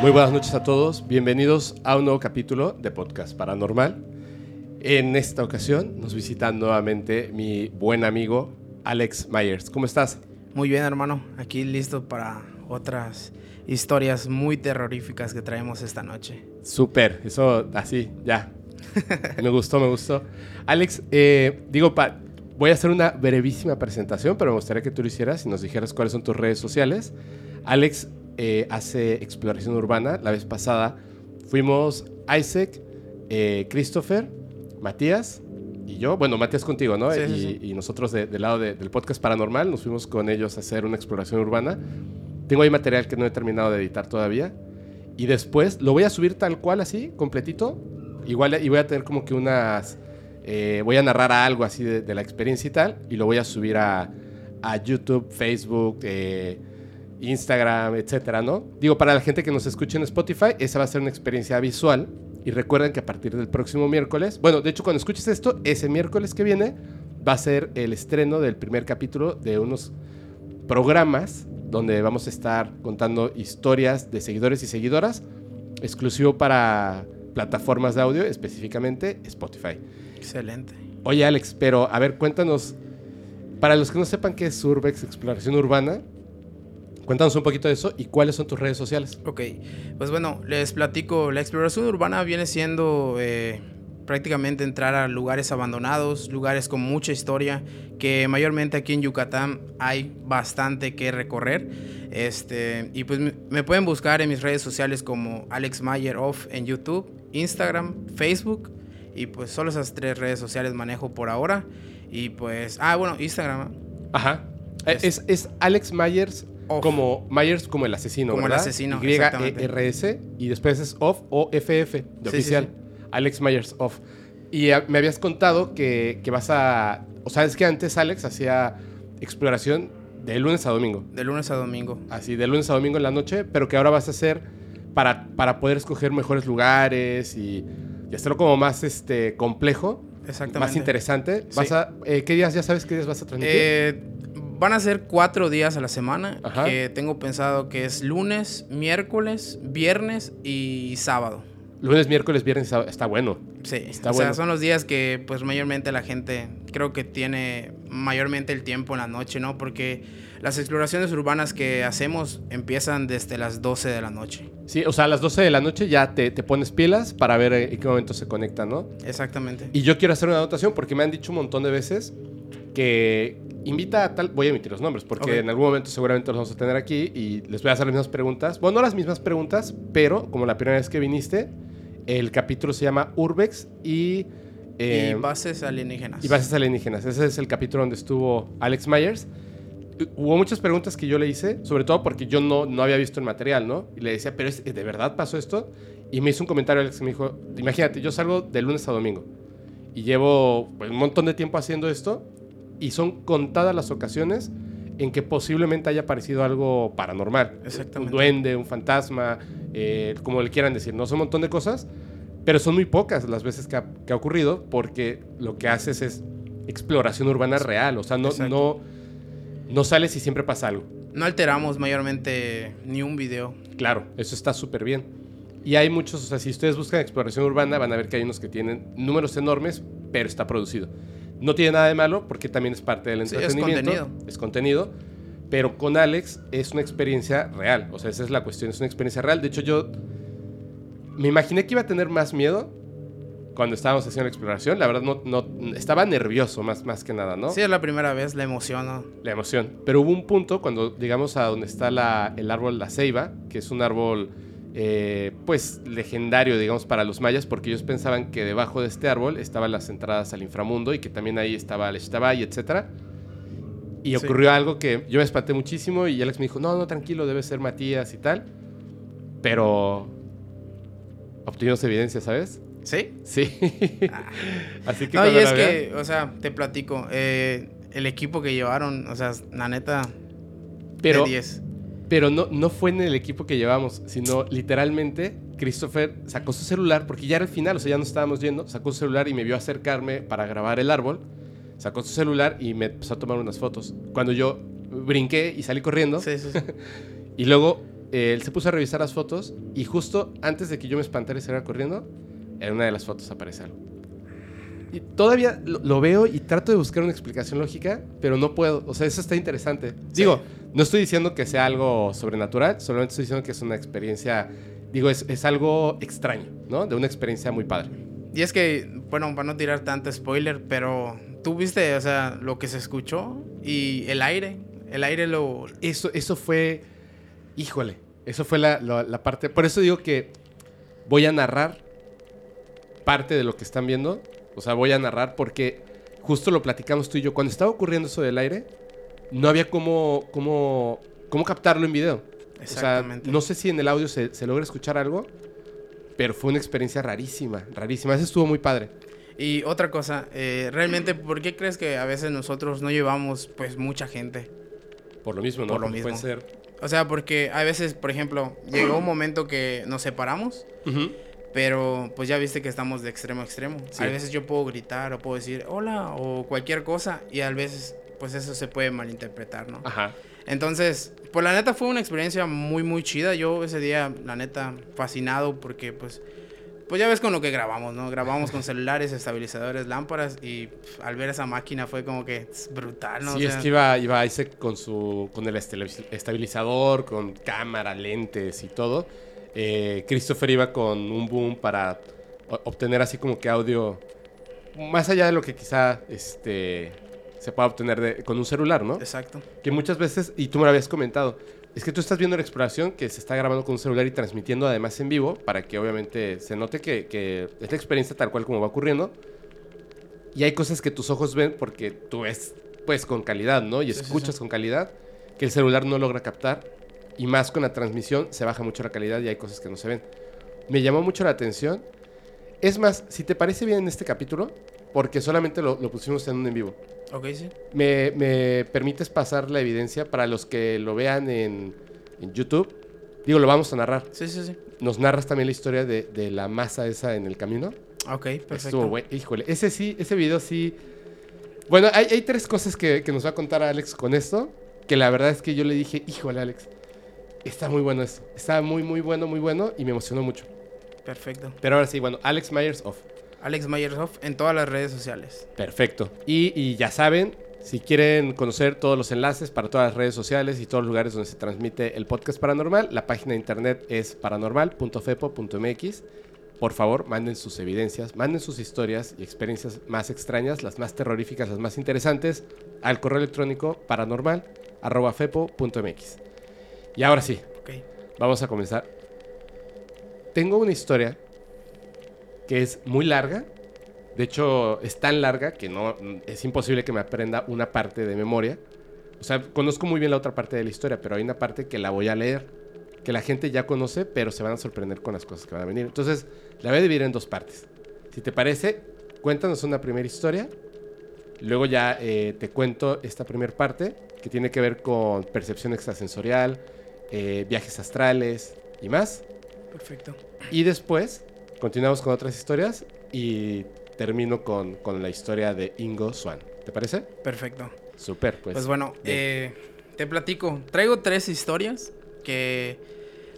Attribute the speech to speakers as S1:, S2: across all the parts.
S1: Muy buenas noches a todos, bienvenidos a un nuevo capítulo de Podcast Paranormal. En esta ocasión nos visita nuevamente mi buen amigo Alex Myers. ¿Cómo estás?
S2: Muy bien, hermano. Aquí listo para otras historias muy terroríficas que traemos esta noche.
S1: Súper, eso así, ya. me gustó, me gustó. Alex, eh, digo, pa, voy a hacer una brevísima presentación, pero me gustaría que tú lo hicieras y nos dijeras cuáles son tus redes sociales. Alex eh, hace exploración urbana. La vez pasada fuimos Isaac, eh, Christopher, Matías y yo. Bueno, Matías contigo, ¿no?
S2: Sí,
S1: y,
S2: sí, sí.
S1: y nosotros de- del lado de- del podcast paranormal nos fuimos con ellos a hacer una exploración urbana. Tengo ahí material que no he terminado de editar todavía. Y después lo voy a subir tal cual, así, completito. Igual, y voy a tener como que unas... eh, voy a narrar algo así de, de la experiencia y tal. Y lo voy a subir a, a YouTube, Facebook, eh, Instagram, etcétera, ¿no? Digo, para la gente que nos escuche en Spotify, esa va a ser una experiencia visual. Y recuerden que a partir del próximo miércoles, bueno, de hecho, cuando escuches esto, ese miércoles que viene va a ser el estreno del primer capítulo de unos programas donde vamos a estar contando historias de seguidores y seguidoras, exclusivo para plataformas de audio, específicamente Spotify.
S2: Excelente.
S1: Oye, Alex, pero a ver, cuéntanos, para los que no sepan qué es Urbex Exploración Urbana, cuéntanos un poquito de eso y cuáles son tus redes sociales.
S2: Ok, pues bueno, les platico. La exploración urbana viene siendo eh, prácticamente entrar a lugares abandonados, lugares con mucha historia, que mayormente aquí en Yucatán hay bastante que recorrer. Este, y pues me- pueden buscar en mis redes sociales como Alex Mayer Off en YouTube, Instagram, Facebook. Y pues solo esas tres redes sociales manejo por ahora. Y pues, ah, bueno, Instagram. ¿no?
S1: Ajá.
S2: Es-
S1: Es, es Alex Myers
S2: Off.
S1: como Myers como el asesino,
S2: Como el
S1: ¿verdad?
S2: asesino,
S1: Y. E R S y después es Off o FF de
S2: Sí,
S1: oficial.
S2: sí.
S1: Alex Myers Off. Y ah, me habías contado que, que vas a, o sea, es que antes Alex hacía exploración de lunes a domingo.
S2: De lunes a domingo.
S1: así de lunes a domingo en la noche, pero que ahora vas a hacer para, para poder escoger mejores lugares y, y hacerlo como más este, complejo,
S2: Exactamente.
S1: más interesante. Vas a, eh, ¿Qué días ya sabes qué días vas a transmitir?
S2: Eh, van a ser cuatro días a la semana
S1: Ajá.
S2: que tengo pensado que es lunes, miércoles, viernes y sábado.
S1: Lunes, miércoles, viernes, sábado. está bueno.
S2: Sí,
S1: Está
S2: o sea,
S1: bueno.
S2: son los días que pues mayormente la gente creo que tiene mayormente el tiempo en la noche, ¿no? Porque las exploraciones urbanas que hacemos empiezan desde las 12 de la noche.
S1: Sí, o sea, a las 12 de la noche ya te, te pones pilas para ver en qué momento se conecta, ¿no?
S2: Exactamente.
S1: Y yo quiero hacer una anotación porque me han dicho un montón de veces que invita a tal. Voy a emitir los nombres porque
S2: Ok.
S1: en algún momento seguramente los vamos a tener aquí y les voy a hacer las mismas preguntas. Bueno, no las mismas preguntas, pero como la primera vez que viniste, el capítulo se llama Urbex y. eh,
S2: y bases alienígenas.
S1: y bases alienígenas. Ese es el capítulo donde estuvo Alex Myers. Hubo muchas preguntas que yo le hice, sobre todo porque yo no, no había visto el material, ¿no? Y le decía, ¿pero es, de verdad pasó esto? Y me hizo un comentario Alex que me dijo, imagínate, yo salgo de lunes a domingo y llevo pues, un montón de tiempo haciendo esto y son contadas las ocasiones en que posiblemente haya aparecido algo paranormal.
S2: Exactamente.
S1: Un duende, un fantasma, eh, como le quieran decir, ¿no? Son un montón de cosas, pero son muy pocas las veces que ha, que ha ocurrido porque lo que haces es exploración urbana real, o sea, no,
S2: Exacto.
S1: no, no sales y siempre pasa algo.
S2: No alteramos mayormente ni un video.
S1: Claro, eso está súper bien. Y hay muchos, o sea, si ustedes buscan exploración urbana, van a ver que hay unos que tienen números enormes, pero está producido. No tiene nada de malo porque también es parte del
S2: Sí, es
S1: entretenimiento.
S2: contenido.
S1: Es contenido. Pero con Alex es una experiencia real. O sea, esa es la cuestión, es una experiencia real. De hecho, yo me imaginé que iba a tener más miedo cuando estábamos haciendo la exploración. La verdad, no, no, estaba nervioso más, más que nada, ¿no?
S2: Sí, es la primera vez, la emociono.
S1: La emoción. Pero hubo un punto cuando llegamos a donde está la- el árbol La Ceiba, que es un árbol, eh, pues, legendario, digamos, para los mayas, porque ellos pensaban que debajo de este árbol estaban las entradas al inframundo y que también ahí estaba el Xtabay, etc. Y
S2: Sí.
S1: ocurrió algo que yo me espanté muchísimo y Alex me dijo, no, no, tranquilo, debe ser Matías y tal. Pero obtuvimos evidencia, ¿sabes?
S2: ¿Sí?
S1: Sí. Así que
S2: Ah. No, y es
S1: vean-
S2: que, o sea, te platico, eh, el equipo que llevaron, o sea, la neta,
S1: pero,
S2: de 10.
S1: Pero no, no fue en el equipo que llevamos, sino literalmente Christopher sacó su celular, porque ya era el final, o sea, ya nos estábamos yendo, sacó su celular y me vio acercarme para grabar el árbol, sacó su celular y me empezó a tomar unas fotos. Cuando yo brinqué y salí corriendo,
S2: Sí, sí, sí.
S1: y luego eh, él se puso a revisar las fotos y justo antes de que yo me espantara y saliera corriendo, en una de las fotos aparece algo. Y todavía lo, lo veo y trato de buscar una explicación lógica, pero no puedo. O sea, eso está interesante. Digo, no estoy diciendo que sea algo sobrenatural, solamente estoy diciendo que es una experiencia, digo, es, es algo extraño, ¿no? De una experiencia muy padre.
S2: Y es que, bueno, para no tirar tanto spoiler, pero tú viste, o sea, lo que se escuchó y el aire, el aire lo...
S1: Eso, eso fue, híjole, eso fue la, la- la parte, por eso digo que voy a narrar parte de lo que están viendo, o sea, voy a narrar porque justo lo platicamos tú y yo, cuando estaba ocurriendo eso del aire, no había cómo, cómo, cómo captarlo en video. O sea,
S2: Exactamente.
S1: no sé si en el audio se, se logra escuchar algo, pero fue una experiencia rarísima, rarísima. Eso estuvo muy padre.
S2: Y otra cosa, eh, realmente, ¿por qué crees que a veces nosotros no llevamos, pues, mucha gente?
S1: Por lo mismo, ¿no?
S2: Por lo
S1: puede
S2: mismo.
S1: ser...
S2: O sea, porque a veces, por ejemplo, llegó un momento que nos separamos, pero pues ya viste que estamos de extremo a extremo.
S1: Sí.
S2: A veces yo puedo gritar o puedo decir hola o cualquier cosa y a veces, pues eso se puede malinterpretar, ¿no?
S1: Ajá.
S2: Entonces, pues la neta fue una experiencia muy, muy chida. Yo ese día, la neta, fascinado porque pues, pues ya ves con lo que grabamos, ¿no? Grabamos con celulares, estabilizadores, lámparas y al ver esa máquina fue como que es brutal, ¿no? O
S1: Sí, es que iba, iba Isaac con su con el estabilizador, con cámara, lentes y todo. Eh, Christopher iba con un boom para obtener así como que audio más allá de lo que quizá este se pueda obtener de- con un celular, ¿no?
S2: Exacto.
S1: Que muchas veces, y tú me lo habías comentado, es que tú estás viendo la exploración que se está grabando con un celular y transmitiendo además en vivo para que obviamente se note que, que es la experiencia tal cual como va ocurriendo. Y hay cosas que tus ojos ven porque tú ves pues con calidad, ¿no? Y
S2: Sí, sí,
S1: escuchas
S2: sí.
S1: con calidad que el celular no logra captar. Y más con la transmisión se baja mucho la calidad y hay cosas que no se ven. Me llamó mucho la atención. Es más, si te parece bien en este capítulo, porque solamente lo, lo pusimos en un en vivo.
S2: Ok, sí.
S1: ¿Me, me permites pasar la evidencia para los que lo vean en, en YouTube? Digo, lo vamos a narrar.
S2: Sí, sí, sí.
S1: ¿Nos narras también la historia de, de la masa esa en el camino?
S2: Ok, perfecto.
S1: Estuvo bueno. Híjole, ese sí, ese video sí. Bueno, hay, hay tres cosas que, que nos va a contar Alex con esto. Que la verdad es que yo le dije, híjole, Alex, está muy bueno esto. Está muy, muy bueno, muy bueno y me emocionó mucho.
S2: Perfecto.
S1: Pero ahora sí, bueno, Alex Myers off.
S2: Alex Mayersoft en todas las redes sociales.
S1: Perfecto. Y, y ya saben, si quieren conocer todos los enlaces para todas las redes sociales y todos los lugares donde se transmite el podcast paranormal, la página de internet es paranormal.fepo.mx. Por favor, manden sus evidencias, manden sus historias y experiencias más extrañas, las más terroríficas, las más interesantes, al correo electrónico paranormal.fepo.mx. Y ahora sí. Vamos a comenzar. Tengo una historia que es muy larga. De hecho, es tan larga que no es imposible que me aprenda una parte de memoria. O sea, conozco muy bien la otra parte de la historia, pero hay una parte que la voy a leer, que la gente ya conoce, pero se van a sorprender con las cosas que van a venir. Entonces, la voy a dividir en dos partes. Si te parece, cuéntanos una primera historia. Luego ya eh, te cuento esta primera parte, que tiene que ver con percepción extrasensorial, eh, viajes astrales y más.
S2: Perfecto.
S1: Y después continuamos con otras historias y termino con, con la historia de Ingo Swan. ¿Te parece?
S2: Perfecto.
S1: Super, pues.
S2: Pues, bueno, eh, te platico. Traigo tres historias que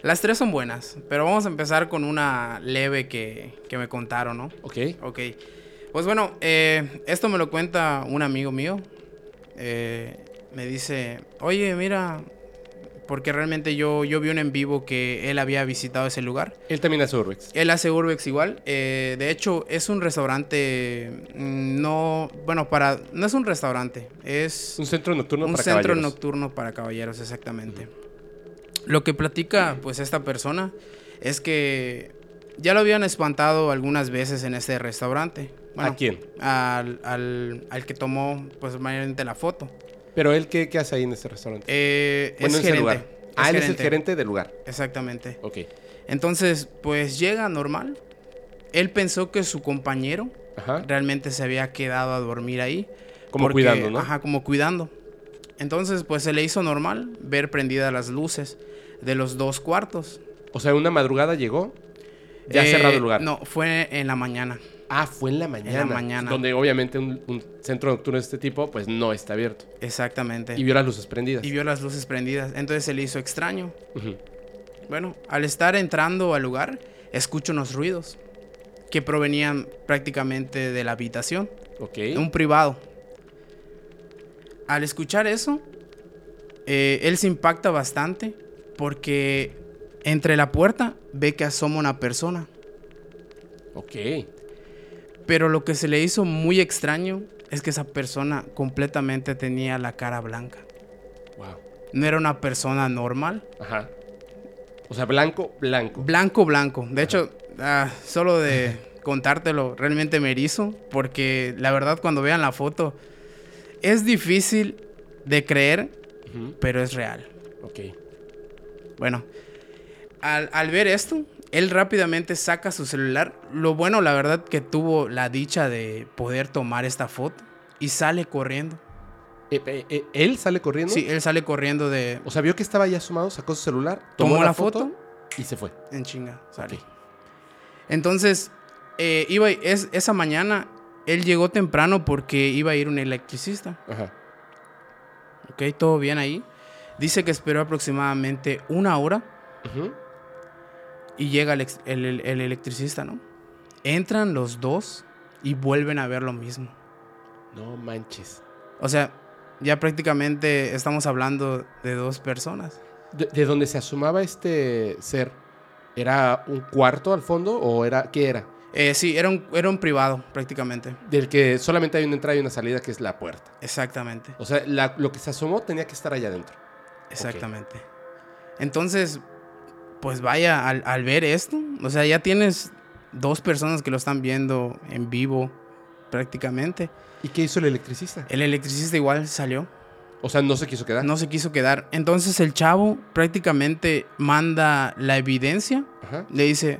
S2: las tres son buenas, pero vamos a empezar con una leve que, que me contaron, ¿no?
S1: Ok.
S2: Ok. Pues bueno, eh, esto me lo cuenta un amigo mío. Eh, me dice, oye, mira, porque realmente yo, yo vi un en vivo que él había visitado ese lugar.
S1: Él también hace Urbex.
S2: Él hace Urbex igual. eh, de hecho, es un restaurante. mm, No. Bueno, para. No es un restaurante. Es
S1: Un centro nocturno
S2: un
S1: para
S2: centro
S1: caballeros.
S2: nocturno para caballeros, exactamente. Lo que platica, pues, esta persona es que ya lo habían espantado algunas veces en este restaurante. Bueno,
S1: ¿A quién?
S2: Al, al, al que tomó, pues, mayormente la foto.
S1: Pero él, ¿qué, qué hace ahí en este restaurante?
S2: Eh,
S1: Bueno,
S2: es
S1: en ese
S2: gerente.
S1: lugar. Ah, él es el gerente del lugar.
S2: Exactamente.
S1: Ok.
S2: Entonces, pues llega normal. Él pensó que su compañero
S1: Ajá.
S2: realmente se había quedado a dormir ahí.
S1: Como
S2: porque-
S1: cuidando, ¿no?
S2: Ajá, como cuidando. Entonces, pues se le hizo normal ver prendidas las luces de los dos cuartos.
S1: O sea, una madrugada llegó, ya
S2: Eh,
S1: cerrado el lugar.
S2: No, fue en la mañana.
S1: Ah, fue en la mañana.
S2: mañana.
S1: Donde obviamente un, un centro nocturno de este tipo, pues no está abierto.
S2: Exactamente.
S1: Y vio las luces prendidas.
S2: Y vio las luces prendidas. Entonces se le hizo extraño. Bueno, al estar entrando al lugar, escucho unos ruidos que provenían prácticamente de la habitación,
S1: Ok.
S2: un privado. Al escuchar eso, eh, él se impacta bastante porque entre la puerta ve que asoma una persona.
S1: Ok.
S2: Pero lo que se le hizo muy extraño es que esa persona completamente tenía la cara blanca.
S1: Wow.
S2: No era una persona normal.
S1: Ajá. O sea, blanco, blanco.
S2: Blanco, blanco. De hecho, ah, solo de contártelo, realmente me erizo. Porque la verdad, cuando vean la foto, es difícil de creer, pero es real.
S1: Ok.
S2: Bueno, al, al ver esto, él rápidamente saca su celular. Lo bueno, la verdad, que tuvo la dicha de poder tomar esta foto y sale corriendo.
S1: Eh, eh, eh, ¿Él sale corriendo?
S2: Sí, él sale corriendo de.
S1: O sea, vio que estaba ya asomado, sacó su celular,
S2: Tomó la foto
S1: y se fue.
S2: en chinga. Sale. Entonces, eh, iba, es, esa mañana él llegó temprano porque iba a ir un electricista.
S1: Ajá.
S2: Ok, todo bien ahí. Dice que esperó aproximadamente una hora
S1: Ujú.
S2: Y llega el, ex- el- el- el electricista, ¿no? Entran los dos y vuelven a ver lo mismo.
S1: No manches.
S2: O sea, ya prácticamente estamos hablando de dos personas.
S1: ¿De, de donde se asomaba este ser? ¿Era un cuarto al fondo o era qué era?
S2: Eh, sí, era un, era un privado prácticamente.
S1: Del que solamente hay una entrada y una salida que es la puerta.
S2: Exactamente,
S1: O sea, la- lo que se asomó tenía que estar allá adentro.
S2: exactamente. Entonces, pues vaya, al, al ver esto, o sea, ya tienes dos personas que lo están viendo en vivo prácticamente.
S1: ¿Y qué hizo el electricista?
S2: El electricista igual salió.
S1: O sea, no se quiso quedar.
S2: No se quiso quedar. Entonces el chavo prácticamente manda la evidencia.
S1: Ajá.
S2: Le dice,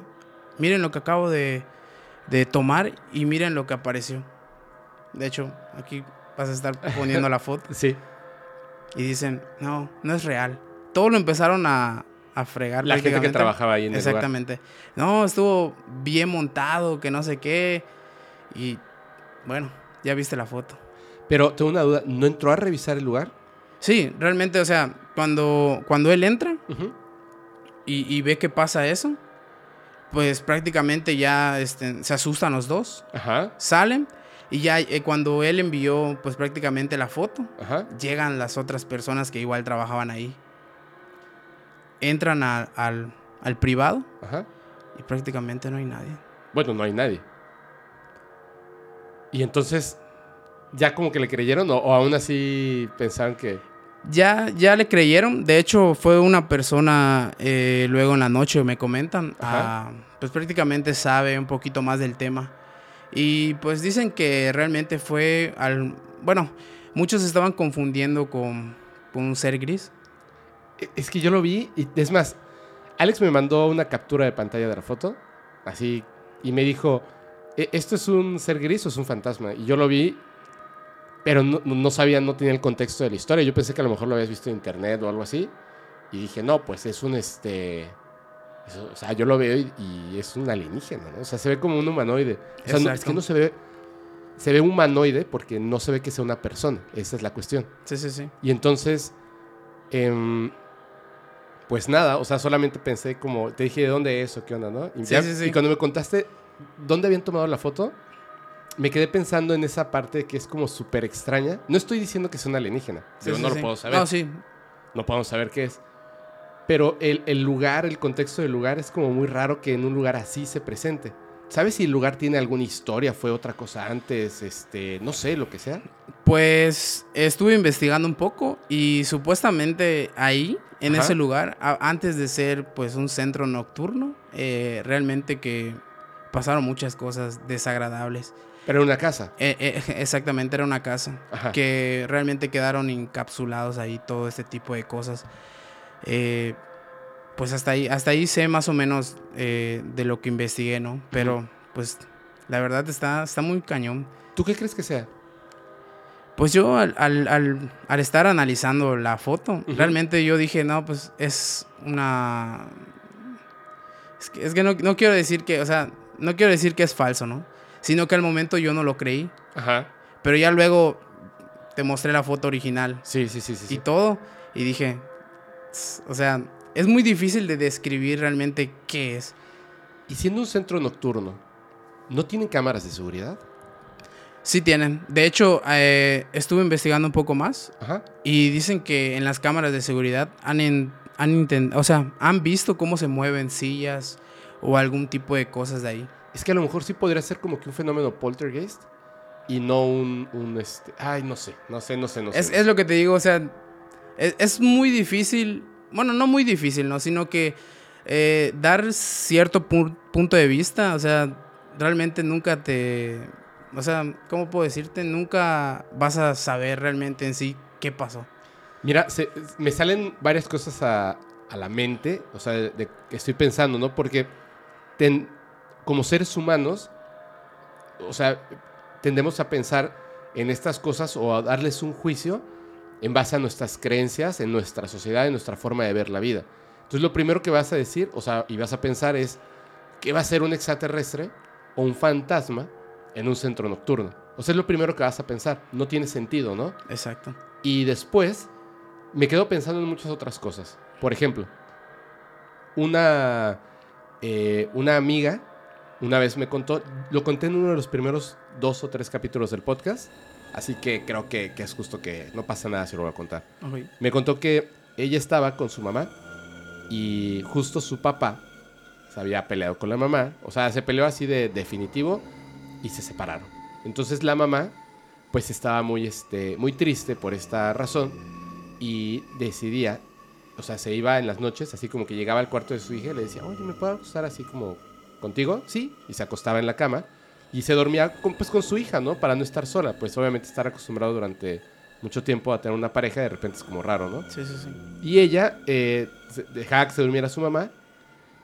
S2: miren lo que acabo de, de tomar y miren lo que apareció. De hecho, aquí vas a estar poniendo la foto.
S1: Sí.
S2: Y dicen, no, no es real. Todo lo empezaron a, a fregar.
S1: La gente que trabajaba ahí en el lugar.
S2: Exactamente. No, estuvo bien montado, que no sé qué. Y bueno, ya viste la foto.
S1: Pero tengo una duda. ¿No entró a revisar el lugar?
S2: Sí, realmente, o sea, cuando, cuando él entra, y, y ve que pasa eso, pues prácticamente ya este, se asustan los dos,
S1: Ajá.
S2: salen y ya eh, cuando él envió pues prácticamente la foto,
S1: Ajá.
S2: llegan las otras personas que igual trabajaban ahí, entran a- al, al privado
S1: Ajá.
S2: y prácticamente no hay nadie.
S1: Bueno, no hay nadie. Y entonces, ¿ya como que le creyeron o, o aún así pensaban que...
S2: Ya, ya le creyeron, de hecho fue una persona eh, luego en la noche, me comentan,
S1: Ajá.
S2: ah, pues prácticamente sabe un poquito más del tema. Y pues dicen que realmente fue al... Bueno, muchos estaban confundiendo con, con un ser gris.
S1: Es que yo lo vi y es más, Alex me mandó una captura de pantalla de la foto, así, y me dijo, "¿E- ¿esto es un ser gris o es un fantasma? Y yo lo vi, pero no, no sabía, no tenía el contexto de la historia. Yo pensé que a lo mejor lo habías visto en internet o algo así. Y dije, no, pues es un, este... eso- o sea, yo lo veo y, y es un alienígena, ¿no? O sea, se ve como un humanoide. O sea, no- es que no se ve... Se ve humanoide porque no se ve que sea una persona. Esa es la cuestión.
S2: Sí, sí, sí.
S1: Y entonces, em, pues nada, o sea, solamente pensé como, te dije, ¿de dónde es o qué onda, no? Y,
S2: Sí,
S1: ya-
S2: sí, sí.
S1: y cuando me contaste dónde habían tomado la foto, me quedé pensando en esa parte que es como súper extraña. No estoy diciendo que sea una alienígena,
S2: sí,
S1: no lo puedo saber,
S2: No, sí.
S1: no podemos saber qué es. Pero el, el lugar, el contexto del lugar es como muy raro que en un lugar así se presente. ¿Sabes si el lugar tiene alguna historia? ¿Fue otra cosa antes? Este, no sé, lo que sea.
S2: Pues estuve investigando un poco y supuestamente ahí, en
S1: Ajá.
S2: ese lugar, a- antes de ser pues un centro nocturno, eh, realmente que pasaron muchas cosas desagradables.
S1: En una casa.
S2: Eh, eh, exactamente, era una casa
S1: Ajá.
S2: que realmente quedaron encapsulados ahí todo este tipo de cosas. Eh, pues hasta ahí, hasta ahí sé más o menos eh, de lo que investigué, ¿no? Pero pues la verdad está, está muy cañón.
S1: ¿Tú qué crees que sea?
S2: Pues yo al, al- al- al estar analizando la foto, realmente yo dije, no, pues es una... Es que, es que no, no quiero decir que, o sea, no quiero decir que es falso, ¿no? Sino que al momento yo no lo creí,
S1: Ajá.
S2: pero ya luego te mostré la foto original
S1: Sí, sí, sí, sí.
S2: y
S1: sí.
S2: todo, y dije, o sea, es muy difícil de describir realmente qué es.
S1: Y siendo un centro nocturno, ¿no tienen cámaras de seguridad?
S2: Sí tienen. De hecho, eh, estuve investigando un poco más
S1: Ajá.
S2: y dicen que en las cámaras de seguridad han, en- han inten- o sea, han visto cómo se mueven sillas o algún tipo de cosas de ahí.
S1: Es que a lo mejor sí podría ser como que un fenómeno poltergeist y no un, un este, ay, no sé, no sé, no sé, no sé.
S2: Es, es lo que te digo, o sea, es, es muy difícil, bueno, no muy difícil, ¿no? Sino que eh, dar cierto pu- punto de vista, o sea, realmente nunca te, o sea, ¿cómo puedo decirte? Nunca vas a saber realmente en sí qué pasó.
S1: Mira, me salen varias cosas a, la mente, o sea, de que estoy pensando, ¿no? Porque ten- como seres humanos, o sea, tendemos a pensar en estas cosas o a darles un juicio en base a nuestras creencias, en nuestra sociedad, en nuestra forma de ver la vida. Entonces, lo primero que vas a decir, o sea, y vas a pensar es, ¿qué va a ser un extraterrestre o un fantasma en un centro nocturno? O sea, es lo primero que vas a pensar. No tiene sentido, ¿no?
S2: Exacto.
S1: Y después me quedo pensando en muchas otras cosas. Por ejemplo, una, eh, una amiga una vez me contó, lo conté en uno de los primeros dos o tres capítulos del podcast, así que creo que, que es justo que no pasa nada si lo voy a contar. Me contó que ella estaba con su mamá y justo su papá se había peleado con la mamá, o sea, se peleó así de definitivo y se separaron. Entonces la mamá pues estaba muy, este, muy triste por esta razón y decidía, o sea, se iba en las noches, así como que llegaba al cuarto de su hija y le decía, oye, ¿me puedo acostar así como contigo? Sí, y se acostaba en la cama y se dormía con, pues, con su hija, ¿no? Para no estar sola, pues obviamente estar acostumbrado durante mucho tiempo a tener una pareja, de repente es como raro, ¿no?
S2: Sí, sí, sí.
S1: Y ella eh, dejaba que se durmiera su mamá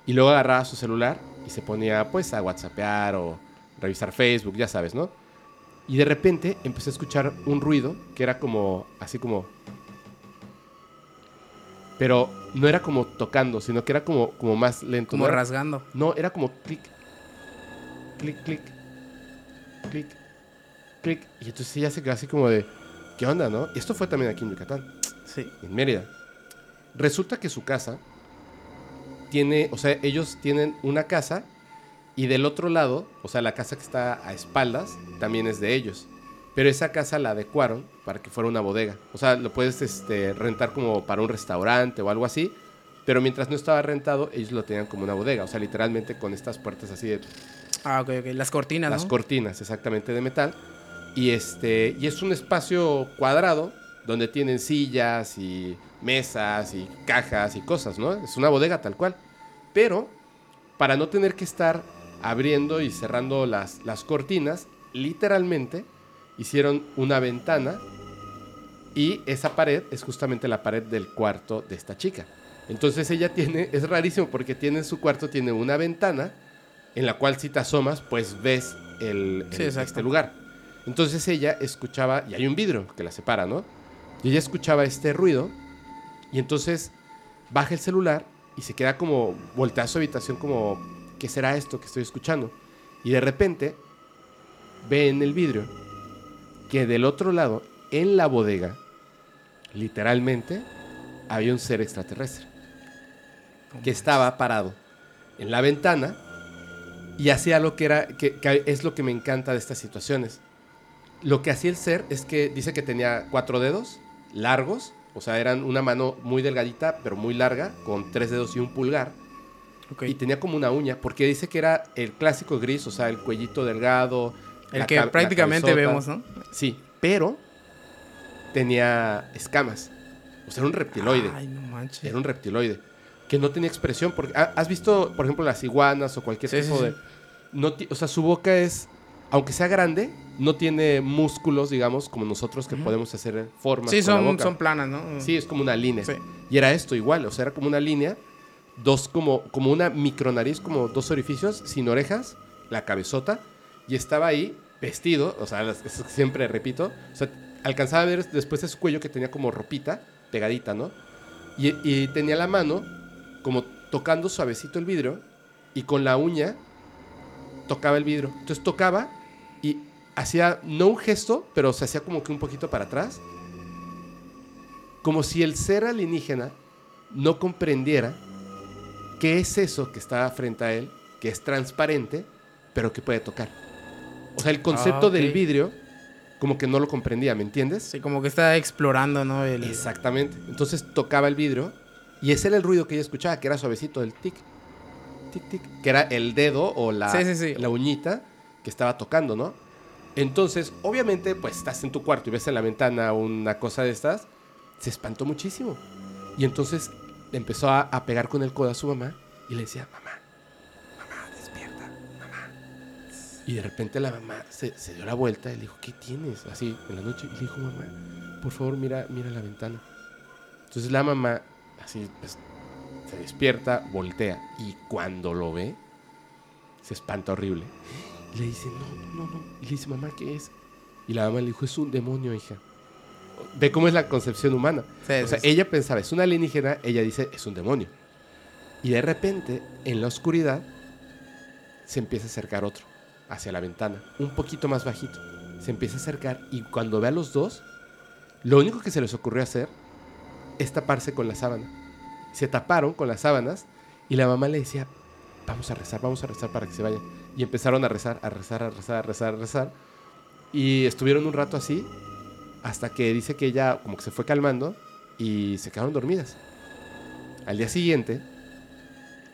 S1: y luego agarraba su celular y se ponía pues a whatsappear o revisar Facebook, ya sabes, ¿no? Y de repente empecé a escuchar un ruido que era como, así como... Pero no era como tocando, sino que era como, como más lento.
S2: Como
S1: no
S2: rasgando.
S1: no, era como clic, clic, clic, clic, clic. Y entonces ella se quedó así como de, ¿qué onda, no? Esto fue también aquí en Yucatán
S2: Sí.
S1: en Mérida. Resulta que su casa tiene, o sea, ellos tienen una casa y del otro lado, o sea, la casa que está a espaldas, también es de ellos. Pero esa casa la adecuaron para que fuera una bodega. O sea, lo puedes este, rentar como para un restaurante o algo así. Pero mientras no estaba rentado, ellos lo tenían como una bodega. O sea, literalmente con estas puertas así de
S2: Ah, ok, ok. Las cortinas,
S1: las
S2: ¿no?
S1: cortinas exactamente de metal y este y es un espacio cuadrado donde tienen sillas y mesas y cajas y cosas, ¿no? Es una bodega tal cual. Pero para no tener que estar abriendo y cerrando las, las cortinas, literalmente hicieron una ventana y esa pared es justamente la pared del cuarto de esta chica. Entonces ella tiene, es rarísimo porque tiene en su cuarto, tiene una ventana en la cual si te asomas, pues ves el, este lugar. Entonces ella escuchaba, y hay un vidrio que la separa, ¿no? Y ella escuchaba este ruido, y entonces baja el celular y se queda como, voltea a su habitación como, ¿qué será esto que estoy escuchando? Y de repente ve en el vidrio que del otro lado, en la bodega, literalmente, había un ser extraterrestre que estaba parado en la ventana y hacía lo que era, que, que es lo que me encanta de estas situaciones. Lo que hacía el ser es que dice que tenía cuatro dedos largos, o sea, eran una mano muy delgadita, pero muy larga, con tres dedos y un pulgar, Y tenía como una uña, porque dice que era el clásico gris, o sea, el cuellito delgado.
S2: El
S1: la
S2: que
S1: la
S2: prácticamente vemos, ¿no?
S1: Sí, pero tenía escamas, o sea, era un reptiloide.
S2: Ay, no manches.
S1: Era un reptiloide. Que no tenía expresión. Porque, ¿ha- ¿Has visto, por ejemplo, las iguanas o cualquier
S2: Sí,
S1: tipo
S2: sí,
S1: de.
S2: sí.
S1: No o sea, su boca es. Aunque sea grande, no tiene músculos, digamos, como nosotros que podemos hacer formas.
S2: Sí,
S1: con la
S2: son,
S1: boca.
S2: son planas, ¿no?
S1: Sí, es como una línea. Y era esto igual, o sea, era como una línea, dos como, como una micronariz, como dos orificios, sin orejas, la cabezota, y estaba ahí vestido, o sea, siempre repito, o sea, alcanzaba a ver después de su cuello que tenía como ropita pegadita, ¿no? Y, y tenía la mano como tocando suavecito el vidrio y con la uña tocaba el vidrio. Entonces tocaba y hacía, no un gesto, pero se hacía como que un poquito para atrás como si el ser alienígena no comprendiera qué es eso que está frente a él, que es transparente, pero que puede tocar. O sea, el concepto
S2: Ah,
S1: del vidrio, como que no lo comprendía, ¿me entiendes?
S2: Sí, como que está explorando, ¿no? El...
S1: Exactamente. Entonces tocaba el vidrio y ese era el ruido que ella escuchaba, que era suavecito, el tic, tic, tic, que era el dedo o la,
S2: Sí, sí, sí.
S1: la uñita que estaba tocando, ¿no? Entonces, obviamente, pues estás en tu cuarto y ves en la ventana una cosa de estas, se espantó muchísimo. Y entonces empezó a, pegar con el codo a su mamá y le decía, mamá, mamá, despierta, mamá. Y de repente la mamá se, se dio la vuelta y le dijo, ¿qué tienes? Así, en la noche. Y le dijo, mamá, por favor, mira, mira la ventana. Entonces la mamá, así, pues, se despierta, voltea. Y cuando lo ve, se espanta horrible. Y le dice, no, no, no. Y le dice, mamá, ¿qué es? Y la mamá le dijo, es un demonio, hija. Ve cómo es la concepción humana.
S2: Sí,
S1: O sea,
S2: sí,
S1: ella pensaba, es una alienígena, ella dice, es un demonio. Y de repente, en la oscuridad, se empieza a acercar otro, hacia la ventana, un poquito más bajito. Se empieza a acercar y cuando ve a los dos, lo único que se les ocurrió hacer es taparse con la sábana. Se taparon con las sábanas y la mamá le decía, vamos a rezar, vamos a rezar para que se vaya. Y empezaron a rezar, a rezar, a rezar, a rezar, a rezar. Y estuvieron un rato así hasta que dice que ella como que se fue calmando y se quedaron dormidas. Al día siguiente,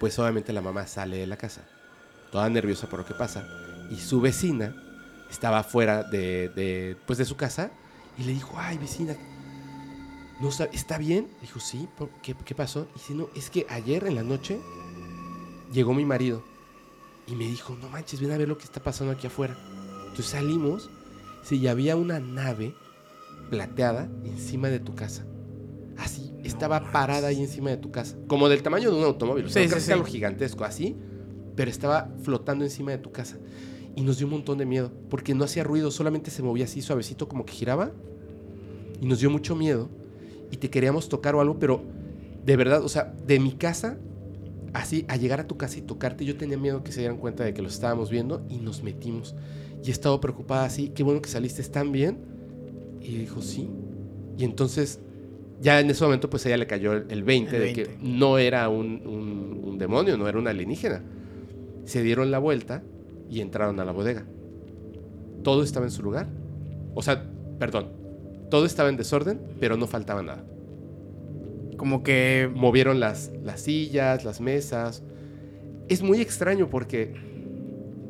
S1: pues obviamente la mamá sale de la casa, toda nerviosa por lo que pasa, y su vecina estaba fuera de, pues de su casa y le dijo, ay vecina, ¿no ¿está bien? Dijo, sí, ¿por qué, ¿qué pasó? Y dice, no, es que ayer en la noche llegó mi marido y me dijo, no manches, ven a ver lo que está pasando aquí afuera. Entonces salimos, sí, y había una nave plateada encima de tu casa. Así, estaba parada ahí encima de tu casa. Como del tamaño de un automóvil. O sea,
S2: Sí,
S1: no
S2: sí,
S1: algo gigantesco, así. Pero estaba flotando encima de tu casa. Y nos dio un montón de miedo. Porque no hacía ruido, solamente se movía así suavecito, como que giraba. Y nos dio mucho miedo. Y te queríamos tocar o algo, pero de verdad, o sea, de mi casa, así, a llegar a tu casa y tocarte, yo tenía miedo que se dieran cuenta de que los estábamos viendo y nos metimos. Y he estado preocupada así, qué bueno que saliste, ¿están bien? Y dijo, sí. Y entonces, ya en ese momento, pues a ella le cayó el, el 20
S2: El
S1: de que
S2: 20.
S1: no era un, un- un demonio, no era una alienígena. Se dieron la vuelta y entraron a la bodega. Todo estaba en su lugar. O sea, perdón, todo estaba en desorden, pero no faltaba nada.
S2: Como que...
S1: Movieron las, las sillas, las mesas. Es muy extraño porque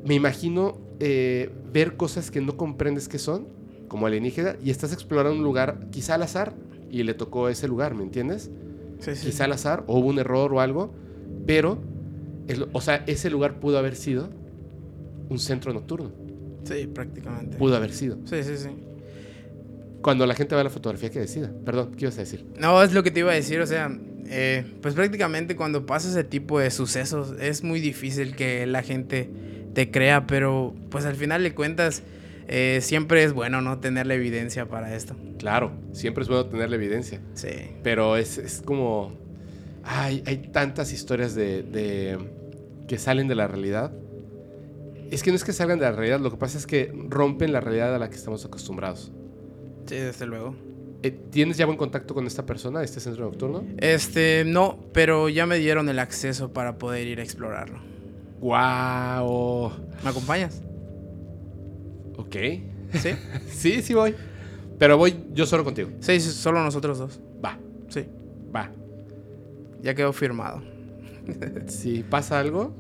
S1: me imagino eh, ver cosas que no comprendes qué son, como alienígena, y estás explorando un lugar quizá al azar y le tocó ese lugar, ¿me entiendes?
S2: Sí, sí,
S1: Quizá al azar, o hubo un error o algo, pero, el- o sea, ese lugar pudo haber sido un centro nocturno.
S2: sí, prácticamente.
S1: Pudo haber sido.
S2: Sí, sí, sí.
S1: Cuando la gente ve la fotografía, que decida. Perdón, ¿qué ibas a decir?
S2: No, es lo que te iba a decir, o sea, eh, pues prácticamente cuando pasa ese tipo de sucesos es muy difícil que la gente te crea, pero pues al final de cuentas eh, siempre es bueno, ¿no? Tener la evidencia para esto.
S1: Claro, siempre es bueno tener la evidencia.
S2: Sí.
S1: Pero es, es como. Ay, hay tantas historias de, de- que salen de la realidad. Es que no es que salgan de la realidad, lo que pasa es que rompen la realidad a la que estamos acostumbrados.
S2: Sí, desde luego.
S1: Eh, ¿Tienes ya buen contacto con esta persona, este centro nocturno?
S2: Este, no, pero ya me dieron el acceso para poder ir a explorarlo.
S1: ¡Wow!
S2: ¿Me acompañas?
S1: Ok.
S2: ¿Sí?
S1: Sí, sí voy. Pero voy yo solo contigo.
S2: Sí, sí, solo nosotros dos.
S1: Va,
S2: Sí,
S1: va.
S2: ya quedó firmado.
S1: Si pasa algo,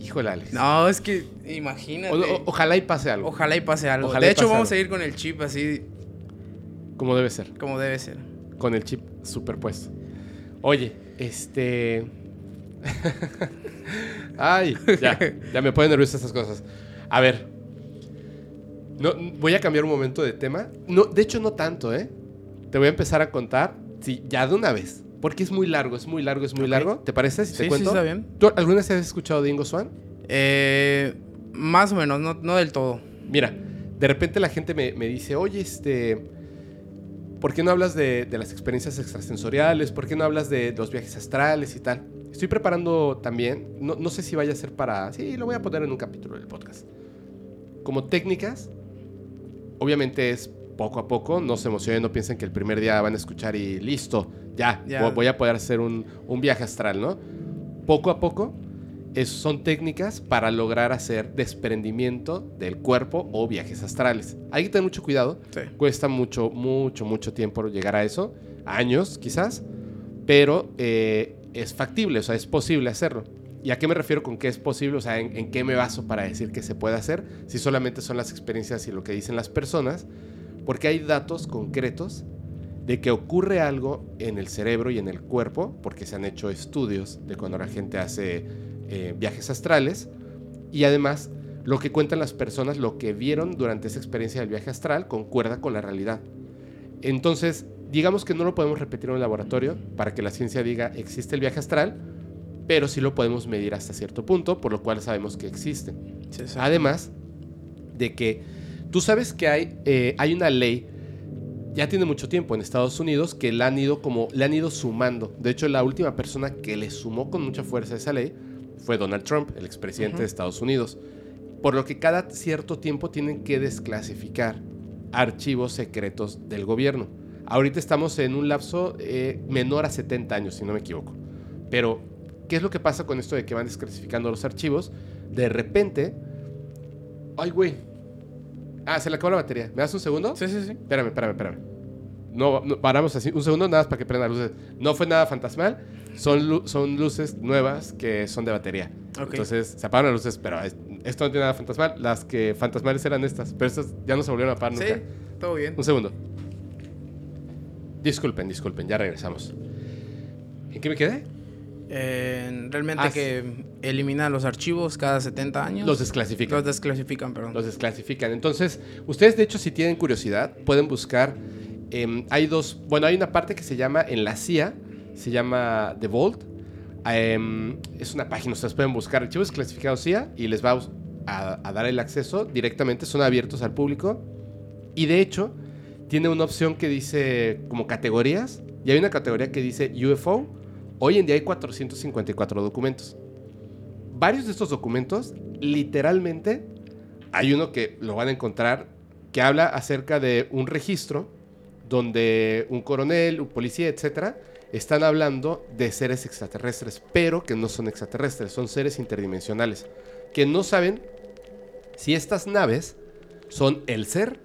S1: híjole, Alex.
S2: No, es que imagínate.
S1: O- o- ojalá y pase algo.
S2: Ojalá y pase algo.
S1: Ojalá
S2: de hecho, vamos
S1: algo.
S2: a ir con el chip así
S1: Como debe ser.
S2: como debe ser.
S1: Con el chip superpuesto. Oye, este. Ay, ya, ya me ponen nervioso estas cosas. A ver. No, voy a cambiar un momento de tema. No, de hecho, no tanto, ¿eh? Te voy a empezar a contar, sí, ya de una vez. Porque es muy largo, es muy largo, es muy largo. ¿Te parece si
S2: Sí,
S1: te
S2: sí,
S1: cuento?
S2: está bien.
S1: ¿Tú alguna vez has escuchado de Ingo Swan?
S2: Eh, más o menos, no, no del todo.
S1: Mira, de repente la gente me, me dice, oye, este, ¿por qué no hablas de, de las experiencias extrasensoriales? ¿Por qué no hablas de los viajes astrales y tal? Estoy preparando también, no, no sé si vaya a ser para, sí, lo voy a poner en un capítulo del podcast. Como técnicas, obviamente es poco a poco, no se emocionen, no piensen que el primer día van a escuchar y listo, ya,
S2: Ya.
S1: vo- voy a poder hacer un, un viaje astral, ¿no? Poco a poco, es- son técnicas para lograr hacer desprendimiento del cuerpo o viajes astrales. Hay que tener mucho cuidado.
S2: Sí.
S1: Cuesta mucho, mucho, mucho tiempo llegar a eso. Años, quizás. Pero eh, es factible, o sea, es posible hacerlo. ¿Y a qué me refiero con que es posible? O sea, ¿en, en qué me baso para decir que se puede hacer? Si solamente son las experiencias y lo que dicen las personas. Porque hay datos concretos de que ocurre algo en el cerebro y en el cuerpo, porque se han hecho estudios de cuando la gente hace eh, viajes astrales. Y además, lo que cuentan las personas, lo que vieron durante esa experiencia del viaje astral, concuerda con la realidad. Entonces, digamos que no lo podemos repetir en un laboratorio para que la ciencia diga existe el viaje astral, pero sí lo podemos medir hasta cierto punto, por lo cual sabemos que existe.
S2: Sí, sí.
S1: Además de que tú sabes que hay, eh, hay una ley, ya tiene mucho tiempo en Estados Unidos, que la han ido como, le han ido sumando. De hecho, la última persona que le sumó con mucha fuerza esa ley fue Donald Trump, el expresidente
S2: Ujú.
S1: de Estados Unidos. Por lo que cada cierto tiempo tienen que desclasificar archivos secretos del gobierno. Ahorita estamos en un lapso eh, menor a 70 años, si no me equivoco. Pero, ¿qué es lo que pasa con esto de que van desclasificando los archivos? De repente... ¡Ay, güey! Ah, se le acabó la batería. ¿Me das un segundo?
S2: Sí, sí, sí.
S1: Espérame, espérame, espérame. No, no, paramos así. Un segundo, nada más para que prenda las luces. No fue nada fantasmal. Son, lu- son luces nuevas que son de batería. Entonces, se apagaron las luces, pero es- esto no tiene nada fantasmal. Las que fantasmales eran estas, pero estas ya no se volvieron a apagar
S2: Sí,
S1: nunca.
S2: todo bien.
S1: Un segundo. Disculpen, disculpen, ya regresamos. ¿En qué me quedé?
S2: Eh, realmente
S1: Ah,
S2: que elimina los archivos cada 70 años.
S1: Los desclasifican.
S2: Los desclasifican, perdón.
S1: Los desclasifican. Entonces, ustedes de hecho si tienen curiosidad, pueden buscar, em, hay dos, bueno, hay una parte que se llama en la CIA, se llama The Vault. Em, es una página, ustedes pueden buscar archivos desclasificados CIA y les va a, a dar el acceso directamente, son abiertos al público. Y de hecho, tiene una opción que dice como categorías, y hay una categoría que dice UFO. Hoy en día hay 454 documentos. Varios de estos documentos, literalmente, hay uno que lo van a encontrar que habla acerca de un registro donde un coronel, un policía, etcétera, están hablando de seres extraterrestres, pero que no son extraterrestres, son seres interdimensionales, que no saben si estas naves son el ser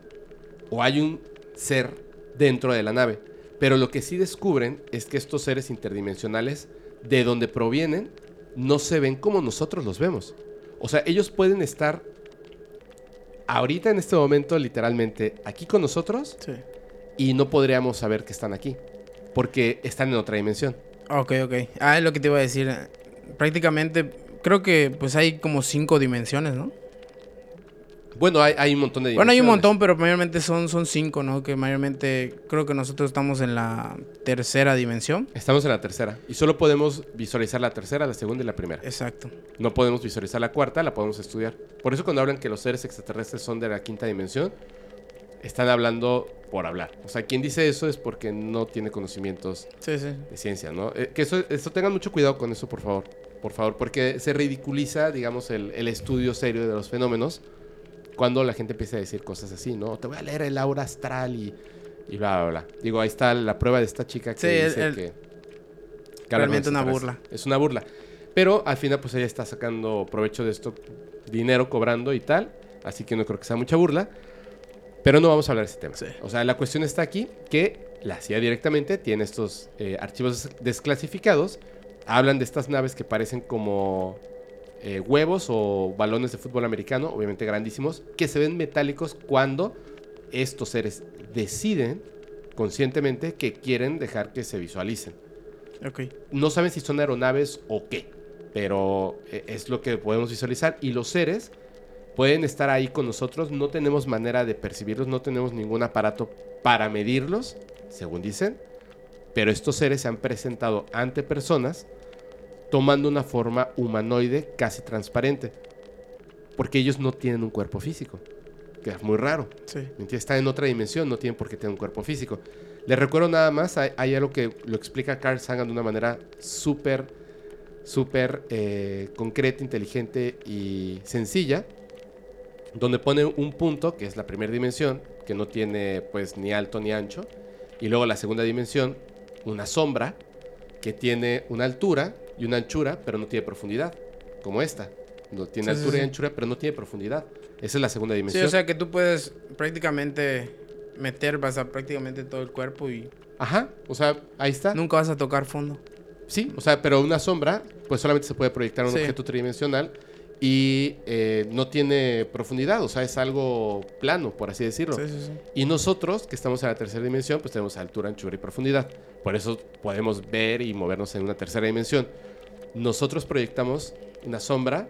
S1: o hay un ser dentro de la nave. Pero lo que sí descubren es que estos seres interdimensionales, de donde provienen, no se ven como nosotros los vemos. O sea, ellos pueden estar ahorita en este momento, literalmente, aquí con nosotros
S2: Sí.
S1: y no podríamos saber que están aquí. Porque están en otra dimensión.
S2: Ok, ok. Ah, es lo que te iba a decir. Prácticamente, creo que pues hay como cinco dimensiones, ¿no?
S1: Bueno, hay, hay un montón de
S2: Bueno, hay un montón, pero mayormente son, son cinco, ¿no? Que mayormente creo que nosotros estamos en la tercera dimensión.
S1: Estamos en la tercera. Y solo podemos visualizar la tercera, la segunda y la primera.
S2: Exacto.
S1: No podemos visualizar la cuarta, la podemos estudiar. Por eso cuando hablan que los seres extraterrestres son de la quinta dimensión, están hablando por hablar. O sea, quien dice eso es porque no tiene conocimientos
S2: Sí, sí.
S1: de ciencia, ¿no? Eh, que eso, eso tengan mucho cuidado con eso, por favor. Por favor, porque se ridiculiza, digamos, el, el estudio serio de los fenómenos cuando la gente empieza a decir cosas así, ¿no? Te voy a leer el aura astral y, y bla, bla, bla. Digo, ahí está la prueba de esta chica que
S2: Sí,
S1: dice
S2: el-
S1: que...
S2: realmente una burla.
S1: Es una burla. Pero al final, pues ella está sacando provecho de esto, dinero cobrando y tal. Así que no creo que sea mucha burla. Pero no vamos a hablar de ese tema.
S2: Sí.
S1: O sea, la cuestión está aquí que la CIA directamente tiene estos eh, archivos desclasificados. Hablan de estas naves que parecen como eh, huevos o balones de fútbol americano, obviamente grandísimos, que se ven metálicos cuando estos seres deciden conscientemente que quieren dejar que se visualicen
S2: Ok.
S1: no saben si son aeronaves o qué, pero eh, es lo que podemos visualizar. Y los seres pueden estar ahí con nosotros, no tenemos manera de percibirlos, no tenemos ningún aparato para medirlos, según dicen, pero estos seres se han presentado ante personas tomando una forma humanoide casi transparente, porque ellos no tienen un cuerpo físico, que es muy raro.
S2: Sí.
S1: Están en otra dimensión, no tienen por qué tener un cuerpo físico. Les recuerdo nada más, hay, hay algo que lo explica Carl Sagan de una manera súper, súper eh, concreta, inteligente y sencilla, donde pone un punto, que es la primera dimensión, que no tiene pues ni alto ni ancho, y luego la segunda dimensión, una sombra que tiene una altura y una anchura, pero no tiene profundidad, como esta. No tiene
S2: Sí, sí,
S1: altura y
S2: sí.
S1: anchura, pero no tiene profundidad. Esa es la segunda
S2: Sí,
S1: dimensión.
S2: o sea que tú puedes prácticamente meter, vas a prácticamente todo el cuerpo y
S1: Ajá, o sea, ahí está.
S2: nunca vas a tocar fondo.
S1: Sí, o sea, pero una sombra, pues solamente se puede proyectar un
S2: Sí.
S1: objeto tridimensional y eh, no tiene profundidad, o sea, es algo plano, por así decirlo.
S2: Sí, sí, sí.
S1: Y nosotros, que estamos en la tercera dimensión, pues tenemos altura, anchura y profundidad. Por eso podemos ver y movernos en una tercera dimensión. Nosotros proyectamos una sombra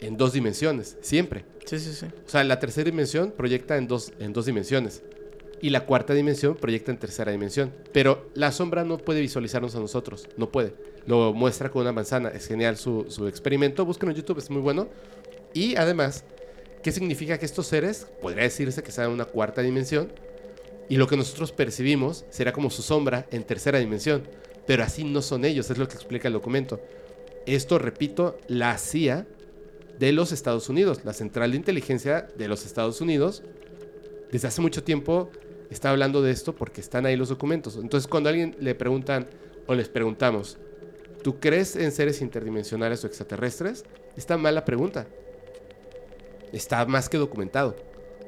S1: en dos dimensiones, siempre.
S2: Sí, sí, sí.
S1: O sea, la tercera dimensión proyecta en dos, en dos dimensiones. Y la cuarta dimensión proyecta en tercera dimensión. Pero la sombra no puede visualizarnos a nosotros. No puede. Lo muestra con una manzana. Es genial su, su experimento. Búsquenlo en YouTube, es muy bueno. Y además, ¿qué significa que estos seres, podría decirse que están en una cuarta dimensión? Y lo que nosotros percibimos será como su sombra en tercera dimensión. Pero así no son ellos, es lo que explica el documento. Esto, repito, la CIA de los Estados Unidos, la Central de Inteligencia de los Estados Unidos, desde hace mucho tiempo está hablando de esto porque están ahí los documentos. Entonces, cuando a alguien le preguntan o les preguntamos, ¿tú crees en seres interdimensionales o extraterrestres? Está mal la pregunta. Está más que documentado.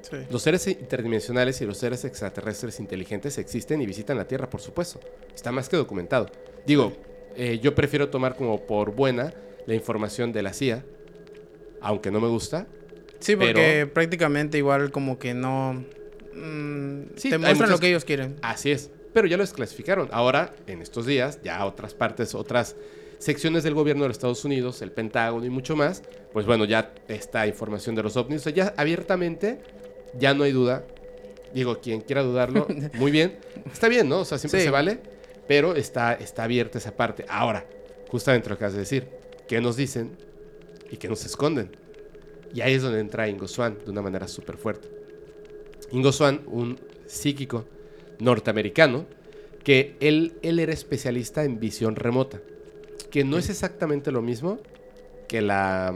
S2: Sí.
S1: Los seres interdimensionales y los seres extraterrestres inteligentes existen y visitan la Tierra, por supuesto. Está más que documentado. Digo, eh, yo prefiero tomar como por buena la información de la CIA, aunque no me gusta.
S2: Sí, porque
S1: Pero-
S2: prácticamente igual como que no... mm,
S1: Sí,
S2: te muestran
S1: muchas-
S2: lo que ellos quieren.
S1: Así es. Pero ya lo desclasificaron. Ahora, en estos días, ya otras partes, otras secciones del gobierno de los Estados Unidos, el Pentágono y mucho más, pues bueno, ya está información de los ovnis. O sea, ya abiertamente, ya no hay duda. Digo, quien quiera dudarlo, muy bien. Está bien, ¿no? O sea, siempre
S2: Sí.
S1: se vale, pero está, está abierta esa parte. Ahora, justamente lo que has de decir, ¿qué nos dicen y qué nos esconden? Y ahí es donde entra Ingo Swan de una manera súper fuerte. Ingo Swan, un psíquico norteamericano, que él, él era especialista en visión remota, que no es exactamente lo mismo que, la,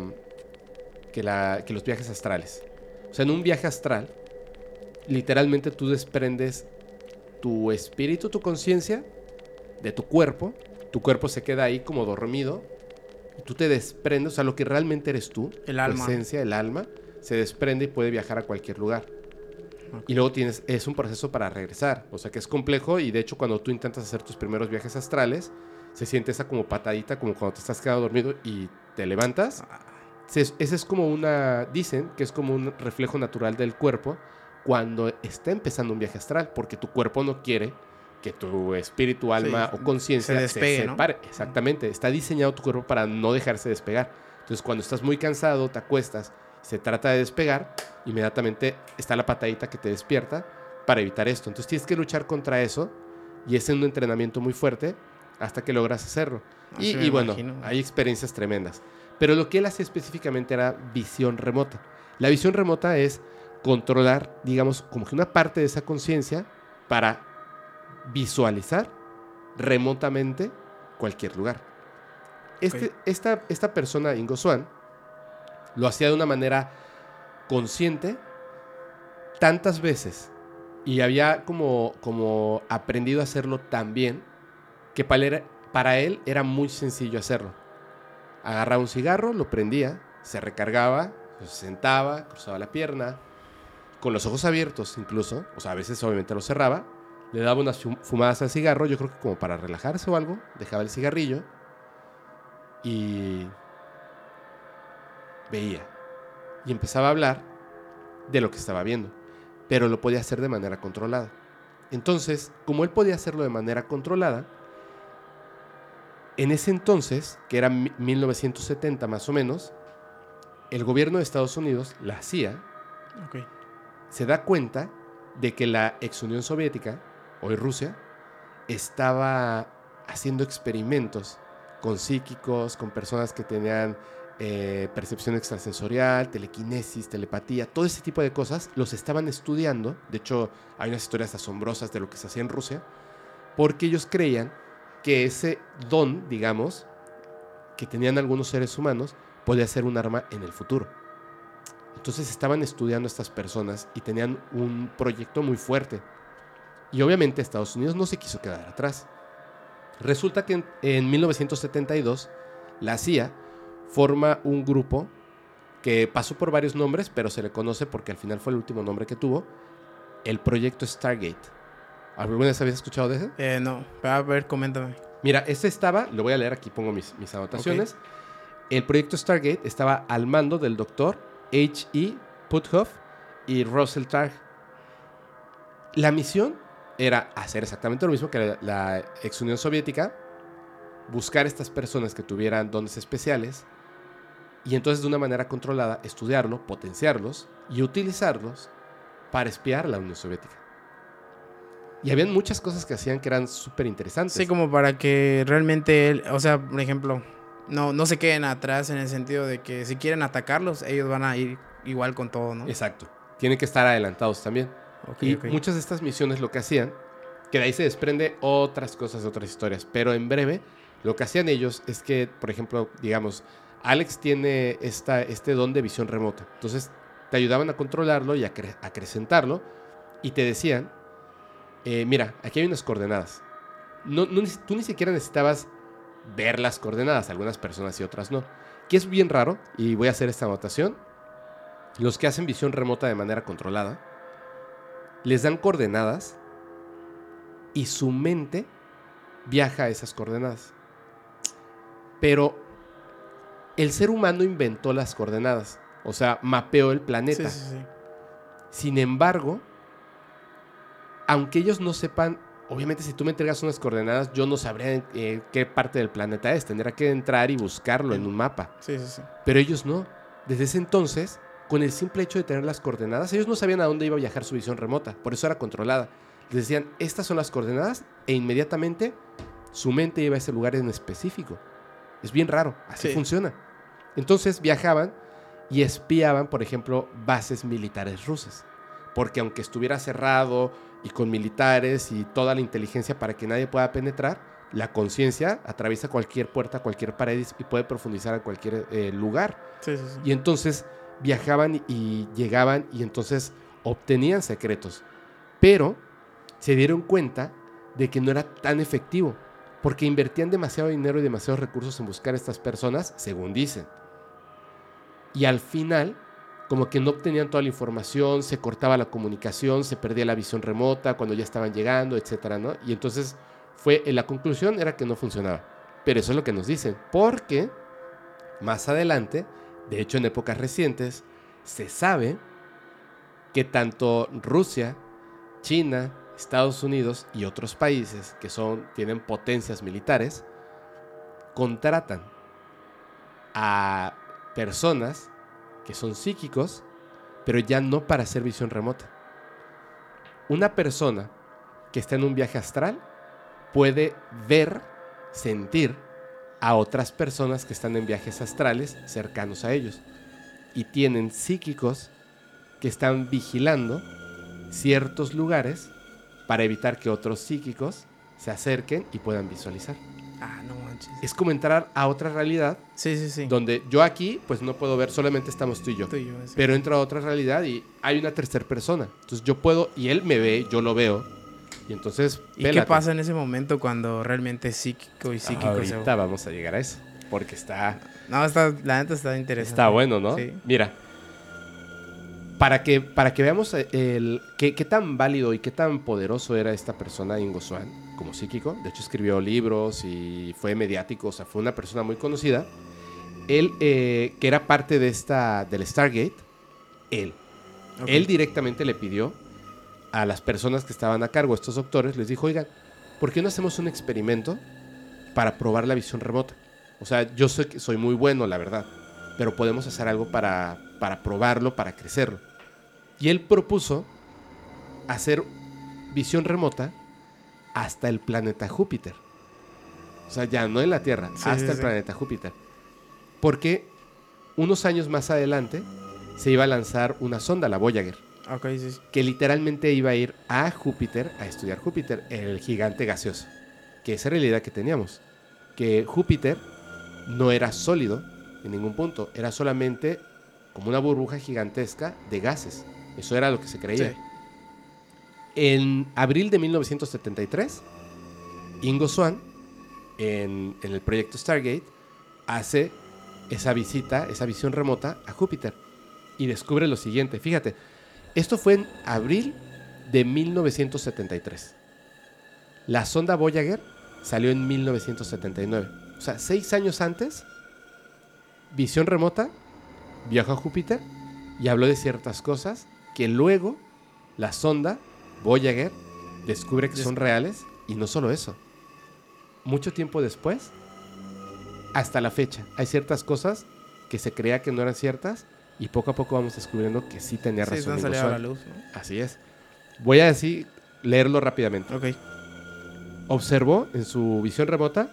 S1: que, la, que los viajes astrales. O sea, en un viaje astral, literalmente tú desprendes tu espíritu, tu conciencia, de tu cuerpo, tu cuerpo se queda ahí como dormido, y tú te desprendes, o sea, lo que realmente eres tú,
S2: El
S1: tu
S2: alma.
S1: esencia, el alma, se desprende y puede viajar a cualquier lugar.
S2: Ok.
S1: Y luego tienes, es un proceso para regresar, o sea que es complejo y de hecho cuando tú intentas hacer tus primeros viajes astrales, se siente esa como patadita, como cuando te estás quedado dormido y te levantas. Se- Ese es como una, dicen que es como un reflejo natural del cuerpo cuando está empezando un viaje astral, porque tu cuerpo no quiere que tu espíritu, alma
S2: Sí,
S1: o conciencia
S2: se
S1: se,
S2: despegue, ¿no?
S1: separe. Exactamente, está diseñado tu cuerpo para no dejarse despegar. Entonces cuando estás muy cansado, te acuestas, se trata de despegar, inmediatamente está la patadita que te despierta para evitar esto. Entonces tienes que luchar contra eso y es un entrenamiento muy fuerte hasta que logras hacerlo. Y, bueno,
S2: imagino.
S1: hay experiencias tremendas. Pero lo que él hacía específicamente era visión remota. La visión remota es controlar, digamos, como que una parte de esa conciencia para visualizar remotamente cualquier lugar. Este, esta, esta persona, Ingo Swan, lo hacía de una manera consciente tantas veces y había como, como aprendido a hacerlo tan bien que para él, para él era muy sencillo hacerlo. Agarraba un cigarro, lo prendía, se recargaba, se sentaba, cruzaba la pierna, con los ojos abiertos incluso, o sea, a veces obviamente lo cerraba, le daba unas fum- fumadas al cigarro, yo creo que como para relajarse o algo, dejaba el cigarrillo y veía. Y empezaba a hablar de lo que estaba viendo, pero lo podía hacer de manera controlada. Entonces, como él podía hacerlo de manera controlada, en ese entonces, que era mi- 1970 más o menos, el gobierno de Estados Unidos, la CIA,
S2: Ok.
S1: se da cuenta de que la ex Unión Soviética, hoy Rusia, estaba haciendo experimentos con psíquicos, con personas que tenían eh, percepción extrasensorial, telequinesis, telepatía, todo ese tipo de cosas, los estaban estudiando. De hecho, hay unas historias asombrosas de lo que se hacía en Rusia, porque ellos creían que ese don, digamos, que tenían algunos seres humanos, podía ser un arma en el futuro. Entonces estaban estudiando a estas personas y tenían un proyecto muy fuerte. Y obviamente Estados Unidos no se quiso quedar atrás. Resulta que en, en 1972 la CIA forma un grupo que pasó por varios nombres, pero se le conoce porque al final fue el último nombre que tuvo, el proyecto Stargate. ¿Alguna vez habías escuchado de ese?
S2: Eh, no, a ver, coméntame.
S1: Mira, este estaba, lo voy a leer aquí, pongo mis, mis anotaciones. El proyecto Stargate estaba al mando del doctor H.E. Puthoff y Russell Targ. La misión era hacer exactamente lo mismo que la, la ex Unión Soviética, buscar estas personas que tuvieran dones especiales y entonces de una manera controlada estudiarlo, potenciarlos y utilizarlos para espiar a la Unión Soviética. Y habían muchas cosas que hacían que eran súper interesantes.
S2: Sí, como para que realmente, él- o sea, por ejemplo, no, no se queden atrás en el sentido de que si quieren atacarlos, ellos van a ir igual con todo, ¿no?
S1: Exacto. Tienen que estar adelantados también.
S2: Ok,
S1: y muchas de estas misiones lo que hacían, que de ahí se desprende otras cosas, otras historias, pero en breve, lo que hacían ellos es que, por ejemplo, digamos, Alex tiene esta, este don de visión remota. Entonces, te ayudaban a controlarlo y a acre- acrecentarlo y te decían, eh, mira, aquí hay unas coordenadas. No, no tú ni siquiera necesitabas ver las coordenadas, algunas personas y otras no. Que es bien raro, y voy a hacer esta anotación. Los que hacen visión remota de manera controlada, les dan coordenadas y su mente viaja a esas coordenadas. Pero el ser humano inventó las coordenadas, o sea, mapeó el planeta.
S2: Sí, sí, sí.
S1: Sin embargo, aunque ellos no sepan, obviamente si tú me entregas unas coordenadas, yo no sabría eh, qué parte del planeta es. Tendría que entrar y buscarlo en un mapa.
S2: Sí, sí, sí.
S1: Pero ellos no. Desde ese entonces, con el simple hecho de tener las coordenadas, ellos no sabían a dónde iba a viajar su visión remota. Por eso era controlada. Les decían, estas son las coordenadas e inmediatamente su mente iba a ese lugar en específico. Es bien raro. Así
S2: Sí.
S1: funciona. Entonces viajaban y espiaban, por ejemplo, bases militares rusas. Porque aunque estuviera cerrado y con militares y toda la inteligencia para que nadie pueda penetrar, la conciencia atraviesa cualquier puerta, cualquier pared y puede profundizar en cualquier eh, lugar.
S2: Sí, sí, sí.
S1: Y entonces viajaban y- y llegaban y entonces obtenían secretos. Pero se dieron cuenta de que no era tan efectivo, porque invertían demasiado dinero y demasiados recursos en buscar a estas personas, según dicen. Y al final, como que no obtenían toda la información, se cortaba la comunicación, se perdía la visión remota cuando ya estaban llegando, etcétera, ¿no? Y entonces fue, eh, la conclusión era que no funcionaba. Pero eso es lo que nos dicen, porque más adelante, de hecho en épocas recientes, se sabe que tanto Rusia, China, Estados Unidos y otros países que son, tienen potencias militares, contratan a personas que son psíquicos, pero ya no para hacer visión remota. Una persona que está en un viaje astral puede ver, sentir a otras personas que están en viajes astrales cercanos a ellos. Y tienen psíquicos que están vigilando ciertos lugares para evitar que otros psíquicos se acerquen y puedan visualizar.
S2: Ah, no manches.
S1: Es como entrar a otra realidad
S2: Sí, sí, sí.
S1: donde yo aquí pues no puedo ver, solamente estamos tú y yo.
S2: Tú y yo, sí.
S1: Pero entro a otra realidad y hay una tercera persona. Entonces yo puedo, y él me ve, yo lo veo. Y entonces...
S2: ¿Y qué pasa en ese momento cuando realmente es psíquico y psíquico se-
S1: Ahorita vamos a llegar a eso. Porque está,
S2: No, está, la neta está interesante.
S1: está bueno, ¿no?
S2: Sí.
S1: Mira, para que, para que veamos eh, el, qué, qué tan válido y qué tan poderoso era esta persona, Ingo Swann, como psíquico. De hecho, escribió libros y fue mediático, o sea, fue una persona muy conocida. Él, eh, que era parte de esta, del Stargate, él,
S2: Ok.
S1: él directamente le pidió a las personas que estaban a cargo, estos doctores, les dijo, oigan, ¿por qué no hacemos un experimento para probar la visión remota? O sea, yo que soy muy bueno, la verdad, pero podemos hacer algo para, para probarlo, para crecerlo. Y él propuso hacer visión remota hasta el planeta Júpiter. O sea, ya no en la Tierra,
S2: Sí,
S1: hasta
S2: sí,
S1: el
S2: sí.
S1: planeta Júpiter. Porque unos años más adelante se iba a lanzar una sonda, la Voyager,
S2: Ok, sí, sí.
S1: que literalmente iba a ir a Júpiter a estudiar Júpiter, el gigante gaseoso. Que esa idea que teníamos. Que Júpiter no era sólido en ningún punto, era solamente como una burbuja gigantesca de gases. Eso era lo que se creía. En abril de 1973, Ingo Swann en, en el proyecto Stargate, hace esa visita, esa visión remota a Júpiter y descubre lo siguiente. Fíjate, esto fue en abril de 1973. La sonda Voyager salió en 1979. O sea, seis años antes, visión remota, viajó a Júpiter y habló de ciertas cosas que luego la sonda Voyager descubre que son reales y no solo eso. Mucho tiempo después, hasta la fecha, hay ciertas cosas que se creía que no eran ciertas y poco a poco vamos descubriendo que sí tenía
S2: Sí,
S1: razón.
S2: están a la luz. ¿no?
S1: Así es. Voy a decir, leerlo rápidamente.
S2: Ok.
S1: Observó en su visión remota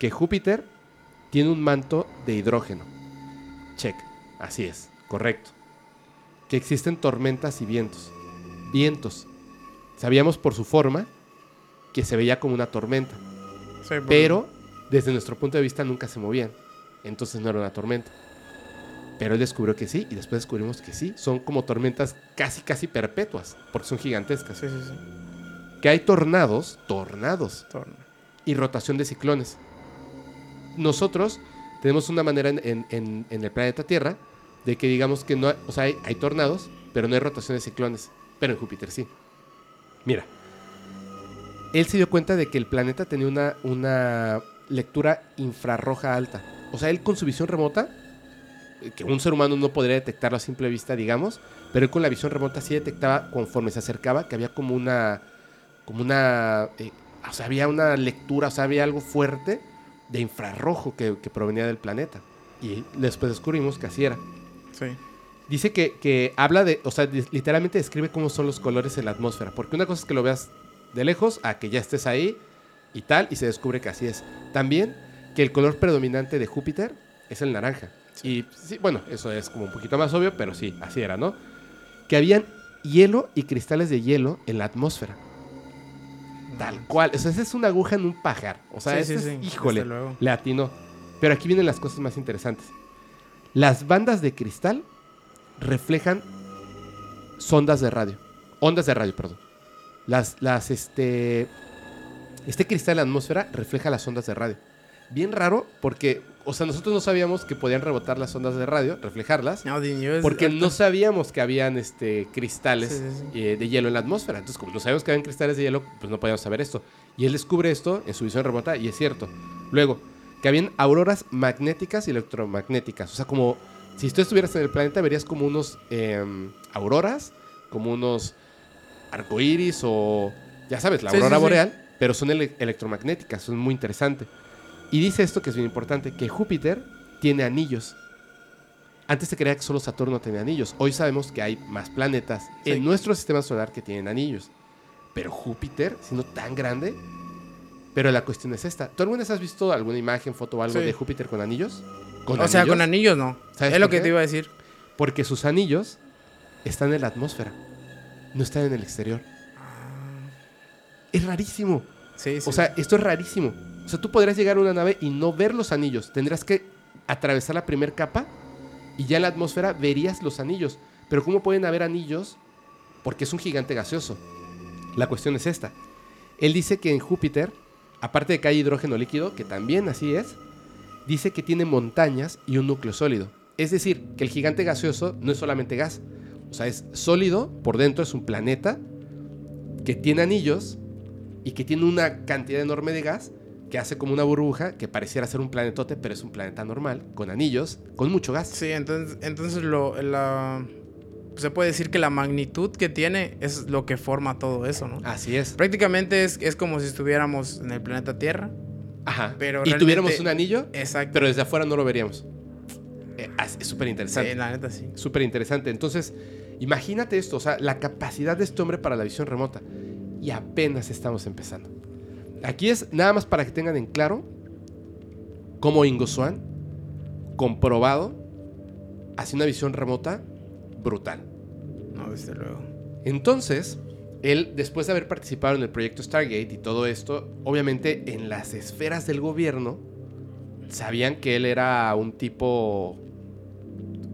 S1: que Júpiter tiene un manto de hidrógeno. Check. Así es. Correcto. Que existen tormentas y vientos. Vientos. Sabíamos por su forma que se veía como una tormenta.
S2: Sí,
S1: Pero desde nuestro punto de vista nunca se movían. Entonces no era una tormenta. Pero él descubrió que sí y después descubrimos que sí. Son como tormentas casi, casi perpetuas. Porque son gigantescas.
S2: Sí, sí, sí.
S1: Que hay tornados, tornados y rotación de ciclones. Nosotros tenemos una manera en, en- en- en el planeta Tierra de que digamos que no hay, o sea, hay, hay tornados, pero no hay rotación de ciclones. Pero en Júpiter sí. Mira, él se dio cuenta de que el planeta tenía una, una lectura infrarroja alta. O sea, él con su visión remota, eh, que un ser humano no podría detectarlo a simple vista, digamos, pero él con la visión remota sí detectaba conforme se acercaba que había como una, como una, eh, o sea, había una lectura, o sea, había algo fuerte de infrarrojo que, que provenía del planeta. Y después descubrimos que así era.
S2: Sí.
S1: Dice que, que habla de, o sea, de- literalmente describe cómo son los colores en la atmósfera. Porque una cosa es que lo veas de lejos a que ya estés ahí y tal, y se descubre que así es. También que el color predominante de Júpiter es el naranja. Y sí, bueno, eso es como un poquito más obvio, pero sí, así era, ¿no? Que habían hielo y cristales de hielo en la atmósfera. Tal cual. O sea, esa es una aguja en un pajar. O sea,
S2: Sí,
S1: ese
S2: sí,
S1: es- híjole, le atinó. Pero aquí vienen las cosas más interesantes. Las bandas de cristal reflejan sondas de radio. Ondas de radio, perdón. Las, las, este... Este cristal en la atmósfera refleja las ondas de radio. Bien raro porque, o sea, nosotros no sabíamos que podían rebotar las ondas de radio, reflejarlas.
S2: No,
S1: Porque no sabíamos que habían este, cristales
S2: Sí, sí, sí.
S1: eh, de hielo en la atmósfera. Entonces, como no sabíamos que habían cristales de hielo, pues no podíamos saber esto. Y él descubre esto en su visión remota y es cierto. Luego, que habían auroras magnéticas y electromagnéticas. O sea, como si tú estuvieras en el planeta, verías como unos em, auroras, como unos arcoíris o, ya sabes, la
S2: Sí,
S1: aurora
S2: sí, sí.
S1: boreal, pero son ele- electromagnéticas, son muy interesante. Y dice esto que es bien importante, que Júpiter tiene anillos. Antes se creía que solo Saturno tenía anillos. Hoy sabemos que hay más planetas en nuestro sistema solar que tienen anillos. Pero Júpiter, siendo tan grande. Pero la cuestión es esta. ¿Tú alguna vez has visto alguna imagen, foto o algo
S2: Sí.
S1: de Júpiter con anillos?
S2: O sea, con anillos no.
S1: ¿Sabes
S2: Es lo que
S1: qué?
S2: te iba a decir.
S1: Porque sus anillos están en la atmósfera. No están en el exterior. Es rarísimo.
S2: Sí, sí.
S1: O sea, esto es rarísimo. O sea, tú podrías llegar a una nave y no ver los anillos. Tendrás que atravesar la primera capa y ya en la atmósfera verías los anillos. Pero ¿cómo pueden haber anillos? Porque es un gigante gaseoso. La cuestión es esta. Él dice que en Júpiter, aparte de que hay hidrógeno líquido, que también así es, dice que tiene montañas y un núcleo sólido. Es decir, que el gigante gaseoso no es solamente gas. O sea, es sólido, por dentro es un planeta que tiene anillos y que tiene una cantidad enorme de gas que hace como una burbuja que pareciera ser un planetote, pero es un planeta normal, con anillos, con mucho gas.
S2: Sí, entonces, entonces lo, la, se puede decir que la magnitud que tiene es lo que forma todo eso, ¿no?
S1: Así es.
S2: Prácticamente es, es como si estuviéramos en el planeta Tierra.
S1: Ajá.
S2: Pero
S1: y tuviéramos un anillo,
S2: Exacto.
S1: pero desde afuera no lo veríamos. Eh, as- es súper
S2: sí,
S1: interesante.
S2: la neta sí.
S1: Súper interesante. Entonces, imagínate esto, o sea, la capacidad de este hombre para la visión remota. Y apenas estamos empezando. Aquí es nada más para que tengan en claro cómo Ingo Swann, comprobado, hace una visión remota brutal.
S2: No, desde luego.
S1: Entonces, él, después de haber participado en el proyecto Stargate y todo esto, obviamente en las esferas del gobierno, sabían que él era un tipo,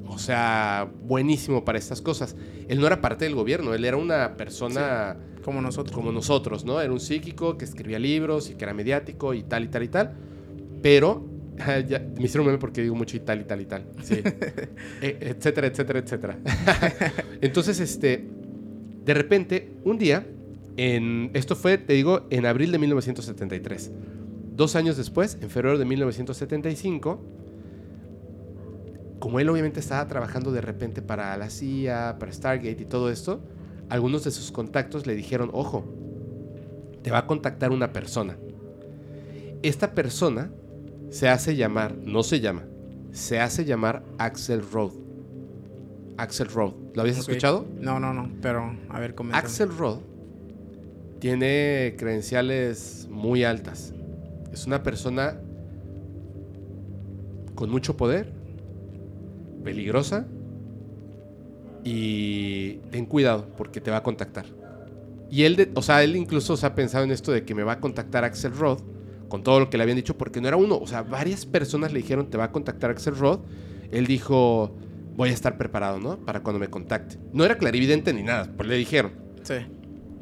S1: o sea, buenísimo para estas cosas. Él no era parte del gobierno, él era una persona
S2: Como nosotros.
S1: como nosotros, ¿no? Era un psíquico que escribía libros y que era mediático y tal y tal y tal. Pero ya, me hicieron meme porque digo mucho y tal y tal y tal. Sí. E- etcétera, etcétera, etcétera. Entonces, este, de repente, un día, esto fue, te digo, en abril de 1973. Dos años después, en febrero de 1975, como él obviamente estaba trabajando de repente para la CIA, para Stargate y todo esto, algunos de sus contactos le dijeron, ojo, te va a contactar una persona. Esta persona se hace llamar, no se llama, se hace llamar Axel Road. Axel Road. ¿Lo habías escuchado?
S2: No, no, no. Pero, a ver, comenta.
S1: Axel Road tiene credenciales muy altas. Es una persona con mucho poder, peligrosa y ten cuidado porque te va a contactar. Y él, de- o sea, él incluso se ha pensado en esto de que me va a contactar Axel Roth con todo lo que le habían dicho porque no era uno, o sea, varias personas le dijeron te va a contactar Axel Roth. Él dijo voy a estar preparado, ¿no? Para cuando me contacte. No era clarividente ni nada, pues le dijeron.
S2: Sí.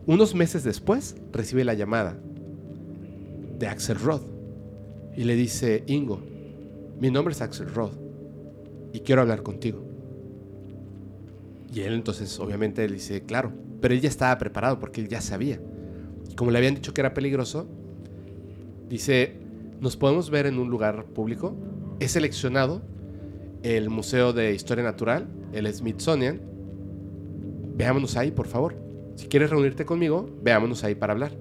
S1: Unos meses después recibe la llamada de Axel Roth y le dice, Ingo, mi nombre es Axel Roth y quiero hablar contigo. Y él entonces obviamente le dice, claro, pero él ya estaba preparado porque él ya sabía. Y como le habían dicho que era peligroso, dice, nos podemos ver en un lugar público. He seleccionado el Museo de Historia Natural, el Smithsonian. Veámonos ahí, por favor. Si quieres reunirte conmigo, veámonos ahí para hablar.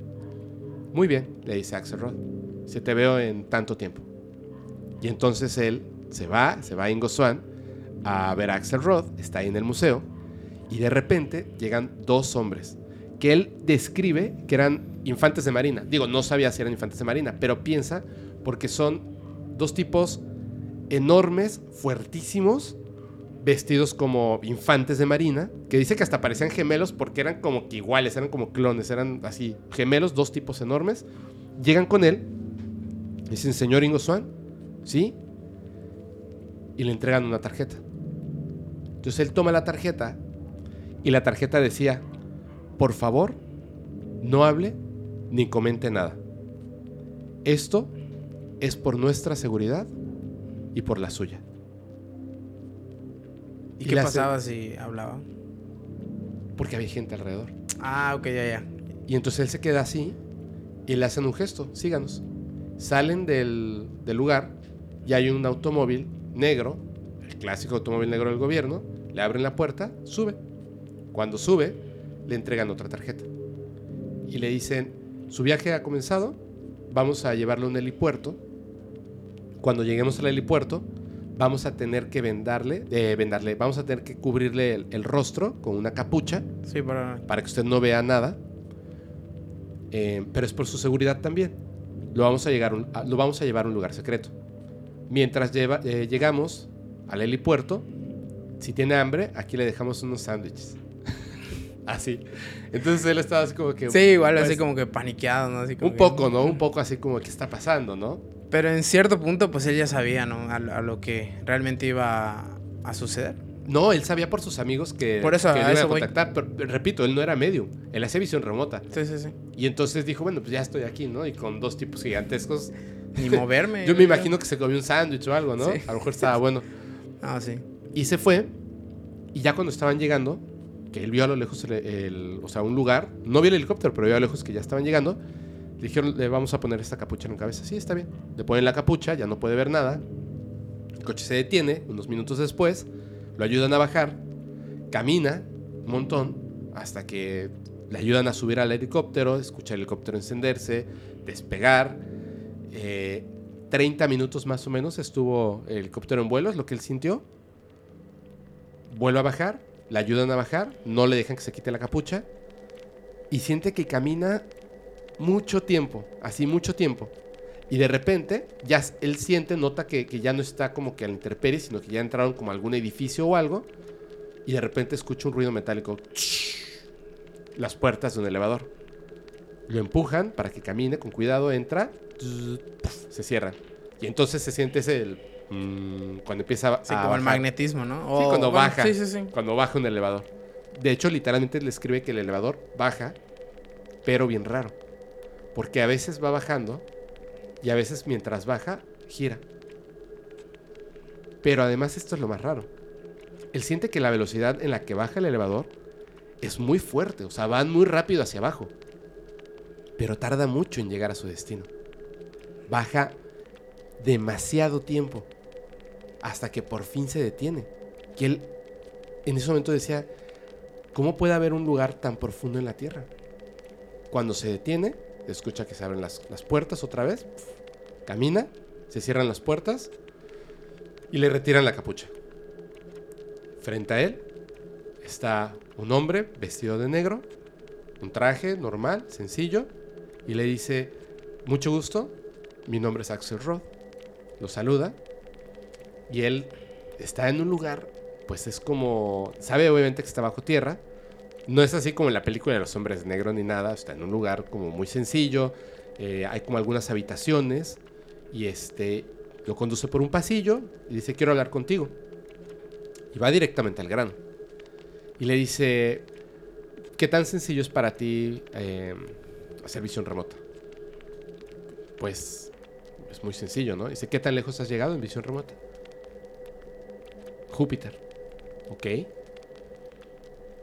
S1: Muy bien, le dice Axel Roth. Se te veo en tanto tiempo. Y entonces él se va, se va a Ingo Swan a ver a Axel Roth, está ahí en el museo, y de repente llegan dos hombres que él describe que eran infantes de marina. Digo, no sabía si eran infantes de marina, pero piensa porque son dos tipos enormes, fuertísimos, vestidos como infantes de marina, que dice que hasta parecían gemelos porque eran como que iguales, eran como clones, eran así, gemelos, dos tipos enormes. Llegan con él, dicen, señor Ingo Swan, ¿sí? Y le entregan una tarjeta. Entonces él toma la tarjeta y la tarjeta decía, por favor, no hable ni comente nada. Esto es por nuestra seguridad y por la suya.
S2: ¿Y,
S1: Y
S2: qué pasaba si hablaba?
S1: Porque había gente alrededor.
S2: Ah, ok, ya, ya.
S1: Y entonces él se queda así y le hacen un gesto, síganos. Salen del, del lugar y hay un automóvil negro, el clásico automóvil negro del gobierno, le abren la puerta, sube. Cuando sube, le entregan otra tarjeta. Y le dicen, su viaje ha comenzado, vamos a llevarlo a un helipuerto. Cuando lleguemos al helipuerto, vamos a tener que vendarle, eh, vendarle, vamos a tener que cubrirle el- el rostro con una capucha
S2: Sí, para...
S1: para que usted no vea nada. Eh, pero es por su seguridad también. Lo vamos a, llegar un- a- lo vamos a llevar a un lugar secreto. Mientras lleva- eh, llegamos al helipuerto, si tiene hambre, aquí le dejamos unos sándwiches. así. Entonces él estaba así como que...
S2: Sí, igual
S1: pues,
S2: así como que paniqueado, ¿no? Así como
S1: Un
S2: que-
S1: poco, ¿no? Un poco así como, ¿qué está pasando, no?
S2: Pero en cierto punto, pues él ya sabía, ¿no? A, a lo que realmente iba a, a suceder.
S1: No, él sabía por sus amigos que,
S2: Por eso,
S1: que
S2: a
S1: lo iban
S2: eso
S1: a contactar. Pero, pero repito, él no era medium. Él hacía visión remota.
S2: Sí, sí, sí.
S1: Y entonces dijo, bueno, pues ya estoy aquí, ¿no? Y con dos tipos gigantescos
S2: Ni moverme.
S1: Yo me imagino que se comió un sándwich o algo, ¿no?
S2: Sí.
S1: A lo mejor estaba bueno.
S2: Ah, sí.
S1: Y se fue. Y ya cuando estaban llegando, que él vio a lo lejos, el, el- o sea, un lugar, no vio el helicóptero, pero vio a lo lejos que ya estaban llegando, dijeron, le vamos a poner esta capucha en la cabeza. Sí, está bien. Le ponen la capucha, ya no puede ver nada. El coche se detiene, unos minutos después, lo ayudan a bajar, camina un montón hasta que le ayudan a subir al helicóptero, escucha el helicóptero encenderse, despegar. Eh, 30 minutos más o menos estuvo el helicóptero en vuelo, es lo que él sintió. Vuelve a bajar, le ayudan a bajar, no le dejan que se quite la capucha y siente que camina mucho tiempo, así mucho tiempo. Y de repente, ya él siente, nota que, que ya no está como que a la intemperie, sino que ya entraron como a algún edificio o algo. Y de repente escucha un ruido metálico. Las puertas de un elevador. Lo empujan para que camine con cuidado, entra, se cierran. Y entonces se siente ese el, mm, cuando empieza a
S2: Sí, como el magnetismo, ¿no?
S1: Sí,
S2: O-
S1: cuando
S2: bueno,
S1: baja.
S2: Sí, sí, sí.
S1: Cuando baja un elevador. De hecho, literalmente le escribe que el elevador baja pero bien raro. Porque a veces va bajando y a veces mientras baja, gira. Pero además esto es lo más raro. Él siente que la velocidad en la que baja el elevador es muy fuerte, o sea, van muy rápido hacia abajo. Pero tarda mucho en llegar a su destino. Baja demasiado tiempo hasta que por fin se detiene. Que él en ese momento decía, ¿cómo puede haber un lugar tan profundo en la Tierra? Cuando se detiene, escucha que se abren las, las puertas otra vez, camina, se cierran las puertas y le retiran la capucha. Frente a él está un hombre vestido de negro, un traje normal, sencillo, y le dice, mucho gusto, mi nombre es Axel Roth. Lo saluda y él está en un lugar, pues es como, sabe obviamente que está bajo tierra, no es así como en la película de los hombres negros ni nada, está en un lugar como muy sencillo, eh, hay como algunas habitaciones y este lo conduce por un pasillo y dice quiero hablar contigo. Y va directamente al grano. Y le dice, ¿qué tan sencillo es para ti em, hacer visión remota? Pues es muy sencillo, ¿no? Dice, ¿qué tan lejos has llegado en visión remota? Júpiter. Ok.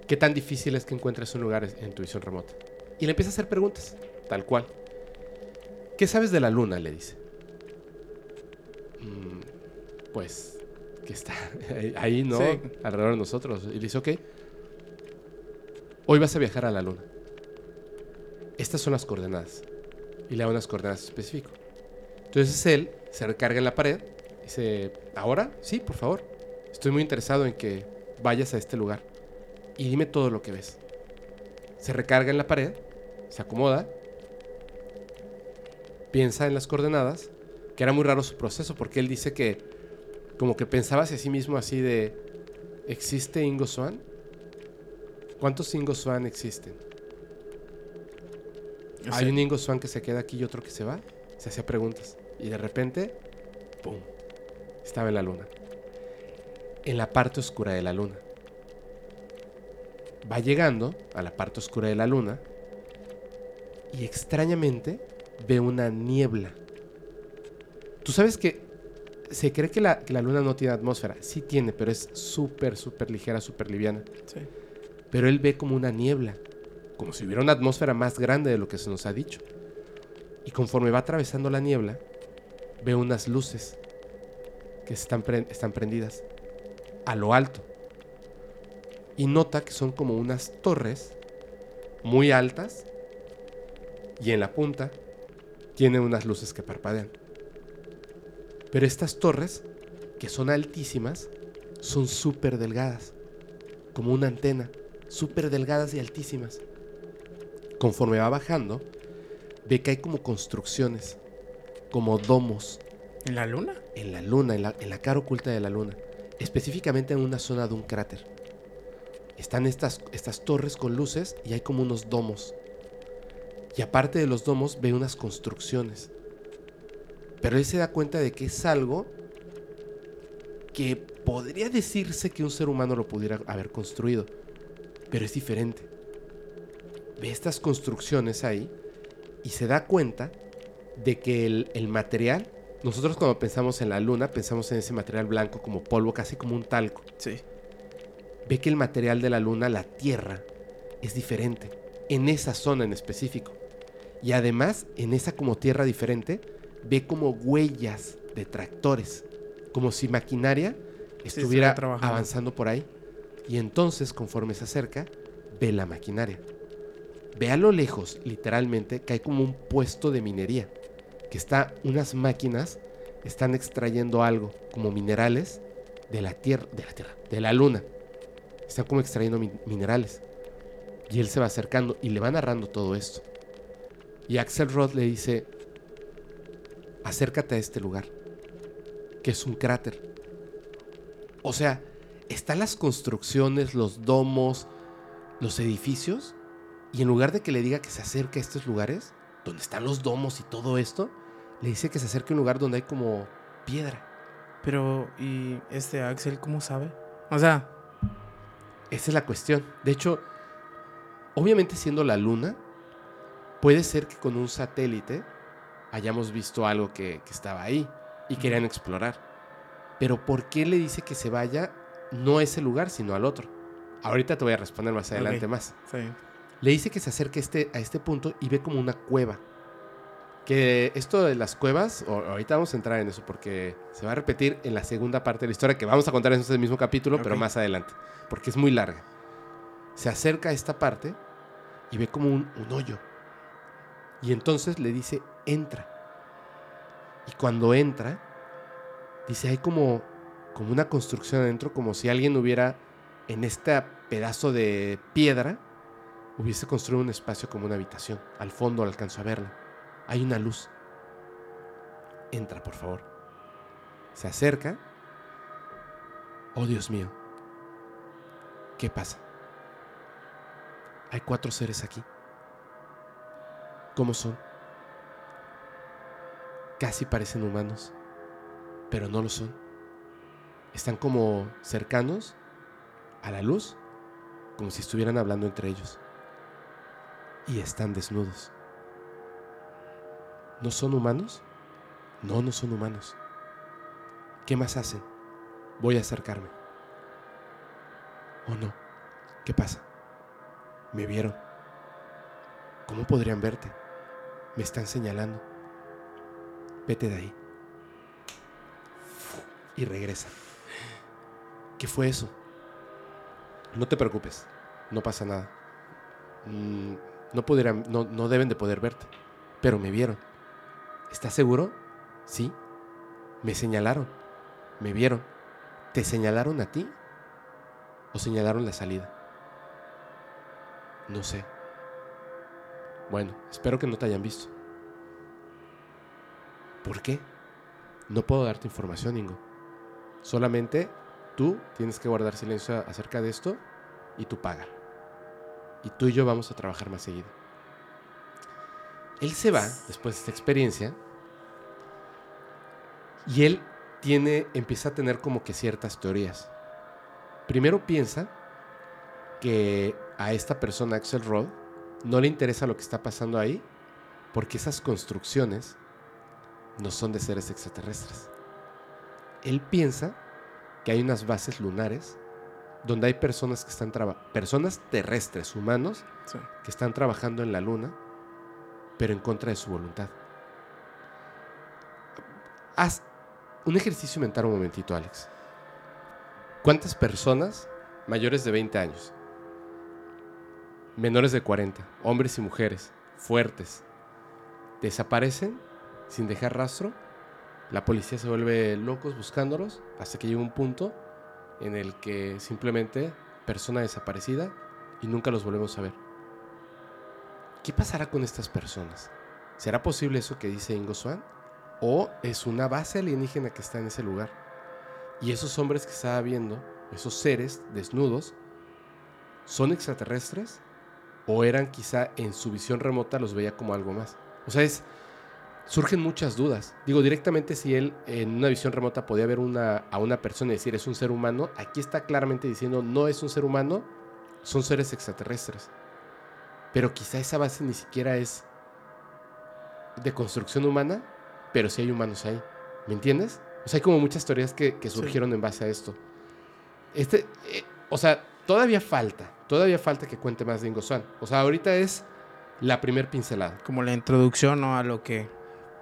S1: ¿Qué tan difícil es que encuentres un lugar en tu visión remota? Y le empieza a hacer preguntas, tal cual. ¿Qué sabes de la luna? Le dice. "Mm, pues que está ahí, ¿no?
S2: Sí.
S1: Alrededor de nosotros. Y le dice, ok. Hoy vas a viajar a la luna. Estas son las coordenadas. Y le da unas coordenadas específicas. Entonces él se recarga en la pared. Dice, ¿ahora? Sí, por favor. Estoy muy interesado en que vayas a este lugar. Y dime todo lo que ves. Se recarga en la pared. Se acomoda. Piensa en las coordenadas. Que era muy raro su proceso porque él dice que como que pensaba hacia sí mismo así de, ¿existe Ingo Swan? ¿Cuántos Ingo Swan existen? Hay
S2: sé.
S1: un Ingo Swan que se queda aquí y otro que se va. Se hacía preguntas. Y de repente, ¡pum! Estaba en la luna. En la parte oscura de la luna. Va llegando a la parte oscura de la luna. Y extrañamente ve una niebla. Tú sabes que se cree que la, que la luna no tiene atmósfera. Sí tiene, pero es súper, súper ligera, súper liviana.
S2: Sí.
S1: Pero él ve como una niebla, como si hubiera una atmósfera más grande de lo que se nos ha dicho. Y conforme va atravesando la niebla, ve unas luces que están, pre- están prendidas a lo alto. Y nota que son como unas torres muy altas y en la punta tiene unas luces que parpadean. Pero estas torres, que son altísimas, son súper delgadas, como una antena, súper delgadas y altísimas. Conforme va bajando, ve que hay como construcciones, como domos,
S2: ¿En la luna?
S1: en la luna, en la, en la cara oculta de la luna, específicamente en una zona de un cráter. Están estas, estas torres con luces y hay como unos domos. Y aparte de los domos ve unas construcciones. Pero él se da cuenta de que es algo que podría decirse que un ser humano lo pudiera haber construido. Pero es diferente. Ve estas construcciones ahí y se da cuenta de que el, el material, nosotros cuando pensamos en la luna, pensamos en ese material blanco como polvo, casi como un talco.
S2: Sí.
S1: Ve que el material de la luna, la Tierra, es diferente. En esa zona en específico. Y además, en esa como tierra diferente, ve como huellas de tractores. Como si maquinaria estuviera avanzando por ahí. Y entonces, conforme se acerca, ve la maquinaria. Ve a lo lejos, literalmente, que hay como un puesto de minería. Que está, unas máquinas están extrayendo algo, como minerales, de la tierra, de la tierra, de la luna. Están como extrayendo min- minerales. Y él se va acercando y le va narrando todo esto. Y Axel Roth le dice, acércate a este lugar, que es un cráter. O sea, están las construcciones, los domos, los edificios, y en lugar de que le diga que se acerque a estos lugares, donde están los domos y todo esto, le dice que se acerque a un lugar donde hay como piedra.
S2: Pero, ¿y este Axel cómo sabe? O sea,
S1: Esa es la cuestión. De hecho, obviamente siendo la luna, puede ser que con un satélite hayamos visto algo que, que estaba ahí y querían explorar. Pero ¿por qué le dice que se vaya no a ese lugar, sino al otro? Ahorita te voy a responder más adelante más.
S2: Sí.
S1: Le dice que se acerque este, a este punto y ve como una cueva. Que esto de las cuevas, ahorita vamos a entrar en eso porque se va a repetir en la segunda parte de la historia que vamos a contar en ese mismo capítulo, pero más adelante, porque es muy larga. Se acerca a esta parte y ve como un, un hoyo. Y entonces le dice, entra. Y cuando entra, dice, hay como, como una construcción adentro, como si alguien hubiera en este pedazo de piedra, hubiese construido un espacio como una habitación. Al fondo alcanzo a verla. Hay una luz. Entra, por favor. Se acerca. Oh, Dios mío. ¿Qué pasa? Hay cuatro seres aquí. ¿Cómo son? Casi parecen humanos, pero no lo son. Están como cercanos a la luz, como si estuvieran hablando entre ellos. Y están desnudos. ¿No son humanos? No, no son humanos. ¿Qué más hacen? Voy a acercarme. ¿O no? ¿Qué pasa? Me vieron. ¿Cómo podrían verte? Me están señalando. Vete de ahí. Y regresa. ¿Qué fue eso? No te preocupes. No pasa nada. Mm, no, pudieran, no, no deben de poder verte. Pero me vieron. ¿Estás seguro? Sí. Me señalaron. Me vieron. ¿Te señalaron a ti? ¿O señalaron la salida? No sé. Bueno, espero que no te hayan visto. ¿Por qué? No puedo darte información, Ingo. Solamente tú tienes que guardar silencio acerca de esto y tú paga. Y tú y yo vamos a trabajar más seguido. Él se va después de esta experiencia y él tiene, empieza a tener como que ciertas teorías. Primero piensa que a esta persona, Axel Rod, no le interesa lo que está pasando ahí porque esas construcciones no son de seres extraterrestres. Él piensa que hay unas bases lunares donde hay personas que están personas terrestres, humanos,
S2: Sí.
S1: que están trabajando en la luna, pero en contra de su voluntad. Haz un ejercicio mental un momentito, Alex. ¿Cuántas personas mayores de 20 años, menores de 40, hombres y mujeres, fuertes, desaparecen sin dejar rastro? La policía se vuelve locos buscándolos hasta que llega un punto en el que simplemente persona desaparecida y nunca los volvemos a ver. ¿Qué pasará con estas personas? ¿Será posible eso que dice Ingo Swan? ¿O es una base alienígena que está en ese lugar? Y esos hombres que estaba viendo, esos seres desnudos, ¿son extraterrestres? ¿O eran quizá en su visión remota los veía como algo más? O sea, es, surgen muchas dudas. Digo, directamente si él en una visión remota podía ver a una persona y decir es un ser humano, aquí está claramente diciendo no es un ser humano, son seres extraterrestres. Pero quizá esa base ni siquiera es de construcción humana, pero sí hay humanos ahí. ¿Me entiendes? O sea, hay como muchas teorías que, que
S2: Sí.
S1: surgieron en base a esto. Este, eh, o sea, todavía falta, todavía falta que cuente más de Ingo Swan. O sea, ahorita es la primer pincelada.
S2: Como la introducción ¿no? a lo que...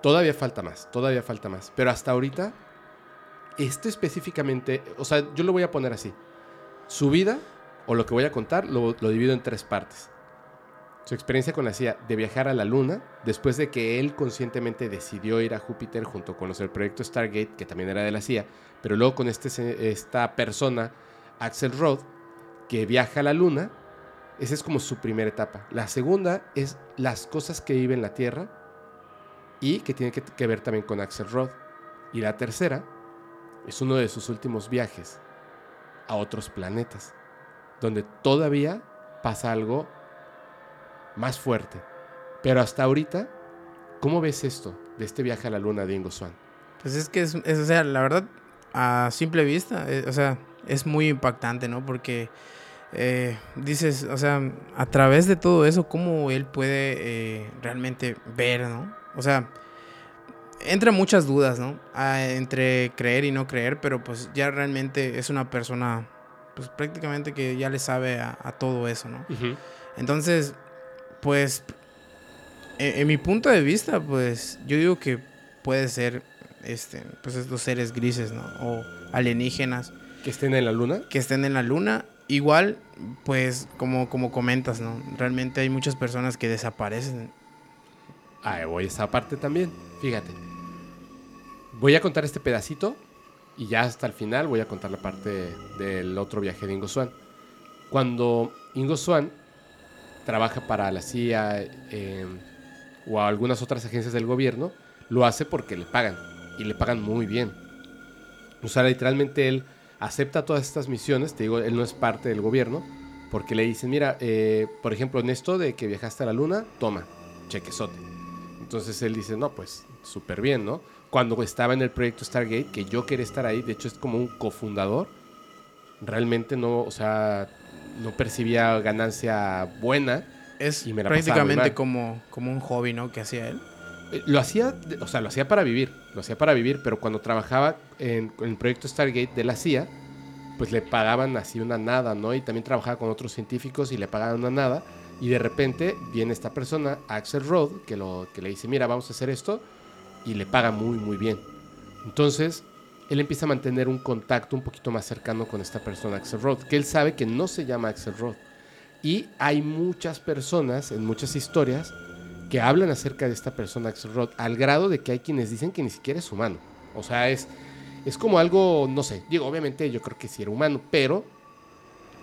S1: Todavía falta más, todavía falta más. Pero hasta ahorita, esto específicamente, o sea, yo lo voy a poner así. Su vida, o lo que voy a contar, lo, lo divido en tres partes. Su experiencia con la CIA de viajar a la Luna, después de que él conscientemente decidió ir a Júpiter junto con los del proyecto Stargate, que también era de la CIA, pero luego con este, esta persona, Axel Roth, que viaja a la Luna, esa es como su primera etapa. La segunda es las cosas que vive en la Tierra, y que tiene que, que ver también con Axel Roth. Y la tercera es uno de sus últimos viajes a otros planetas, donde todavía pasa algo más fuerte. Pero hasta ahorita, ¿cómo ves esto de este viaje a la luna de Ingo Swan?
S2: Pues es que es, es, o sea, la verdad, a simple vista, eh, o sea, es muy impactante, ¿no? Porque eh, dices, o sea, a través de todo eso, cómo él puede eh, realmente ver, ¿no? O sea, entra muchas dudas, ¿no? Ah, entre creer y no creer, pero pues ya realmente es una persona, pues prácticamente que ya le sabe a, todo eso, ¿no? Entonces, pues, en, mi punto de vista, pues, yo digo que puede ser, este, pues estos seres grises, ¿no? O alienígenas.
S1: Que estén en la luna.
S2: Que estén en la luna. Igual, pues, como, como comentas, ¿no? Realmente hay muchas personas que desaparecen.
S1: Ah, voy a esa parte también. Fíjate. Voy a contar este pedacito y ya hasta el final voy a contar la parte del otro viaje de Ingo Swan. Cuando Ingo Swan trabaja para la CIA eh, o algunas otras agencias del gobierno, lo hace porque le pagan y le pagan muy bien. O sea, literalmente él acepta todas estas misiones, te digo, él no es parte del gobierno, porque le dicen, mira, eh, por ejemplo, en esto de que viajaste a la luna, toma, chequesote. Entonces él dice, no, pues súper bien, ¿no? Cuando estaba en el proyecto Stargate, que yo quería estar ahí, de hecho es como un cofundador, realmente no, o sea, no percibía ganancia buena.
S2: Es prácticamente como, como un hobby, ¿no? Que hacía él.
S1: Eh, lo hacía, o sea, lo hacía para vivir, lo hacía para vivir, pero cuando trabajaba en, el proyecto Stargate de la CIA, pues le pagaban así una nada, ¿no? Y también trabajaba con otros científicos y le pagaban una nada. Y de repente viene esta persona, Axel Rod, que, lo, que le dice, mira, vamos a hacer esto, y le paga muy, muy bien. Entonces, él empieza a mantener un contacto un poquito más cercano con esta persona, Axel Rod, que él sabe que no se llama Axel Rod. Y hay muchas personas en muchas historias que hablan acerca de esta persona, Axel Rod, al grado de que hay quienes dicen que ni siquiera es humano. O sea, es, es como algo, no sé, digo, obviamente yo creo que sí era humano, pero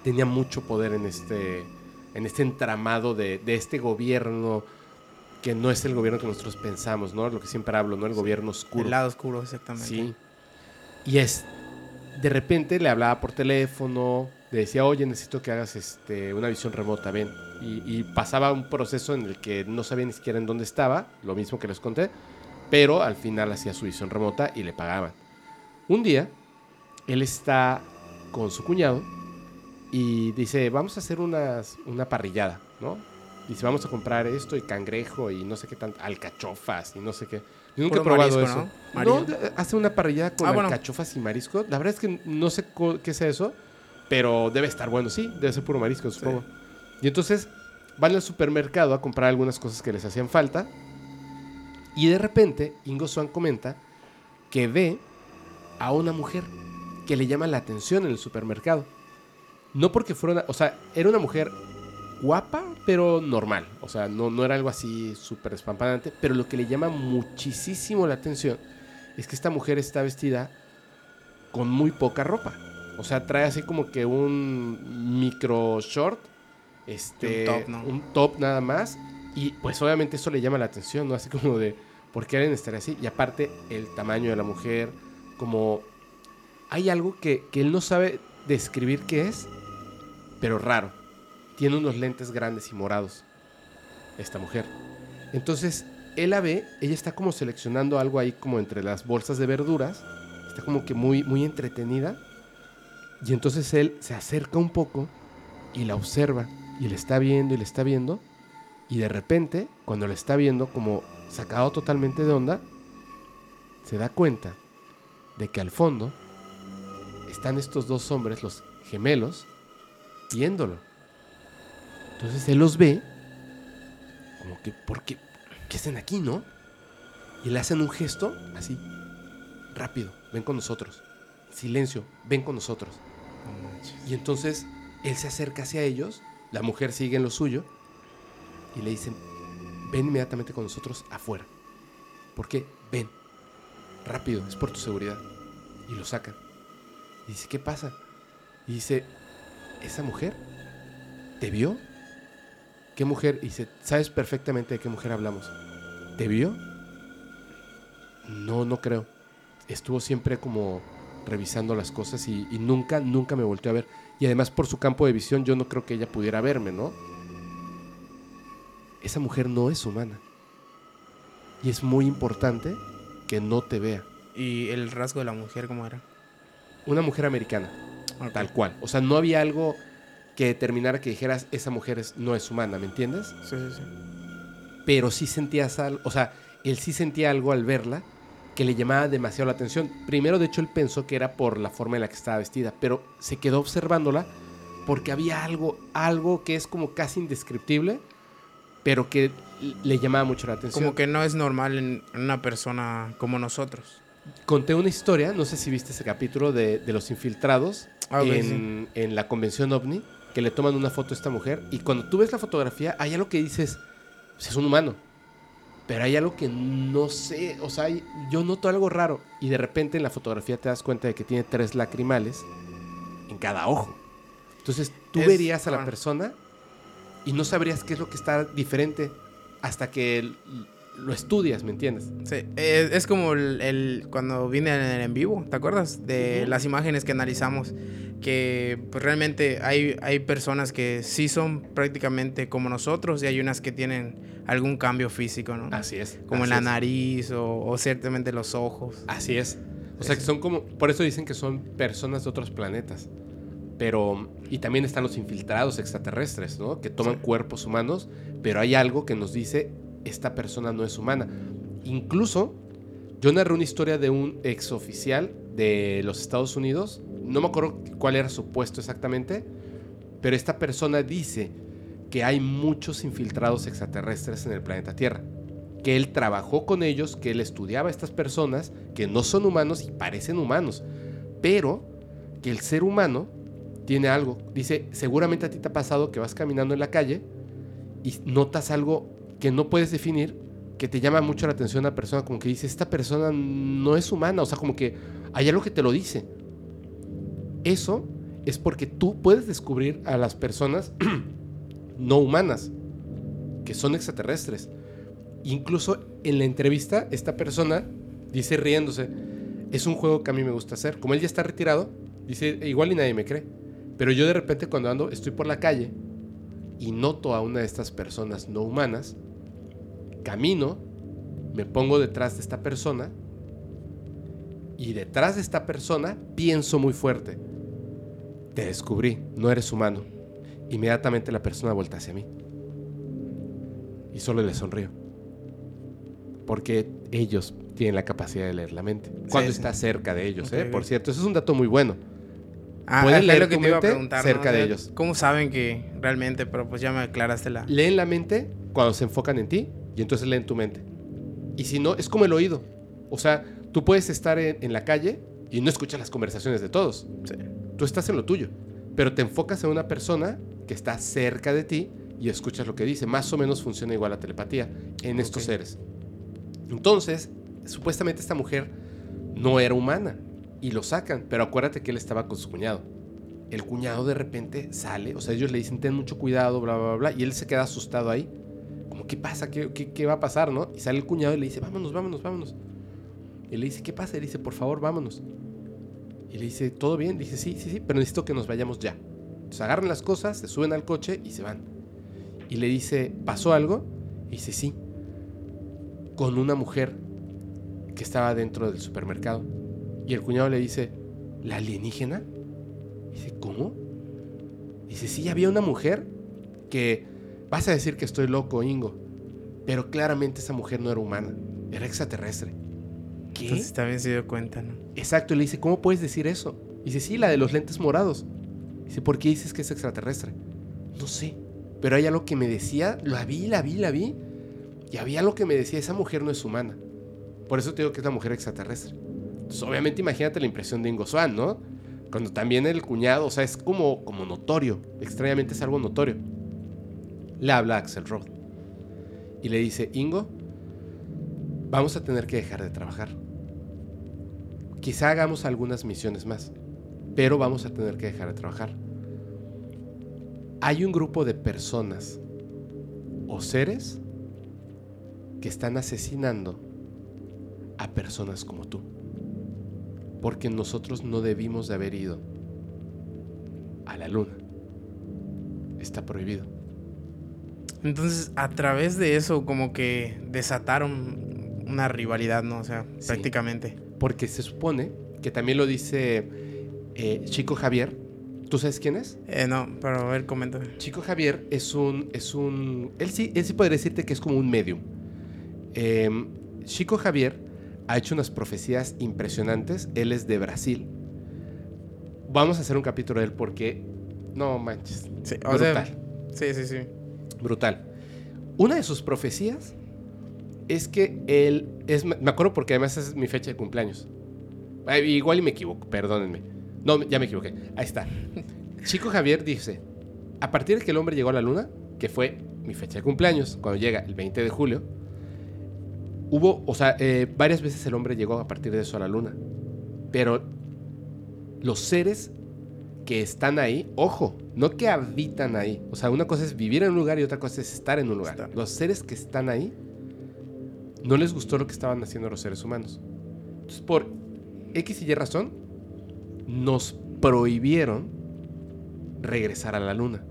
S1: tenía mucho poder en este, en este entramado de, de este gobierno que no es el gobierno que nosotros pensamos, ¿no? Lo que siempre hablo, ¿no? El gobierno oscuro.
S2: El lado oscuro, exactamente.
S1: Sí. Y es, de repente le hablaba por teléfono, le decía, oye, necesito que hagas este, una visión remota, ven. Y, pasaba un proceso en el que no sabía ni siquiera en dónde estaba, lo mismo que les conté, pero al final hacía su visión remota y le pagaban. Un día, él está con su cuñado y dice, vamos a hacer unas, una parrillada, ¿no? Dice, vamos a comprar esto y cangrejo y no sé qué tanto, alcachofas y no sé qué. Yo nunca he probado eso. ¿no? hace una parrillada con ah, alcachofas y marisco. La verdad es que no sé qué es eso pero debe estar bueno, sí, debe ser puro marisco, supongo. Y entonces van al supermercado a comprar algunas cosas que les hacían falta. Y de repente, Ingo Swan comenta que ve a una mujer que le llama la atención en el supermercado. No porque fuera una, o sea, era una mujer guapa, pero normal. O sea, no, no era algo así súper espampanante. Pero lo que le llama muchísimo la atención es que esta mujer está vestida con muy poca ropa. O sea, trae así como que un micro short. Este, un top, ¿no? un top nada más. Y pues obviamente eso le llama la atención, ¿no? Así como de, ¿por qué alguien estaría así? Y aparte, el tamaño de la mujer, como... Hay algo que, que él no sabe describir qué es, pero raro. Tiene unos lentes grandes y morados, esta mujer. Entonces, él la ve, ella está como seleccionando algo ahí como entre las bolsas de verduras. Está como que muy, muy entretenida. Y entonces él se acerca un poco y la observa y le está viendo y le está viendo. Y de repente, cuando le está viendo como sacado totalmente de onda, se da cuenta de que al fondo están estos dos hombres, los gemelos, viéndolo. Entonces él los ve, como que, ¿por qué? ¿Qué hacen aquí, no? Y le hacen un gesto así, rápido, ven con nosotros. Silencio, ven con nosotros. Y entonces él se acerca hacia ellos, la mujer sigue en lo suyo y le dicen, ven inmediatamente con nosotros afuera. ¿Por qué? Ven, rápido, es por tu seguridad. Y lo sacan. Y dice, ¿qué pasa? Y dice, ¿esa mujer te vio? ¿Qué mujer? Y ¿sabes perfectamente de qué mujer hablamos? ¿Te vio? No, no creo. Estuvo siempre como revisando las cosas y, nunca, nunca me volteó a ver. Y además por su campo de visión yo no creo que ella pudiera verme, ¿no? Esa mujer no es humana. Y es muy importante que no te vea.
S2: ¿Y el rasgo de la mujer cómo era?
S1: Una mujer americana, tal cual. O sea, no había algo que determinara que dijeras, esa mujer es- no es humana, ¿me entiendes?
S2: Sí, sí, sí.
S1: Pero sí sentías algo, o sea, él sí sentía algo al verla que le llamaba demasiado la atención. Primero, de hecho, él pensó que era por la forma en la que estaba vestida, pero se quedó observándola porque había algo, algo que es como casi indescriptible, pero que le llamaba mucho la atención.
S2: Como que no es normal en una persona como nosotros.
S1: Conté una historia, no sé si viste ese capítulo de, de los infiltrados
S2: Ah,
S1: en, en la convención OVNI, que le toman una foto a esta mujer, y cuando tú ves la fotografía, hay algo que dices, "Pues es un humano, pero hay algo que no sé, o sea, hay- yo noto algo raro, y de repente en la fotografía te das cuenta de que tiene tres lacrimales en cada ojo. Entonces tú
S2: Es-
S1: verías a la persona y no sabrías qué es lo que está diferente hasta que lo estudias, ¿me entiendes?
S2: Sí, es como el, el- cuando vine en, en vivo, ¿te acuerdas? De las imágenes que analizamos, que pues, realmente hay, hay personas que sí son prácticamente como nosotros y hay unas que tienen algún cambio físico, ¿no?
S1: Así es.
S2: como
S1: así
S2: en la
S1: es.
S2: nariz o, o ciertamente los ojos.
S1: Así es. O sea, que son como. Por eso dicen que son personas de otros planetas. Pero. Y también están los infiltrados extraterrestres, ¿no? Que toman
S2: Sí.
S1: cuerpos humanos, pero hay algo que nos dice: esta persona no es humana. Incluso, yo narré una historia de un exoficial de los Estados Unidos. No me acuerdo cuál era su puesto exactamente. Pero esta persona dice que hay muchos infiltrados extraterrestres en el planeta Tierra que él trabajó con ellos, que él estudiaba a estas personas que no son humanos y parecen humanos, pero que el ser humano tiene algo. Dice, seguramente a ti te ha pasado que vas caminando en la calle y notas algo que no puedes definir, que te llama mucho la atención a una persona, como que dice, esta persona no es humana, o sea, como que hay algo que te lo dice. Eso es porque tú puedes descubrir a las personas no humanas, que son extraterrestres. Incluso en la entrevista, esta persona dice riéndose, es un juego que a mí me gusta hacer. Como él ya está retirado, dice, igual y nadie me cree. Pero yo de repente cuando ando, estoy por la calle y noto a una de estas personas no humanas, camino, me pongo detrás de esta persona y detrás de esta persona pienso muy fuerte. Te descubrí, no eres humano. Inmediatamente la persona vuelta hacia mí. Y solo le sonrío. Porque ellos tienen la capacidad de leer la mente. Cuando
S2: sí.
S1: está cerca de ellos,
S2: Ok,
S1: ¿eh? Por cierto, eso es un dato muy bueno.
S2: Ah,
S1: Pueden leer
S2: lo que
S1: tu
S2: te iba a
S1: mente
S2: preguntar. ¿no?
S1: cerca
S2: O
S1: de ellos.
S2: ¿Cómo saben que realmente? Pero pues ya me aclaraste la...
S1: Leen la mente cuando se enfocan en ti y entonces leen tu mente. Y si no, es como el oído. O sea, tú puedes estar en, en la calle y no escuchas las conversaciones de todos.
S2: Sí.
S1: Tú estás en lo tuyo. Pero te enfocas en una persona que está cerca de ti y escuchas lo que dice. Más o menos funciona igual la telepatía en estos seres. Entonces, supuestamente esta mujer no era humana y lo sacan. Pero acuérdate que él estaba con su cuñado. El cuñado de repente sale, o sea, ellos le dicen ten mucho cuidado, bla, bla, bla, y él se queda asustado ahí. Como, ¿qué pasa? ¿Qué, va a pasar, no? Y sale el cuñado y le dice, vámonos, vámonos, vámonos. Y le dice, ¿qué pasa? Y le dice, por favor, vámonos. Y le dice, ¿todo bien? Dice, sí, sí, sí, pero necesito que nos vayamos ya. Entonces agarran las cosas, se suben al coche y se van. Y le dice, ¿pasó algo? Y dice, sí. Con una mujer que estaba dentro del supermercado. Y el cuñado le dice, ¿la alienígena? Dice, ¿cómo? Dice, sí, había una mujer que... Vas a decir que estoy loco, Ingo. Pero claramente esa mujer no era humana. Era extraterrestre. ¿Qué?
S2: Entonces también se dio cuenta, ¿no?
S1: Exacto, y le dice, ¿cómo puedes decir eso? Dice, sí, la de los lentes morados. Dice, ¿por qué dices que es extraterrestre? No sé, pero hay algo que me decía, la vi, la vi, la vi, y había algo que me decía, esa mujer no es humana. Por eso te digo que es la mujer extraterrestre. Entonces, obviamente, imagínate la impresión de Ingo Swan, ¿no? Cuando también el cuñado, o sea, es como, como notorio, extrañamente es algo notorio. Le habla a Axel Rod y le dice, Ingo, vamos a tener que dejar de trabajar. Quizá hagamos algunas misiones más, pero vamos a tener que dejar de trabajar. Hay un grupo de personas o seres que están asesinando a personas como tú. Porque nosotros no debimos de haber ido a la luna. Está prohibido.
S2: Entonces, a través de eso, como que desataron una rivalidad, ¿no? O sea,
S1: Sí.
S2: prácticamente.
S1: Porque se supone que también lo dice eh, Chico Javier, ¿Tú sabes quién es?
S2: Eh, no, pero a ver, coméntame.
S1: Chico Javier es un, es un, él sí, él sí podría decirte que es como un medium. Eh, Chico Javier ha hecho unas profecías impresionantes. Él es de Brasil. Vamos a hacer un capítulo de él porque, no manches,
S2: Sí, o sea, sí, sí, sí.
S1: Brutal. Una de sus profecías es que él, es, me acuerdo porque además es mi fecha de cumpleaños. Igual y me equivoco, perdónenme. No, ya me equivoqué. Ahí está. Chico Javier dice, a partir de que el hombre llegó a la luna, que fue mi fecha de cumpleaños, cuando llega el 20 de julio, hubo, o sea, eh, varias veces el hombre llegó a partir de eso a la luna. Pero los seres que están ahí, ojo, no que habitan ahí. O sea, una cosa es vivir en un lugar y otra cosa es estar en un lugar. Los seres que están ahí, no les gustó lo que estaban haciendo los seres humanos. Entonces, por X y Y razón, nos prohibieron regresar a la luna.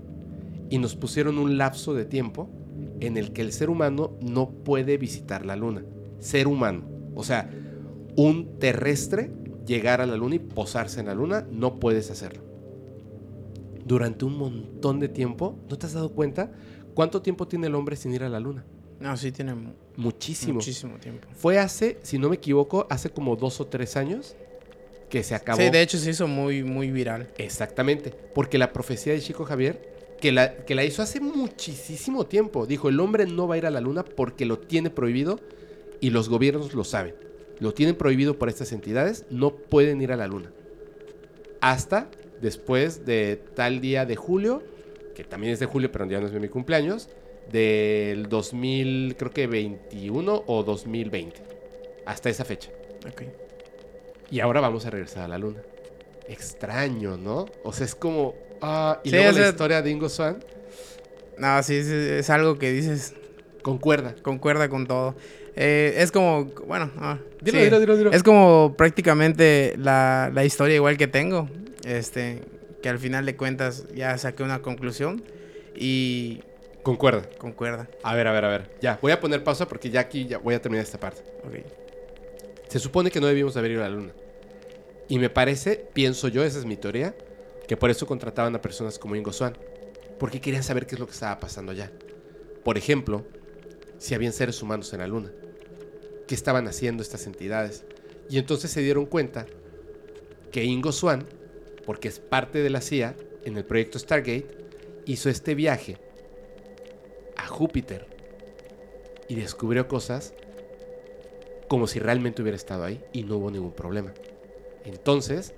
S1: Y nos pusieron un lapso de tiempo en el que el ser humano no puede visitar la luna. Ser humano. O sea, un terrestre llegar a la luna y posarse en la luna, no puedes hacerlo. Durante un montón de tiempo, ¿no te has dado cuenta cuánto tiempo tiene el hombre sin ir a la luna?
S2: No, sí tiene mu-
S1: Muchísimo.
S2: muchísimo tiempo.
S1: Fue hace, si no me equivoco, hace como dos o tres años que se acabó.
S2: Sí, de hecho se hizo muy, muy viral.
S1: Exactamente, porque la profecía de Chico Javier, que la, que la hizo hace muchísimo tiempo, dijo, el hombre no va a ir a la luna porque lo tiene prohibido y los gobiernos lo saben. Lo tienen prohibido por estas entidades, no pueden ir a la luna. Hasta después de tal día de julio, que también es de julio, pero ya no es mi cumpleaños, del 2000, creo que 21 o 2020. Hasta esa fecha.
S2: Ok.
S1: Y ahora vamos a regresar a la luna. Extraño, ¿no? O sea, es como. Ah, y
S2: Sí,
S1: luego la
S2: sea-
S1: historia de Ingo Swan
S2: No, sí, es, es algo que dices,
S1: concuerda.
S2: concuerda con todo. Eh, es como, bueno, ah,
S1: Dilo,
S2: sí.
S1: dilo, dilo, dilo.
S2: Es como prácticamente la, la historia igual que tengo. Este, que al final de cuentas ya saqué una conclusión y
S1: Concuerda.
S2: concuerda.
S1: A ver, a ver, a ver. Ya, voy a poner pausa porque ya aquí ya voy a terminar esta parte.
S2: Ok.
S1: Se supone que no debimos haber ido a la luna. Y me parece, pienso yo, esa es mi teoría, que por eso contrataban a personas como Ingo Swan. Porque querían saber qué es lo que estaba pasando allá. Por ejemplo, si habían seres humanos en la luna. ¿Qué estaban haciendo estas entidades? Y entonces se dieron cuenta que Ingo Swan, porque es parte de la CIA en el proyecto Stargate, hizo este viaje a Júpiter y descubrió cosas como si realmente hubiera estado ahí y no hubo ningún problema. Entonces,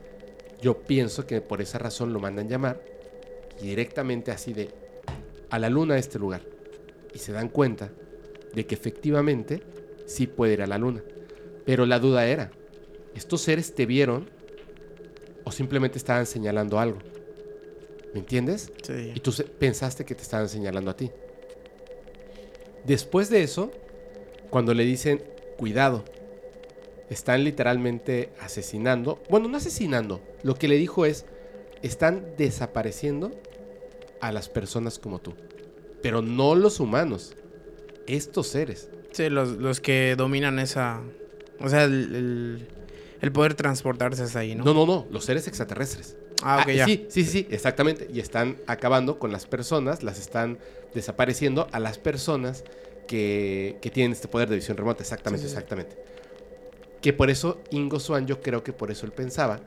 S1: yo pienso que por esa razón lo mandan llamar directamente así de a la luna a este lugar. Y se dan cuenta de que efectivamente sí puede ir a la luna. Pero la duda era, ¿estos seres te vieron o simplemente estaban señalando algo? ¿Me entiendes?
S2: Sí.
S1: Y tú pensaste que te estaban señalando a ti. Después de eso, cuando le dicen, cuidado, están literalmente asesinando, bueno, no asesinando, lo que le dijo es, están desapareciendo a las personas como tú, pero no los humanos, estos seres.
S2: Sí, los, los que dominan esa... O sea, el, el, el poder transportarse hasta ahí, ¿no?
S1: No, no, no, los seres extraterrestres.
S2: Ah, ok,
S1: Ah,
S2: ya.
S1: Sí, sí, sí, exactamente. Y están acabando con las personas, las están desapareciendo a las personas que, que tienen este poder de visión remota. Exactamente,
S2: Sí, sí, sí.
S1: exactamente. Que por eso Ingo Swan, yo creo que por eso él pensaba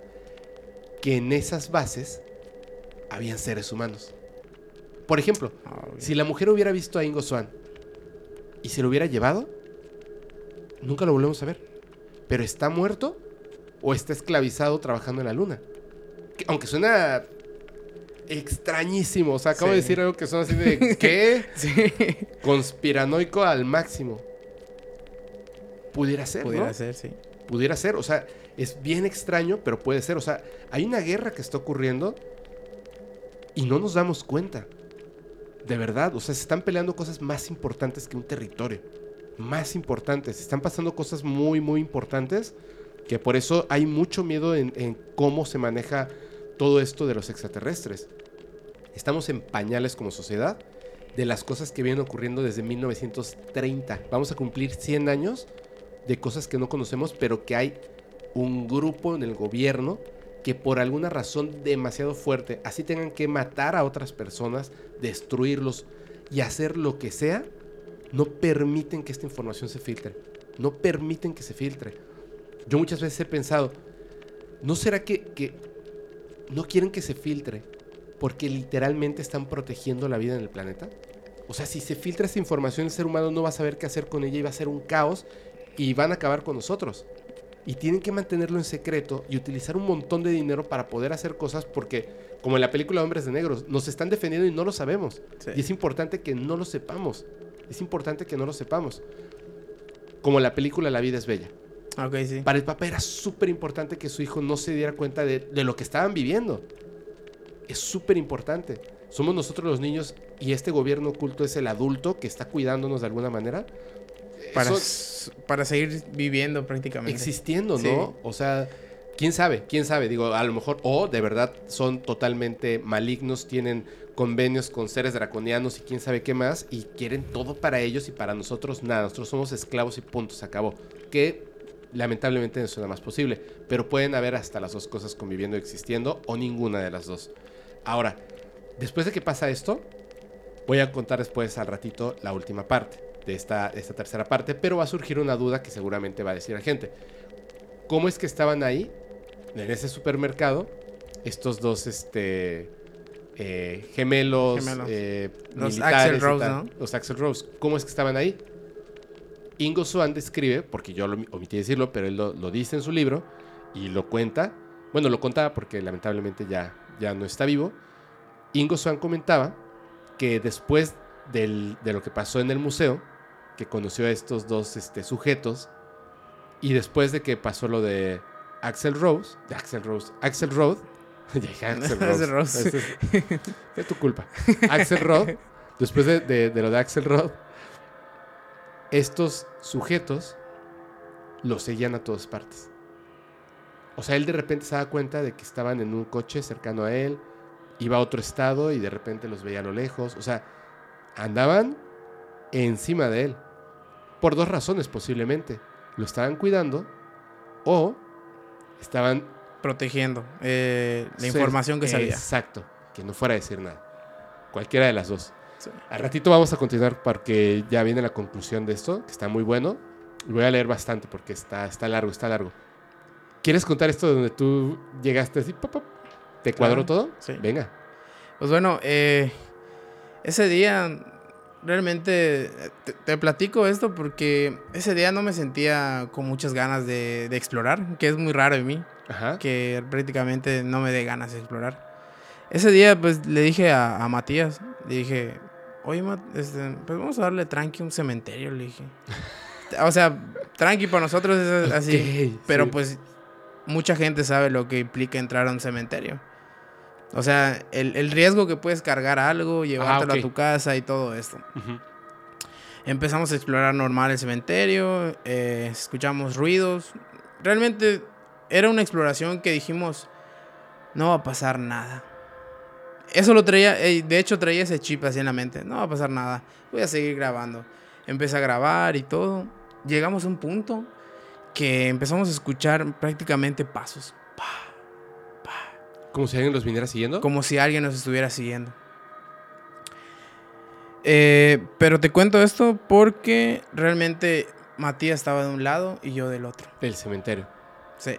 S1: que en esas bases habían seres humanos. Por ejemplo,
S2: Ah,
S1: si la mujer hubiera visto a Ingo Swan y se lo hubiera llevado, nunca lo volvemos a ver. Pero está muerto o está esclavizado trabajando en la luna. Que- aunque suena extrañísimo. O sea, acabo de decir algo que suena así de ¿qué?
S2: Sí.
S1: Conspiranoico al máximo. Pudiera ser,
S2: Pudiera
S1: ¿no?
S2: ser, sí.
S1: Pudiera ser. O sea, es bien extraño, pero puede ser. O sea, hay una guerra que está ocurriendo y no nos damos cuenta. De verdad. O sea, se están peleando cosas más importantes que un territorio. Más importantes. Están pasando cosas muy, muy importantes. Que por eso hay mucho miedo en, cómo se maneja todo esto de los extraterrestres. Estamos en pañales como sociedad de las cosas que vienen ocurriendo desde 1930. Vamos a cumplir 100 años de cosas que no conocemos, pero que hay un grupo en el gobierno que por alguna razón demasiado fuerte, así tengan que matar a otras personas, destruirlos y hacer lo que sea, no permiten que esta información se filtre. No permiten que se filtre. Yo muchas veces he pensado, ¿no será que, que no quieren que se filtre porque literalmente están protegiendo la vida en el planeta? O sea, si se filtra esta información, el ser humano no va a saber qué hacer con ella y va a ser un caos y van a acabar con nosotros. Y tienen que mantenerlo en secreto y utilizar un montón de dinero para poder hacer cosas porque, como en la película Hombres de Negros, nos están defendiendo y no lo sabemos. Y es importante que no lo sepamos. Es importante que no lo sepamos. Como la película La vida es bella.
S2: Sí.
S1: Para el papá era súper importante que su hijo no se diera cuenta de, de lo que estaban viviendo. Es súper importante. Somos nosotros los niños y este gobierno oculto es el adulto que está cuidándonos de alguna manera.
S2: Para,
S1: Eso-
S2: para seguir viviendo prácticamente.
S1: existiendo,
S2: Sí.
S1: ¿no? O sea, quién sabe, quién sabe. Digo, a lo mejor, o de verdad son totalmente malignos, tienen convenios con seres draconianos y quién sabe qué más, y quieren todo para ellos y para nosotros nada. Nosotros somos esclavos y punto, se acabó. Que lamentablemente no es nada más posible, pero pueden haber hasta las dos cosas conviviendo y existiendo, o ninguna de las dos. Ahora, después de que pasa esto, voy a contar después al ratito la última parte de esta, tercera parte, pero va a surgir una duda que seguramente va a decir la gente. ¿Cómo es que estaban ahí, en ese supermercado, estos dos este, eh, gemelos,
S2: Gemelos.
S1: eh,
S2: Los
S1: militares
S2: Axl
S1: y
S2: Rose,
S1: tal?
S2: ¿no?
S1: Los Axel Rose. ¿Cómo es que estaban ahí? Ingo Swan describe, porque yo lo omití decirlo, pero él lo, lo dice en su libro y lo cuenta. Bueno, lo contaba porque lamentablemente ya, ya no está vivo. Ingo Swan comentaba que después del- de lo que pasó en el museo, que conoció a estos dos este, sujetos, y después de que pasó lo de Axel Rose, de Axel Rose, Axel dije Axel Rose,
S2: Rose.
S1: Ese es- fue tu culpa. Axel Rod, después de, de- de lo de Axel Rod, estos sujetos lo seguían a todas partes. O sea, él de repente se da cuenta de que estaban en un coche cercano a él, iba a otro estado y de repente los veía a lo lejos. O sea, andaban encima de él. Por dos razones posiblemente. Lo estaban cuidando o estaban
S2: Protegiendo eh, la información que sabía.
S1: Exacto, que no fuera a decir nada. Cualquiera de las dos.
S2: Sí.
S1: Al ratito vamos a continuar porque ya viene la conclusión de esto, que está muy bueno. Y voy a leer bastante porque está, está largo, está largo. ¿Quieres contar esto de donde tú llegaste así? pop, pop? ¿Te cuadró
S2: Claro,
S1: todo?
S2: sí.
S1: Venga.
S2: Pues bueno, eh, ese día realmente te, te platico esto porque ese día no me sentía con muchas ganas de, de explorar, que es muy raro en mí,
S1: Ajá.
S2: que prácticamente no me dé ganas de explorar. Ese día pues le dije a, a Matías, le dije, oye, Mat, este, pues vamos a darle tranqui a un cementerio, le dije. O sea, tranqui para nosotros es así, pero
S1: sí.
S2: pues mucha gente sabe lo que implica entrar a un cementerio. O sea, el, el riesgo que puedes cargar algo, llevártelo
S1: ok.
S2: a tu casa y todo esto. Empezamos a explorar normal el cementerio, eh, escuchamos ruidos. Realmente era una exploración que dijimos, no va a pasar nada. Eso lo traía, eh, de hecho traía ese chip así en la mente, no va a pasar nada, voy a seguir grabando. Empecé a grabar y todo. Llegamos a un punto que empezamos a escuchar prácticamente pasos,
S1: Como si alguien los viniera siguiendo.
S2: como si alguien nos estuviera siguiendo. Eh, pero te cuento esto porque realmente Matías estaba de un lado y yo del otro.
S1: Del cementerio.
S2: Sí.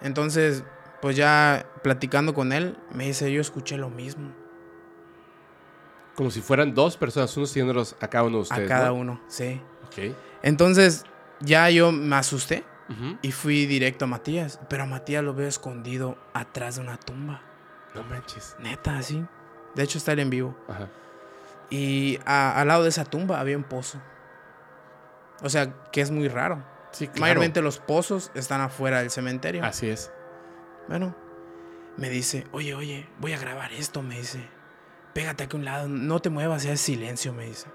S2: Entonces, pues ya platicando con él, me dice, yo escuché lo mismo
S1: Como si fueran dos personas, uno siguiéndolos a cada uno de ustedes.
S2: a cada
S1: ¿no?
S2: uno. Sí.
S1: Ok.
S2: Entonces, ya yo me asusté y fui directo a Matías. Pero a Matías lo veo escondido atrás de una tumba.
S1: No manches.
S2: Neta, así. De hecho, está él en vivo.
S1: Ajá.
S2: Y a- al lado de esa tumba había un pozo. O sea, que es muy raro.
S1: Sí, claro.
S2: Mayormente los pozos están afuera del cementerio.
S1: Así es.
S2: Bueno, me dice, oye, oye, voy a grabar esto, me dice. Pégate aquí a un lado, no te muevas, es silencio, me dice.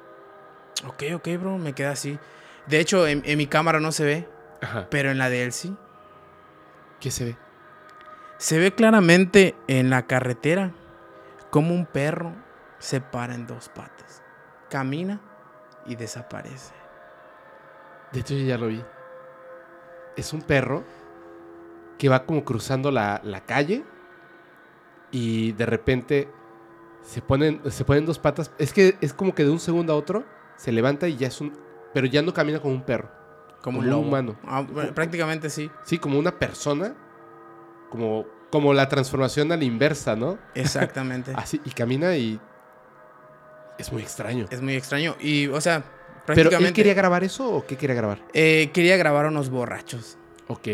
S2: Ok, ok, bro, me queda así. De hecho, en, en mi cámara no se ve,
S1: Ajá.
S2: pero en la de él sí.
S1: ¿Qué se ve?
S2: Se ve claramente en la carretera como un perro se para en dos patas. Camina y desaparece.
S1: De hecho, yo ya lo vi. Es un perro que va como cruzando la, la calle y de repente se ponen, se ponen dos patas. Es que es como que de un segundo a otro se levanta y ya es un... Pero ya no camina como un perro.
S2: Como,
S1: Como
S2: un lobo.
S1: humano.
S2: Ah, bueno, prácticamente sí.
S1: Sí, como una persona. Como, como la transformación a la inversa, ¿no?
S2: Exactamente.
S1: Así, y camina y... Es muy extraño.
S2: es muy extraño. Y, o sea,
S1: ¿Pero
S2: prácticamente...
S1: él quería grabar eso o qué quería grabar?
S2: eh, quería grabar a unos borrachos.
S1: Ok.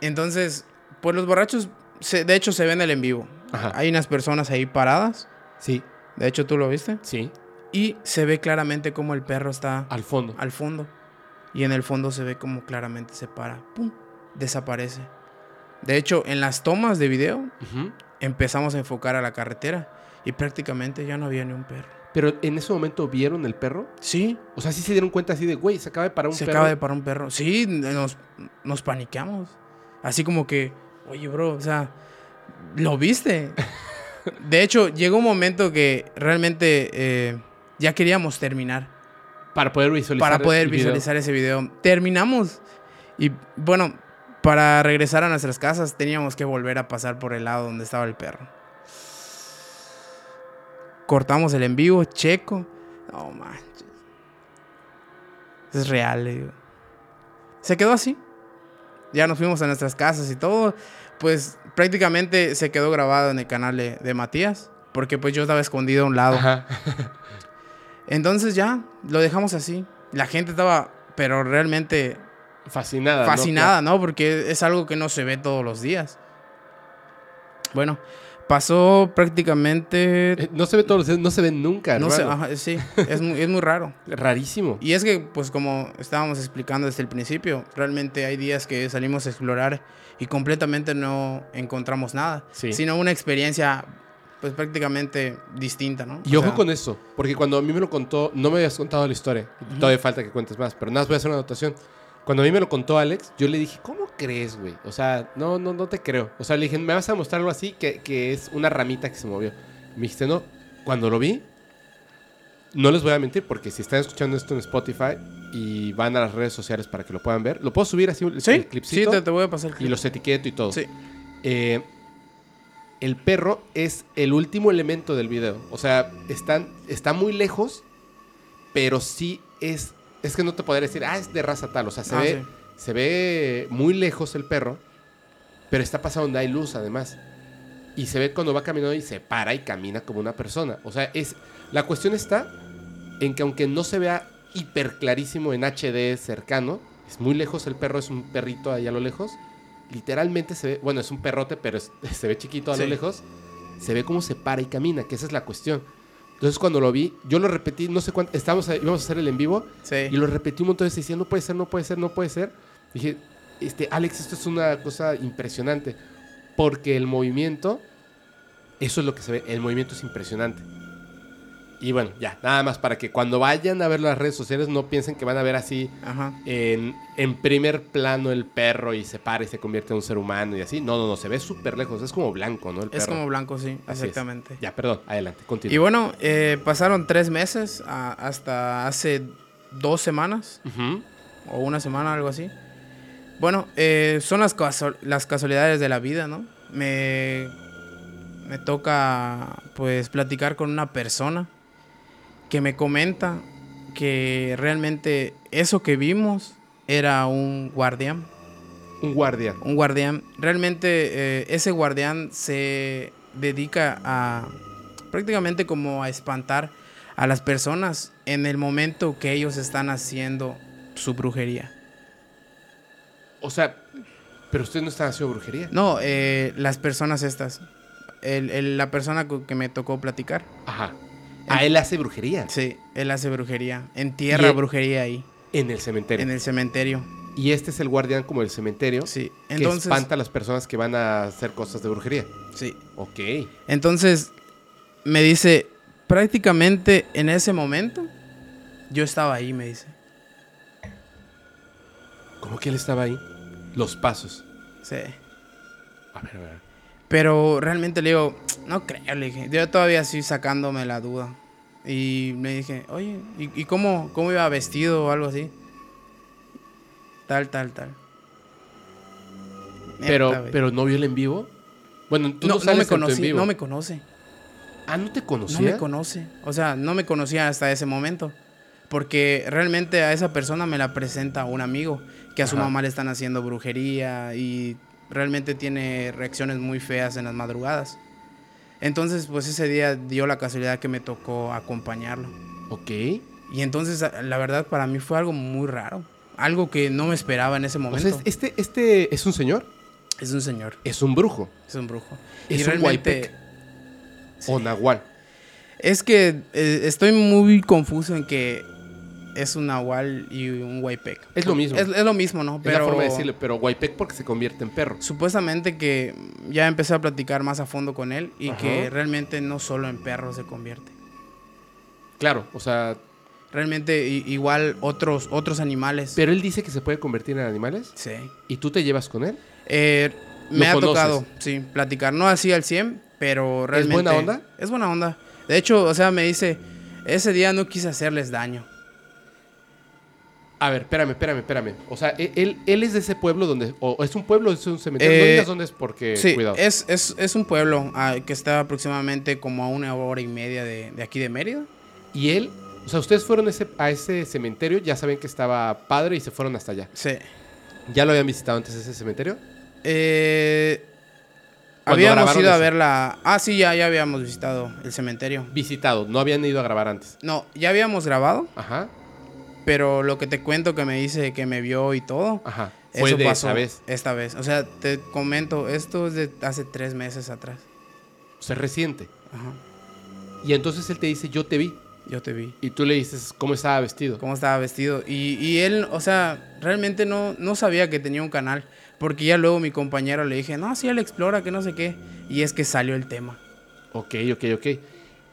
S2: Entonces, pues los borrachos, se- de hecho, se ven el en vivo.
S1: Ajá.
S2: Hay unas personas ahí paradas.
S1: Sí,
S2: De hecho, tú lo viste.
S1: sí.
S2: Y se ve claramente como el perro está
S1: Al fondo.
S2: al fondo. Y en el fondo se ve como claramente se para. ¡Pum! Desaparece. De hecho, en las tomas de video
S1: Ujú.
S2: empezamos a enfocar a la carretera. Y prácticamente ya no había ni un perro.
S1: Pero en ese momento vieron el perro.
S2: Sí,
S1: O sea, sí se dieron cuenta así de, güey, se acaba de parar un
S2: se
S1: perro.
S2: acaba de parar un perro. Sí, nos, nos paniqueamos. Así como que, oye, bro, o sea, ¿lo viste? De hecho, llegó un momento que realmente eh, ya queríamos terminar.
S1: Para poder visualizar.
S2: para poder
S1: video.
S2: visualizar ese video. Terminamos. Y bueno, para regresar a nuestras casas teníamos que volver a pasar por el lado donde estaba el perro. Cortamos el en vivo, checo. No manches. Es real, le digo. Se quedó así. Ya nos fuimos a nuestras casas y todo. Pues prácticamente se quedó grabado en el canal de, de Matías. Porque pues yo estaba escondido a un lado.
S1: Ajá.
S2: Entonces ya, lo dejamos así. La gente estaba, pero realmente
S1: Fascinada. ¿no?
S2: fascinada, ¿no? Porque es algo que no se ve todos los días. Bueno, pasó prácticamente...
S1: Eh, No se ve todos los días, no se ve nunca,
S2: No
S1: hermano.
S2: ajá, sí, es muy, es muy raro.
S1: Rarísimo.
S2: Y es que, pues como estábamos explicando desde el principio, realmente hay días que salimos a explorar y completamente no encontramos nada,
S1: Sí.
S2: sino una experiencia, pues prácticamente distinta, ¿no?
S1: Y
S2: O
S1: ojo
S2: sea,
S1: con eso, porque cuando a mí me lo contó, no me habías contado la historia. Todavía falta que cuentes más, pero nada, más voy a hacer una anotación. Cuando a mí me lo contó Alex, yo le dije, ¿cómo crees, güey? O sea, no, no, no te creo. O sea, le dije, ¿me vas a mostrar algo así que, que es una ramita que se movió? Me dijiste, no. Cuando lo vi, no les voy a mentir, porque si están escuchando esto en Spotify y van a las redes sociales para que lo puedan ver, lo puedo subir así, el,
S2: Sí,
S1: el
S2: sí,
S1: clipcito,
S2: te, te voy a pasar el
S1: y
S2: clip.
S1: los etiqueto y todo.
S2: Sí,
S1: Eh, el perro es el último elemento del video. O sea, están, está muy lejos, pero sí es. Es que no te podría decir, ah, es de raza tal. O sea, se,
S2: Ah,
S1: ve,
S2: sí.
S1: se ve muy lejos el perro, pero está pasando donde hay luz además. Y se ve cuando va caminando y se para y camina como una persona. O sea, es. La cuestión está en que aunque no se vea hiper clarísimo en HD cercano, es muy lejos el perro, es un perrito ahí a lo lejos. Literalmente se ve, bueno, es un perrote, pero es- se ve chiquito a lo lejos. Se ve cómo se para y camina, que esa es la cuestión. Entonces cuando lo vi, yo lo repetí, no sé cuánto, estábamos, íbamos a hacer el en vivo
S2: sí.
S1: y lo repetí un montón de veces diciendo, no puede ser, no puede ser, no puede ser. Dije, este, Alex, esto es una cosa impresionante. Porque el movimiento, eso es lo que se ve, el movimiento es impresionante. Y bueno, ya, nada más para que cuando vayan a ver las redes sociales no piensen que van a ver así en, en primer plano el perro y se para y se convierte en un ser humano y así. No, no, no, se ve súper lejos, es como blanco, ¿no? El
S2: Es
S1: perro.
S2: como blanco, sí,
S1: Así es.
S2: exactamente.
S1: Ya, perdón, adelante, continúa.
S2: Y bueno, eh, pasaron tres meses a- hasta hace dos semanas
S1: Ujú.
S2: o una semana, algo así. Bueno, eh, son las, las casualidades de la vida, ¿no? Me, me toca pues platicar con una persona que me comenta que realmente eso que vimos era un guardián.
S1: Un guardia.
S2: Un guardián. Realmente eh, ese guardián se dedica a prácticamente como a espantar a las personas en el momento que ellos están haciendo su brujería.
S1: O sea, pero ustedes no están haciendo brujería.
S2: No, eh, las personas estas. El- el- la persona que me tocó platicar.
S1: Ajá. A él hace brujería
S2: Sí, él hace brujería. Entierra
S1: él-
S2: brujería ahí,
S1: en el cementerio.
S2: en el cementerio.
S1: Y este es el guardián como del cementerio
S2: Sí,
S1: que
S2: entonces.
S1: espanta a las personas que van a hacer cosas de brujería.
S2: Sí.
S1: Ok.
S2: Entonces, me dice, prácticamente en ese momento, yo estaba ahí, me dice.
S1: ¿Cómo que él estaba ahí? Los pasos.
S2: Sí.
S1: A ver, a ver.
S2: Pero realmente le digo, no creo, le dije. Yo todavía estoy sacándome la duda. Y me dije, oye, ¿y, y cómo, cómo iba vestido o algo así? Tal, tal, tal.
S1: Pero, pero no vio el en vivo. Bueno, tú no,
S2: no, no
S1: sales
S2: me
S1: tu en
S2: conocí,
S1: vivo.
S2: no me conoce.
S1: Ah, ¿no te
S2: No
S1: conocía?
S2: me conoce. O sea, no me conocía hasta ese momento. Porque realmente a esa persona me la presenta un amigo. Que a su
S1: Ajá.
S2: mamá le están haciendo brujería y realmente tiene reacciones muy feas en las madrugadas. Entonces, pues ese día dio la casualidad que me tocó acompañarlo.
S1: Ok.
S2: Y entonces, la verdad, para mí fue algo muy raro. Algo que no me esperaba en ese
S1: O
S2: momento.
S1: sea, este, este es un señor,
S2: Es un señor,
S1: es un brujo
S2: es un brujo.
S1: Es
S2: y
S1: un
S2: realmente...
S1: huaypec. o nahual.
S2: Es que eh, estoy muy confuso en que es un nahual y un huaypec.
S1: Es lo mismo.
S2: Es, es lo mismo, ¿no?
S1: Es
S2: Pero
S1: la forma de decirle, pero Huaypec porque se convierte en perro.
S2: supuestamente que ya empecé a platicar más a fondo con él y
S1: Ajá.
S2: que realmente no solo en perros se convierte.
S1: Claro, o sea,
S2: Realmente igual otros, otros animales.
S1: pero él dice que se puede convertir en animales
S2: sí.
S1: y tú te llevas con él.
S2: Eh,
S1: ¿Lo
S2: me ha
S1: conoces?
S2: tocado, sí, platicar. No así al 100, pero realmente...
S1: buena onda?
S2: Es buena onda. De hecho, o sea, me dice, ese día no quise hacerles daño.
S1: A ver, espérame, espérame, espérame. O sea, e- él, él es de ese pueblo donde. O es un pueblo es un cementerio. no
S2: Eh,
S1: digas dónde es porque.
S2: Sí,
S1: cuidado.
S2: es, es, es un pueblo ah, que está aproximadamente como a una hora y media de, de aquí de Mérida.
S1: Y él. O sea, ustedes fueron ese- a ese cementerio, ya saben que estaba padre y se fueron hasta allá.
S2: Sí.
S1: ¿Ya lo habían visitado antes ese cementerio?
S2: Eh, habíamos ido a ver la... Ah, sí, ya, ya habíamos visitado el cementerio.
S1: Visitado, no habían ido a grabar antes.
S2: No, ya habíamos grabado,
S1: Ajá,
S2: pero lo que te cuento que me dice que me vio y todo,
S1: ajá. Fue
S2: eso
S1: de
S2: pasó
S1: esa vez.
S2: esta vez. O sea, te comento, esto es de hace tres meses atrás.
S1: O sea, reciente.
S2: Ajá.
S1: Y entonces él te dice, yo te vi.
S2: Yo te vi.
S1: Y tú le dices, ¿cómo estaba vestido?
S2: cómo estaba vestido. Y, y él, o sea, realmente no, no sabía que tenía un canal. Porque ya luego mi compañero le dije, no, sí, él explora, que no sé qué. Y es que salió el tema.
S1: Ok, ok, ok.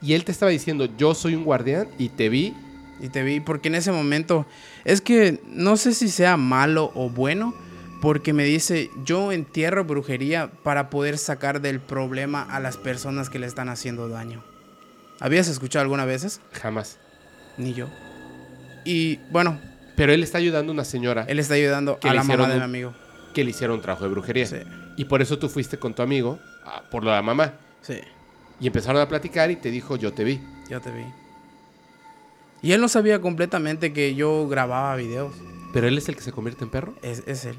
S1: Y él te estaba diciendo, yo soy un guardián y te vi.
S2: Y te vi, porque en ese momento, es que no sé si sea malo o bueno, porque me dice, yo entierro brujería para poder sacar del problema a las personas que le están haciendo daño. ¿Habías escuchado alguna vez? eso?
S1: Jamás.
S2: Ni yo. Y bueno,
S1: Pero él está ayudando a una señora
S2: él está ayudando a la mamá de
S1: un-
S2: mi amigo.
S1: que le hicieron un trabajo de brujería.
S2: Sí,
S1: Y por eso tú fuiste con tu amigo ah, por la mamá.
S2: sí.
S1: Y empezaron a platicar y te dijo, yo te vi.
S2: Ya te vi. Y él no sabía completamente que yo grababa videos.
S1: Pero él es el que se convierte en perro.
S2: Es, es él.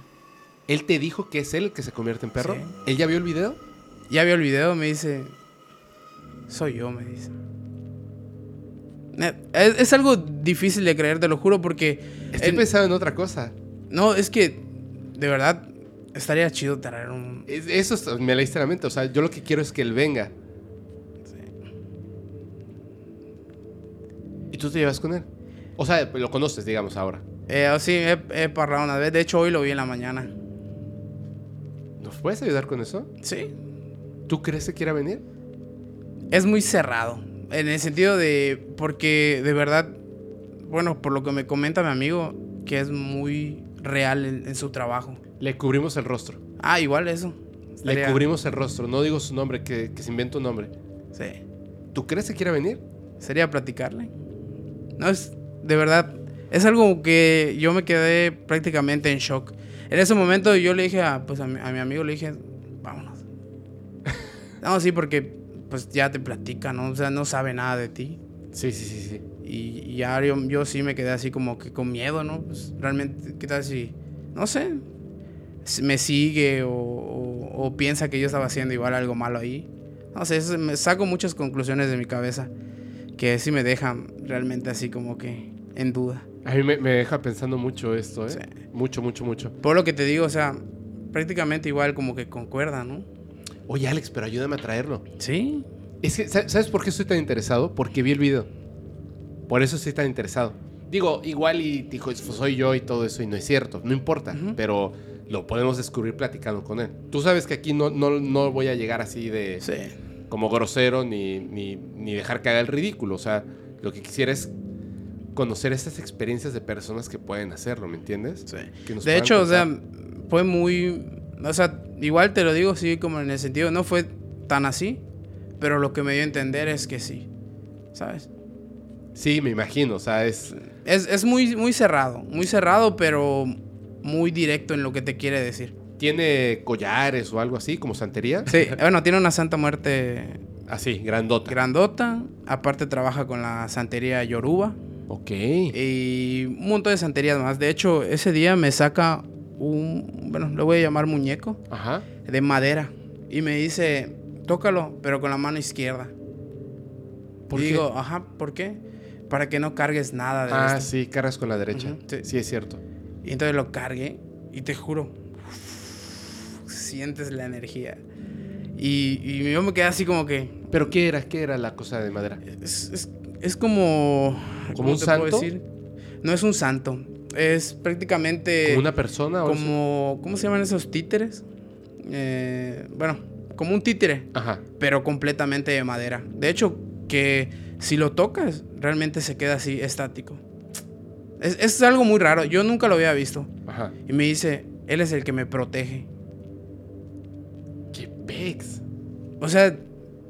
S1: Él te dijo que es él el que se convierte en perro.
S2: Sí.
S1: ¿Él ya vio el video?
S2: Ya vio el video, me dice. Soy yo, me dice. Eh, Es, es algo difícil de creer, te lo juro, porque.
S1: Estoy
S2: en-
S1: pensando en otra cosa.
S2: no, es que. De verdad, estaría chido traer un.
S1: Es- Eso es- me la mente. O sea, yo lo que quiero es que él venga. ¿Y tú te llevas con él? O sea, lo conoces, digamos, ahora.
S2: Eh, sí, he, he parlado una vez. De hecho, hoy lo vi en la mañana.
S1: ¿Nos puedes ayudar con eso?
S2: Sí.
S1: ¿Tú crees que quiera venir?
S2: Es muy cerrado. En el sentido de. Porque de verdad. Bueno, por lo que me comenta mi amigo, que es muy real en, en su trabajo.
S1: Le cubrimos el rostro.
S2: Ah, igual eso.
S1: Le
S2: Estaría-
S1: cubrimos el rostro. No digo su nombre, que, que se invente un nombre.
S2: Sí.
S1: ¿Tú crees que quiera venir?
S2: Sería platicarle. No es. De verdad. Es algo que yo me quedé prácticamente en shock. En ese momento yo le dije a, pues a, mi, a mi amigo, le dije, vámonos. no, sí, porque pues ya te platica, ¿no? O sea, no sabe nada de ti.
S1: Sí, sí, sí, sí.
S2: Y, y ya yo, yo sí me quedé así como que con miedo, ¿no? Pues realmente, ¿qué tal si, no sé, me sigue o, o- o piensa que yo estaba haciendo igual algo malo ahí? No sé, me saco muchas conclusiones de mi cabeza que sí me dejan realmente así como que en duda.
S1: A mí me, me deja pensando mucho esto, ¿eh?
S2: Sí.
S1: Mucho, mucho, mucho.
S2: Por lo que te digo, o sea, prácticamente igual como que concuerda, ¿no?
S1: Oye, Alex, pero ayúdame a traerlo.
S2: Sí.
S1: Es que, ¿sa- ¿sabes por qué estoy tan interesado? Porque vi el video. Por eso estoy tan interesado. Digo, igual y dijo, soy yo y todo eso, y no es cierto. No importa, pero lo podemos descubrir platicando con él. Tú sabes que aquí no, no, no voy a llegar así de
S2: Sí.
S1: Como grosero ni, ni, ni dejar que haga el ridículo. O sea, lo que quisiera es conocer estas experiencias de personas que pueden hacerlo, ¿me entiendes?
S2: Sí.
S1: Que nos
S2: De hecho, o sea, fue muy. O sea, igual te lo digo, sí, como en el sentido, no fue tan así, pero lo que me dio a entender es que sí. ¿Sabes?
S1: Sí, me imagino. O sea, es...
S2: Es, es muy, muy cerrado, muy cerrado, pero muy directo en lo que te quiere decir.
S1: ¿Tiene collares o algo así, como santería?
S2: Sí, bueno, tiene una Santa Muerte
S1: Así, grandota.
S2: grandota. Aparte trabaja con la santería Yoruba.
S1: ok.
S2: Y un montón de santerías más. De hecho, ese día me saca un, bueno, lo voy a llamar muñeco,
S1: Ajá.
S2: de madera. Y me dice, tócalo, pero con la mano izquierda.
S1: ¿Por
S2: y
S1: qué?
S2: digo, ajá, ¿por qué? Para que no cargues nada de
S1: Ah,
S2: esto.
S1: sí, cargas con la derecha.
S2: Sí.
S1: sí. es cierto.
S2: Y entonces lo cargué y te juro, sientes la energía. Y, y yo me quedé así como que,
S1: ¿Pero qué era? ¿Qué era la cosa de madera?
S2: es, es- es como...
S1: ¿Como
S2: ¿cómo
S1: un
S2: te puedo
S1: santo?
S2: decir? No es un santo, es prácticamente...
S1: ¿Como una persona o
S2: como ¿cómo se llaman esos títeres? Eh, bueno, como un títere,
S1: Ajá.
S2: pero completamente de madera. De hecho, que si lo tocas, realmente se queda así estático. Es, es algo muy raro, yo nunca lo había visto.
S1: Ajá.
S2: Y me dice, él es el que me protege. O sea,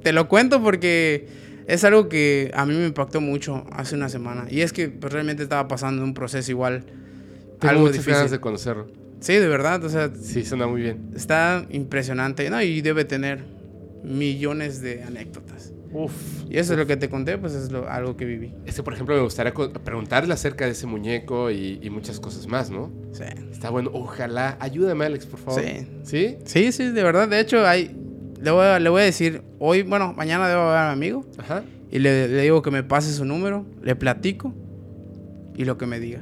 S2: te lo cuento porque es algo que a mí me impactó mucho hace una semana. Y es que pues, realmente estaba pasando un proceso igual.
S1: Tengo
S2: algo
S1: muchas
S2: difícil.
S1: ganas de conocerlo.
S2: Sí, de verdad, o sea,
S1: Sí, suena muy bien.
S2: Está impresionante, ¿no? Y debe tener millones de anécdotas.
S1: Uf.
S2: Y eso es lo que te conté, pues es lo- algo que viví.
S1: Es que, por ejemplo, me gustaría preguntarle acerca de ese muñeco y, y muchas cosas más, ¿no?
S2: Sí.
S1: Está bueno. Ojalá. Ayúdame, Alex, por favor.
S2: Sí.
S1: ¿Sí?
S2: Sí, sí, de verdad. De hecho, hay, le, voy a, le voy a decir, hoy, bueno, mañana debo ver a mi amigo
S1: Ajá.
S2: y le, le digo que me pase su número, le platico y lo que me diga.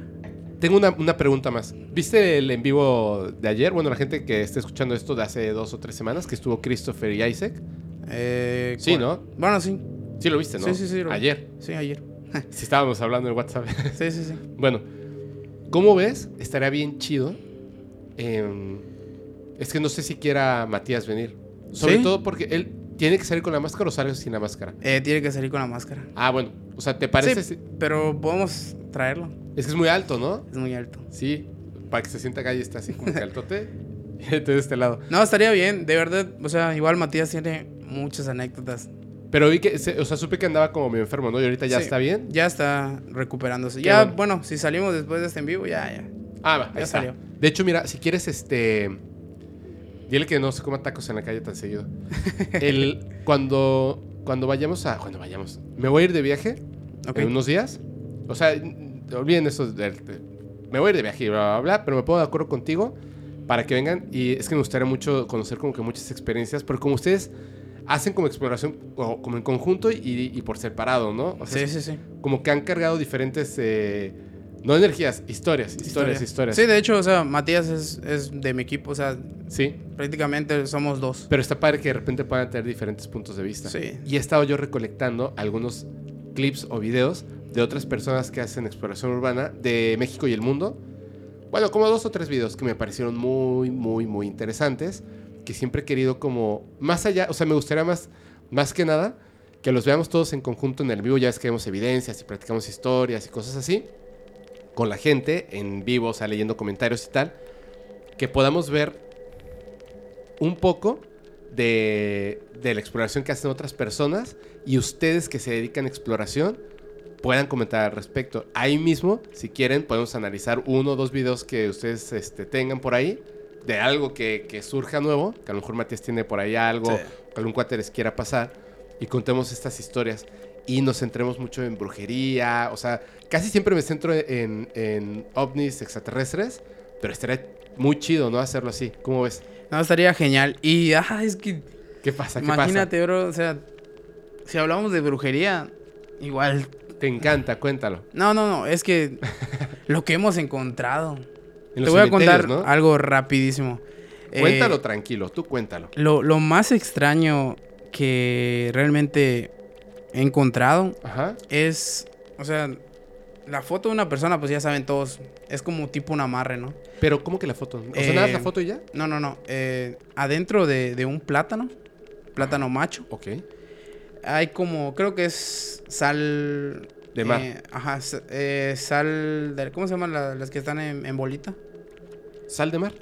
S1: Tengo una, una pregunta más. ¿Viste el en vivo de ayer? Bueno, la gente que esté escuchando esto de hace dos o tres semanas, que estuvo Christopher y Isaac.
S2: Eh,
S1: Sí,
S2: ¿cuál?
S1: ¿no?
S2: Bueno, sí.
S1: Sí lo viste, ¿no?
S2: Sí, sí, sí, lo vi.
S1: Ayer.
S2: Sí, ayer.
S1: Sí estábamos hablando en WhatsApp.
S2: Sí, sí, sí.
S1: bueno, ¿cómo ves? Estaría bien chido. em, es que no sé si quiera Matías venir. Sobre
S2: ¿Sí?
S1: todo porque él tiene que salir con la máscara o sale sin la máscara.
S2: Eh, tiene que salir con la máscara.
S1: Ah, bueno. O sea, ¿te parece?
S2: Sí,
S1: si-
S2: pero podemos traerlo.
S1: Es que es muy alto, ¿no?
S2: Es muy alto.
S1: Sí. Para que se sienta acá y está así como que altote. De este lado.
S2: No, estaría bien, de verdad. O sea, igual Matías tiene muchas anécdotas.
S1: Pero vi que, se- o sea, supe que andaba como medio enfermo, ¿no? Y ahorita ya
S2: Sí,
S1: está bien.
S2: Ya está recuperándose. Ya,
S1: bueno.
S2: bueno. si salimos después de este en vivo, ya, ya.
S1: Ah, va,
S2: Ya
S1: está.
S2: salió.
S1: De hecho, mira, si quieres, este. Dile que no se coma tacos en la calle tan seguido. El, cuando, cuando vayamos a. Cuando vayamos. Me voy a ir de viaje
S2: Ok.
S1: en unos días. O sea, olviden eso. de- de- me voy a ir de viaje y bla, bla, bla, pero me pongo de acuerdo contigo para que vengan. Y es que me gustaría mucho conocer como que muchas experiencias, porque como ustedes hacen como exploración, o como en conjunto y, y por separado, ¿no? O sea,
S2: Sí, sí, sí.
S1: como que han cargado diferentes. eh, no energías, historias, historias,
S2: Historia.
S1: historias.
S2: Sí, de hecho, o sea, Matías es, es de mi equipo. O sea,
S1: Sí.
S2: prácticamente somos dos.
S1: Pero está padre que de repente puedan tener diferentes puntos de vista.
S2: Sí.
S1: Y he estado yo recolectando algunos clips o videos de otras personas que hacen exploración urbana de México y el mundo. Bueno, como dos o tres videos que me parecieron muy, muy, muy interesantes. Que siempre he querido como más allá, o sea, me gustaría más, más que nada que los veamos todos en conjunto en el vivo. Ya es que vemos evidencias y practicamos historias y cosas así. Con la gente en vivo, o sea, leyendo comentarios y tal. Que podamos ver un poco de, de la exploración que hacen otras personas y ustedes que se dedican a exploración puedan comentar al respecto. Ahí mismo, si quieren, podemos analizar uno o dos videos que ustedes este, tengan por ahí de algo que, que surja nuevo, que a lo mejor Matías tiene por ahí algo,
S2: Sí.
S1: que algún cuate les quiera pasar y contemos estas historias. Y nos centremos mucho en brujería, o sea, casi siempre me centro en, en ovnis extraterrestres, pero estaría muy chido, ¿no? Hacerlo así. ¿Cómo ves?
S2: No, estaría genial. Y, ah, es que,
S1: ¿Qué pasa? ¿Qué
S2: imagínate, bro, o sea, si hablamos de brujería, igual.
S1: Te encanta, cuéntalo.
S2: No, no, no, es que lo que hemos encontrado.
S1: En
S2: Te voy a contar
S1: ¿no?
S2: algo rapidísimo. Eh,
S1: Cuéntalo tranquilo, tú cuéntalo.
S2: Lo, lo más extraño que realmente he encontrado
S1: Ajá.
S2: es, o sea, la foto de una persona, pues ya saben todos, es como tipo un amarre, ¿no?
S1: Pero, ¿cómo que la foto? O sea,
S2: Eh,
S1: nada la foto y ya.
S2: No, no, no. eh, adentro de, de un plátano, plátano macho,
S1: Ok.
S2: hay como, creo que es sal...
S1: De mar.
S2: eh, ajá, sa- eh, sal... de- ¿Cómo se llaman la- las que están en, en bolita?
S1: Sal de mar.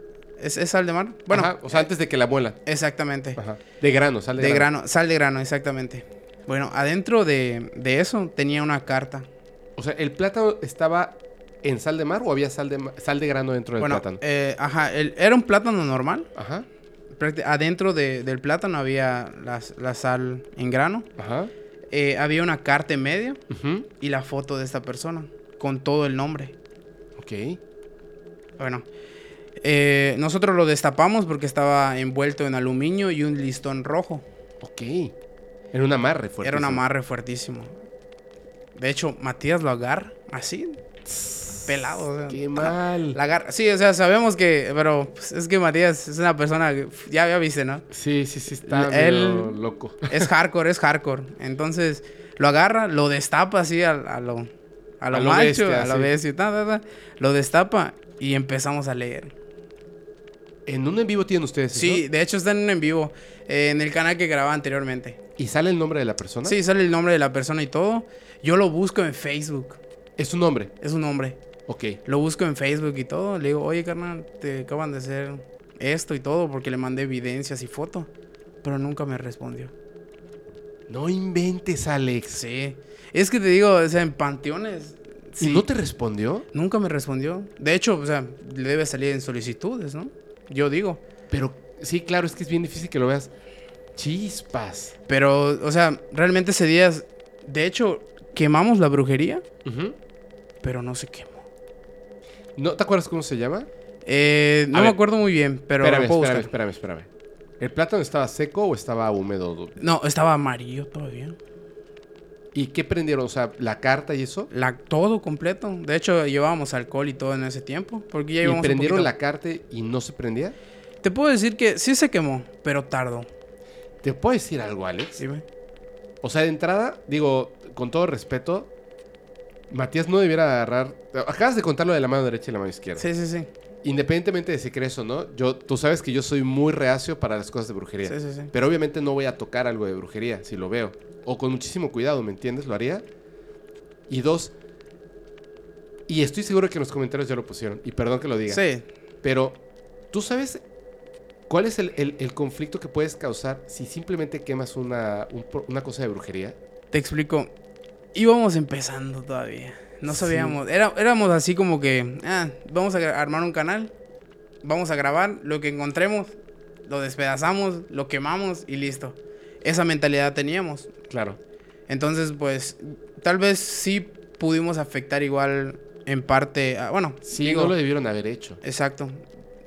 S2: ¿Es, es sal de mar? Bueno,
S1: Ajá, o sea, antes de que la muelan.
S2: exactamente.
S1: Ajá. De grano, sal de,
S2: De grano, sal de grano, exactamente. Bueno, adentro de, de eso tenía una carta.
S1: O sea, el plátano estaba en sal de mar o había sal de, sal de grano dentro del
S2: Bueno,
S1: plátano?
S2: eh, ajá, el- era un plátano normal.
S1: Ajá,
S2: Adentro de- del plátano había las- la, sal en grano.
S1: ajá.
S2: Eh, había una carta en medio y la foto de esta persona con todo el nombre.
S1: Ok.
S2: Bueno, eh, nosotros lo destapamos porque estaba envuelto en aluminio y un listón rojo.
S1: Ok. Era un amarre fuerte.
S2: Era un amarre fuertísimo. De hecho, Matías lo agarra así, pelado. o sea,
S1: Qué mal.
S2: La agarra. Sí, o sea, sabemos que, pero pues, es que Matías es una persona que ya, ya viste, ¿no?
S1: Sí, sí, sí, está
S2: Él-
S1: loco.
S2: Es hardcore, es hardcore. Entonces, lo agarra, lo destapa así a, a lo, a lo
S1: A lo
S2: macho,
S1: bestia,
S2: a lo
S1: sí.
S2: bestia, ta, ta, ta. lo destapa y empezamos a leer.
S1: ¿En un en vivo tienen ustedes
S2: Sí,
S1: eso?
S2: de hecho está en un en vivo, eh, en el canal que grababa anteriormente.
S1: ¿Y sale el nombre de la persona?
S2: Sí, sale el nombre de la persona y todo. Yo lo busco en Facebook,
S1: Es un nombre.
S2: es un nombre.
S1: Ok.
S2: Lo busco en Facebook y todo. Le digo, oye, carnal, te acaban de hacer esto y todo porque le mandé evidencias y fotos. Pero nunca me respondió.
S1: No inventes, Alex.
S2: Sí. Es que te digo, o sea, en panteones.
S1: ¿Y
S2: sí,
S1: no te respondió?
S2: Nunca me respondió. De hecho, o sea, le debe salir en solicitudes, ¿no? Yo digo.
S1: Pero sí, claro, es que es bien difícil que lo veas. Chispas.
S2: Pero, o sea, realmente ese día, de hecho, quemamos la brujería, pero no se quemó.
S1: ¿No te acuerdas cómo se llama?
S2: Eh, no
S1: A
S2: me
S1: ver.
S2: acuerdo muy bien, pero
S1: espérame,
S2: puedo
S1: espérame, espérame, espérame. ¿El plátano estaba seco o estaba húmedo?
S2: No, estaba amarillo todavía.
S1: ¿Y qué prendieron? O sea, la carta y eso.
S2: La, todo completo. De hecho, llevábamos alcohol y todo en ese tiempo. Porque ya
S1: ¿Y prendieron la carta y no se prendía?
S2: Te puedo decir que sí se quemó, pero tardó.
S1: ¿Te puedo decir algo, Alex?
S2: Dime.
S1: O sea, de entrada, digo, con todo respeto, Matías no debiera agarrar. Acabas de contar lo de la mano derecha y la mano izquierda.
S2: Sí, sí, sí.
S1: Independientemente de si crees o no, yo, tú sabes que yo soy muy reacio para las cosas de brujería.
S2: Sí, sí, sí.
S1: Pero obviamente no voy a tocar algo de brujería si lo veo. O con muchísimo cuidado, ¿me entiendes? Lo haría. Y dos, y estoy seguro que en los comentarios ya lo pusieron. Y perdón que lo diga.
S2: Sí.
S1: Pero, ¿tú sabes cuál es el, el- el conflicto que puedes causar si simplemente quemas una, un pro- una cosa de brujería?
S2: Te explico. Íbamos empezando todavía. No
S1: Sí.
S2: sabíamos. Era, éramos así como que, ah, vamos a armar un canal. Vamos a grabar lo que encontremos. Lo despedazamos, lo quemamos y listo. Esa mentalidad teníamos.
S1: Claro.
S2: Entonces, pues, tal vez sí pudimos afectar igual en parte. a- bueno,
S1: Sí,
S2: digo,
S1: no lo debieron haber hecho.
S2: Exacto.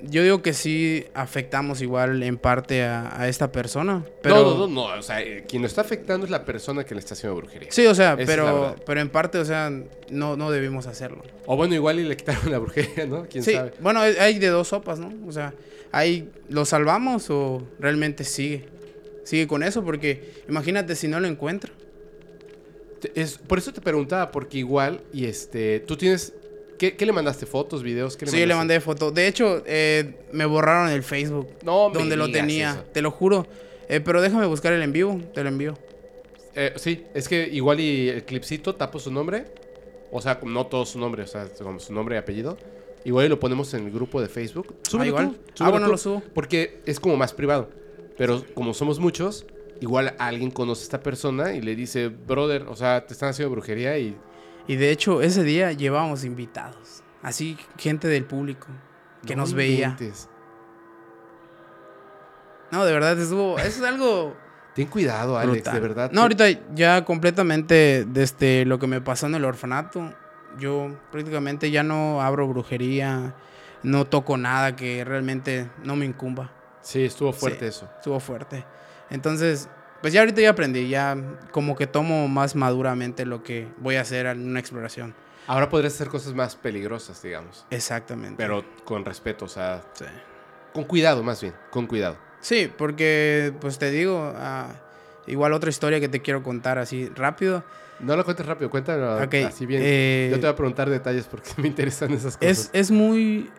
S2: Yo digo que sí afectamos igual en parte a, a esta persona. Pero,
S1: No, no, no, no. O sea, eh, quien lo está afectando es la persona que le está haciendo brujería.
S2: Sí, o sea,
S1: Esa
S2: pero, pero en parte, o sea, no, no debimos hacerlo.
S1: O bueno, igual y le quitaron la brujería, ¿no? ¿Quién
S2: Sí,
S1: sabe?
S2: bueno, hay- de dos sopas, ¿no? O sea, hay, ¿lo salvamos o realmente sigue? Sigue con eso, porque imagínate si no lo encuentra.
S1: Es, por eso te preguntaba, porque igual, y este, tú tienes, ¿qué, qué le mandaste? ¿Fotos, videos? ¿Qué
S2: Sí, le mandé foto. De hecho, eh, me borraron el Facebook
S1: No, me
S2: donde lo
S1: digas
S2: tenía,
S1: eso.
S2: te lo juro. Eh, pero déjame buscar el en vivo, te lo envío.
S1: Eh, sí, es que igual y el clipcito tapo su nombre. O sea, no todo su nombre, o sea, como su nombre y apellido. Igual y lo ponemos en el grupo de Facebook. Súbelo
S2: igual.
S1: tú,
S2: Ah,
S1: súbelo
S2: bueno,
S1: tú,
S2: lo subo.
S1: Porque es como más privado. Pero como somos muchos, igual alguien conoce a esta persona y le dice, brother, o sea, te están haciendo brujería y...
S2: Y de hecho, ese día llevábamos invitados. Así, gente del público que
S1: No
S2: nos veía.
S1: inventes.
S2: No, de verdad, estuvo. Eso es algo.
S1: Ten cuidado, Alex,
S2: brutal.
S1: de verdad.
S2: No, ahorita ya completamente desde lo que me pasó en el orfanato, yo prácticamente ya no abro brujería, no toco nada que realmente no me incumba.
S1: Sí, estuvo fuerte
S2: Sí.
S1: eso.
S2: Estuvo fuerte. Entonces, pues ya ahorita ya aprendí, ya como que tomo más maduramente lo que voy a hacer en una exploración.
S1: Ahora podrías hacer cosas más peligrosas, digamos.
S2: Exactamente.
S1: Pero con respeto, o sea,
S2: Sí.
S1: con cuidado más bien, con cuidado.
S2: Sí, porque pues te digo, ah, igual otra historia que te quiero contar así rápido.
S1: No lo cuentes rápido, cuéntalo
S2: Ok,
S1: así bien.
S2: eh,
S1: Yo te voy a preguntar detalles porque me interesan esas
S2: Es,
S1: cosas.
S2: es muy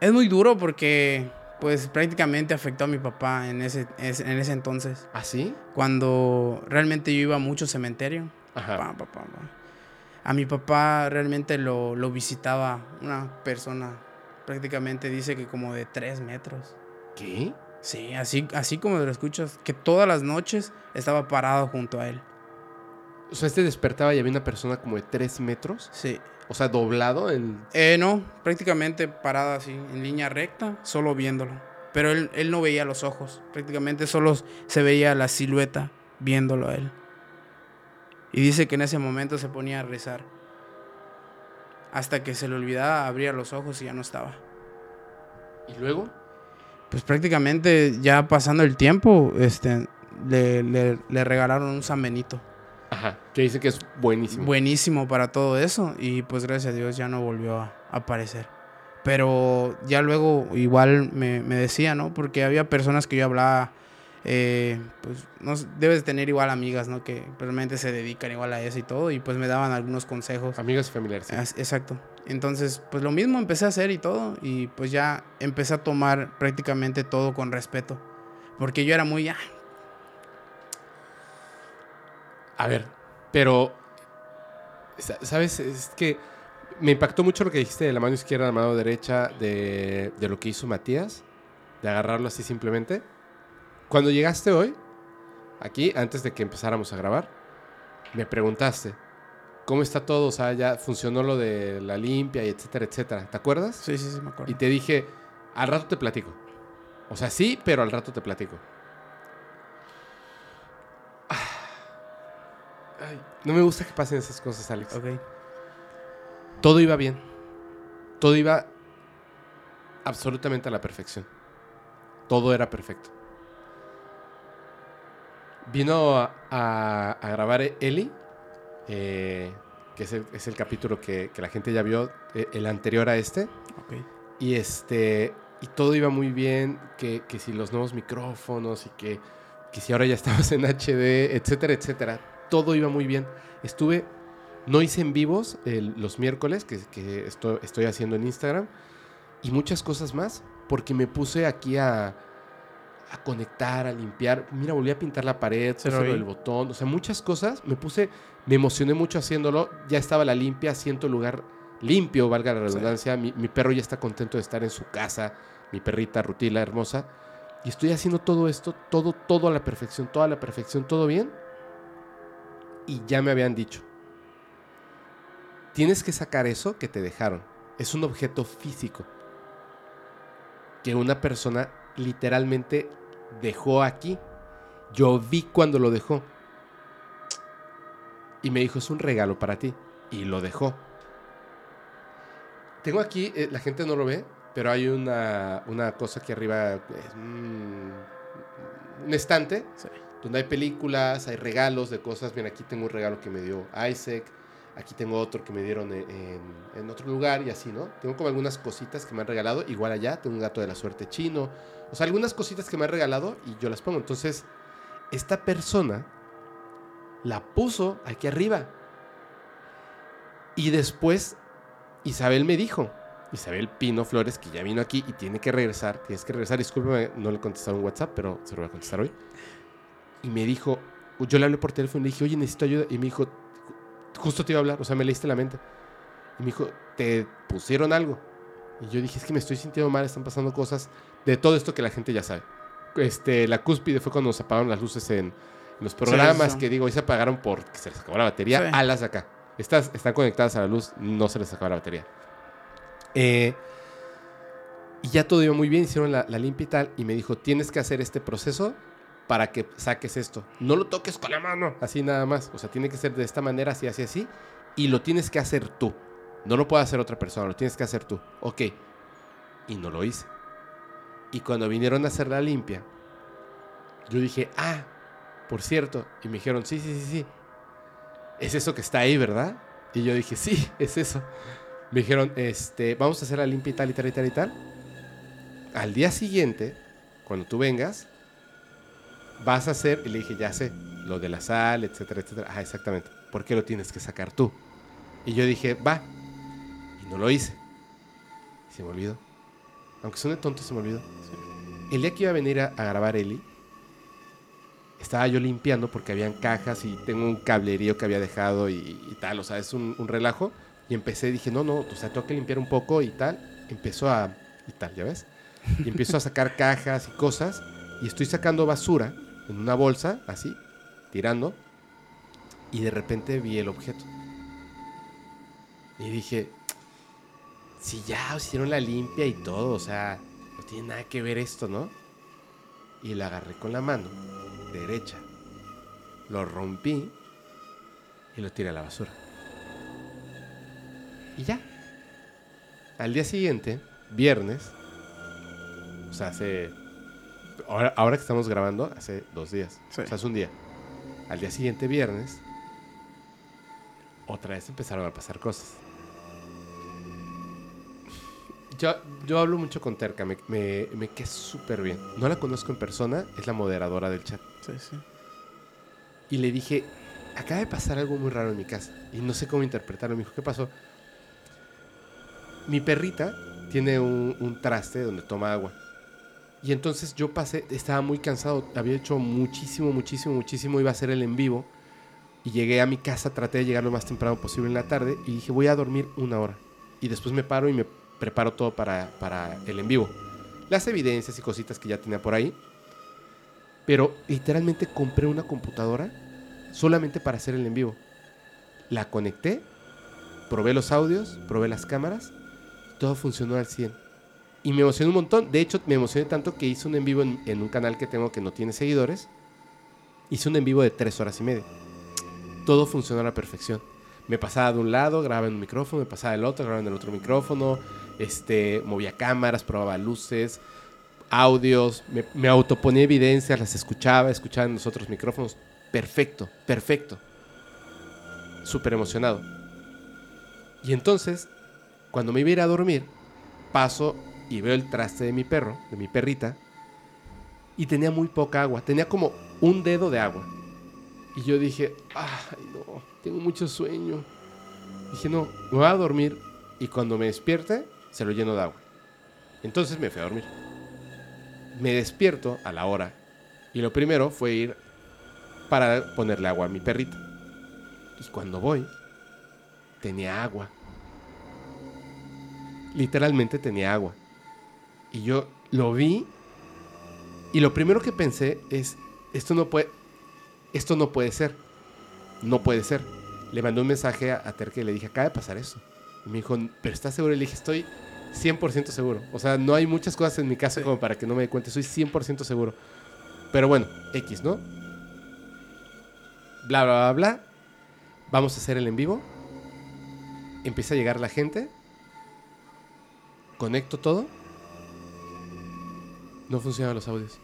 S2: es muy duro porque pues prácticamente afectó a mi papá en ese, es- en ese entonces.
S1: ¿Ah, sí?
S2: Cuando realmente yo iba mucho cementerio.
S1: Ajá.
S2: Pa, pa, pa, pa. A mi papá realmente lo, lo visitaba una persona, prácticamente dice que como de tres metros.
S1: ¿Qué?
S2: Sí, así, así como lo escuchas, que todas las noches estaba parado junto a él.
S1: O sea, este despertaba y había una persona como de tres metros.
S2: Sí.
S1: O sea, doblado en...
S2: Eh, no, prácticamente parada así, en línea recta, solo viéndolo. Pero él, él no veía los ojos, prácticamente solo se veía la silueta viéndolo a él. Y dice que en ese momento se ponía a rezar. Hasta que se le olvidaba, abría los ojos y ya no estaba.
S1: ¿Y luego?
S2: Pues prácticamente ya pasando el tiempo, este, le, le, le regalaron un San Benito.
S1: Ajá, que dice que es buenísimo.
S2: Buenísimo para todo eso. Y pues gracias a Dios ya no volvió a aparecer. Pero ya luego igual me, me decía, ¿no? Porque había personas que yo hablaba eh, pues no, debes tener igual amigas, ¿no? Que realmente se dedican igual a eso y todo, y pues me daban algunos consejos.
S1: Amigas y familiares.
S2: Exacto. Entonces, pues lo mismo empecé a hacer y todo, y pues ya empecé a tomar prácticamente todo con respeto, porque yo era muy... Ah.
S1: A ver, pero, ¿sabes? Es que me impactó mucho lo que dijiste de la mano izquierda, la mano derecha, de, de lo que hizo Matías, de agarrarlo así simplemente. Cuando llegaste hoy, aquí, antes de que empezáramos a grabar, me preguntaste, ¿cómo está todo? O sea, ya funcionó lo de la limpia y etcétera, etcétera. ¿Te acuerdas?
S2: Sí, sí, sí, me acuerdo.
S1: Y te dije, al rato te platico. O sea, sí, pero al rato te platico. No me gusta que pasen esas cosas, Alex.
S2: Ok.
S1: Todo iba bien. Todo iba absolutamente a la perfección. Todo era perfecto. Vino a, grabar Eli, eh, que es el, capítulo que, la gente ya vio, eh, el anterior a este. Y este y todo iba muy bien, que, si los nuevos micrófonos y que, si ahora ya estamos en HD, etcétera, etcétera. Todo iba muy bien. Estuve, no hice en vivos los miércoles, que, que estoy, estoy haciendo en Instagram, y muchas cosas más, porque me puse aquí a a conectar, a limpiar. Mira, volví a pintar la pared, el botón, o sea, muchas cosas. Me puse, me emocioné mucho haciéndolo. Ya estaba la limpia, siento el lugar limpio, valga la redundancia. Mi, perro ya está contento de estar en su casa, mi perrita Rutila, hermosa. Y estoy haciendo todo esto, todo, todo a la perfección, toda la perfección, todo bien. Y ya me habían dicho, tienes que sacar eso que te dejaron. Es un objeto físico que una persona literalmente dejó aquí. Yo vi cuando lo dejó. Y me dijo, es un regalo para ti. Y lo dejó. Tengo aquí, eh, la gente no lo ve, pero hay una, una cosa aquí arriba, un, estante, donde hay películas, hay regalos de cosas. Bien, aquí tengo un regalo que me dio Isaac. Aquí tengo otro que me dieron en, en, otro lugar y así, ¿no? Tengo como algunas cositas que me han regalado. Igual allá, tengo un gato de la suerte chino. O sea, algunas cositas que me han regalado y yo las pongo. Entonces, esta persona la puso aquí arriba. Y después, Isabel me dijo, Isabel Pino Flores, que ya vino aquí y tiene que regresar, tienes que regresar, discúlpeme, no le he contestado en WhatsApp, pero se lo voy a contestar hoy. Y me dijo, yo le hablé por teléfono y le dije, oye, necesito ayuda. Y me dijo, justo te iba a hablar, o sea, me leíste la mente. Y me dijo, ¿te pusieron algo? Y yo dije, es que me estoy sintiendo mal, están pasando cosas de todo esto que la gente ya sabe. Este, la cúspide fue cuando nos apagaron las luces en, los programas que digo, hoy se apagaron porque se les acabó la batería. A las de acá. Estas están conectadas a la luz, no se les acabó la batería. Eh, y ya todo iba muy bien, hicieron la, la limpia y tal. Y me dijo, tienes que hacer este proceso para que saques esto. No lo toques con la mano, así nada más. O sea, tiene que ser de esta manera, así, así, así. Y lo tienes que hacer tú. No lo puede hacer otra persona, lo tienes que hacer tú. Ok. Y no lo hice. Y cuando vinieron a hacer la limpia, yo dije, ah, por cierto. Y me dijeron, sí, sí, sí, sí. Es eso que está ahí, ¿verdad? Y yo dije, sí, es eso. Me dijeron, este, vamos a hacer la limpia y tal y tal y tal y tal. Al día siguiente, cuando tú vengas, vas a hacer, y le dije, ya sé, lo de la sal, etcétera, etcétera. Ah, exactamente. ¿Por qué lo tienes que sacar tú? Y yo dije, va. Y no lo hice. Y se me olvidó. Aunque suene tonto, se me olvidó. El día que iba a venir a, grabar Eli, estaba yo limpiando porque habían cajas y tengo un cablerío que había dejado y, tal. O sea, es un, un, relajo. Y empecé, dije, no, no, o sea, tengo que limpiar un poco y tal. Empezó a. y tal, ¿ya ves? Y empiezo a sacar cajas y cosas. Y estoy sacando basura en una bolsa, así, tirando, y de repente vi el objeto. Y dije, si ya hicieron la limpia y todo, o sea, no tiene nada que ver esto, ¿no? Y la agarré con la mano derecha, lo rompí y lo tiré a la basura. Y ya. Al día siguiente, viernes, o sea, hace. Ahora, ahora que estamos grabando, hace dos días.
S2: Sí.
S1: O sea, hace un día. Al día siguiente, viernes, otra vez empezaron a pasar cosas. Yo, yo hablo mucho con Terca, me, me, me quedé súper bien. No la conozco en persona, es la moderadora del chat.
S2: Sí, sí.
S1: Y le dije, acaba de pasar algo muy raro en mi casa. Y no sé cómo interpretarlo. Me dijo, ¿qué pasó? Mi perrita tiene un, un traste donde toma agua. Y entonces yo pasé, estaba muy cansado, había hecho muchísimo, muchísimo, muchísimo, iba a hacer el en vivo. Y llegué a mi casa, traté de llegar lo más temprano posible en la tarde y dije, voy a dormir una hora. Y después me paro y me preparo todo para, para el en vivo. Las evidencias y cositas que ya tenía por ahí. Pero literalmente compré una computadora solamente para hacer el en vivo. La conecté, probé los audios, probé las cámaras, todo funcionó al 100. Y me emocioné un montón. De hecho, me emocioné tanto que hice un en vivo en, un canal que tengo que no tiene seguidores. Hice un en vivo de tres horas y media. Todo funcionó a la perfección. Me pasaba de un lado, grababa en un micrófono, me pasaba del otro, grababa en el otro micrófono, este, movía cámaras, probaba luces, audios, me, me autoponía evidencias, las escuchaba, escuchaba en los otros micrófonos. Perfecto, perfecto. Súper emocionado. Y entonces, cuando me iba a ir a dormir, paso y veo el traste de mi perro, de mi perrita, y tenía muy poca agua. Tenía como un dedo de agua. Y yo dije, ay, no, tengo mucho sueño. Dije, no, me voy a dormir y cuando me despierte, se lo lleno de agua. Entonces me fui a dormir. Me despierto a la hora y lo primero fue ir para ponerle agua a mi perrita. Y cuando voy, tenía agua. Literalmente tenía agua. Y yo lo vi y lo primero que pensé es, esto no puede, esto no puede ser. No puede ser. Le mandé un mensaje a, a Terke y le dije, acaba de pasar eso. Y me dijo, ¿pero estás seguro? Y le dije, estoy 100% seguro. O sea, no hay muchas cosas en mi casa
S2: Sí.
S1: como para que no me dé cuenta. Soy 100% seguro. Pero bueno, X, ¿no? Bla, bla, bla, bla. Vamos a hacer el en vivo. Empieza a llegar la gente. Conecto todo. No funcionan los audios.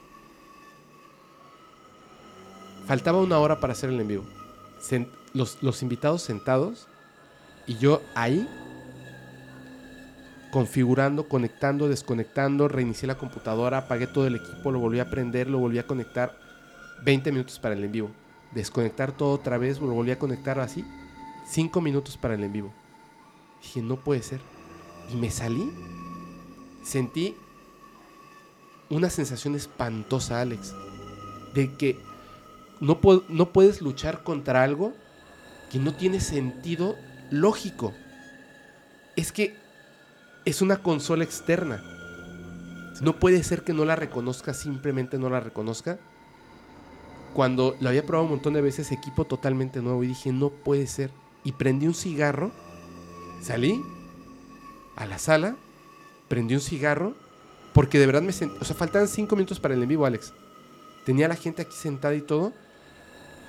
S1: Faltaba una hora para hacer el en vivo. Los, los invitados sentados y yo ahí configurando, conectando, desconectando, reinicié la computadora, apagué todo el equipo, lo volví a prender, lo volví a conectar 20 minutos para el en vivo. Desconectar todo otra vez, lo volví a conectar así, 5 minutos para el en vivo. Dije, no puede ser. Y me salí, sentí una sensación espantosa, Alex, de que no, no puedes luchar contra algo que no tiene sentido lógico. Es que es una consola externa. No puede ser que no la reconozca, simplemente no la reconozca. Cuando lo había probado un montón de veces, equipo totalmente nuevo, y dije, no puede ser. Y prendí un cigarro, salí a la sala, prendí un cigarro, porque de verdad me sentí. O sea, faltaban cinco minutos para el en vivo, Alex. Tenía a la gente aquí sentada y todo.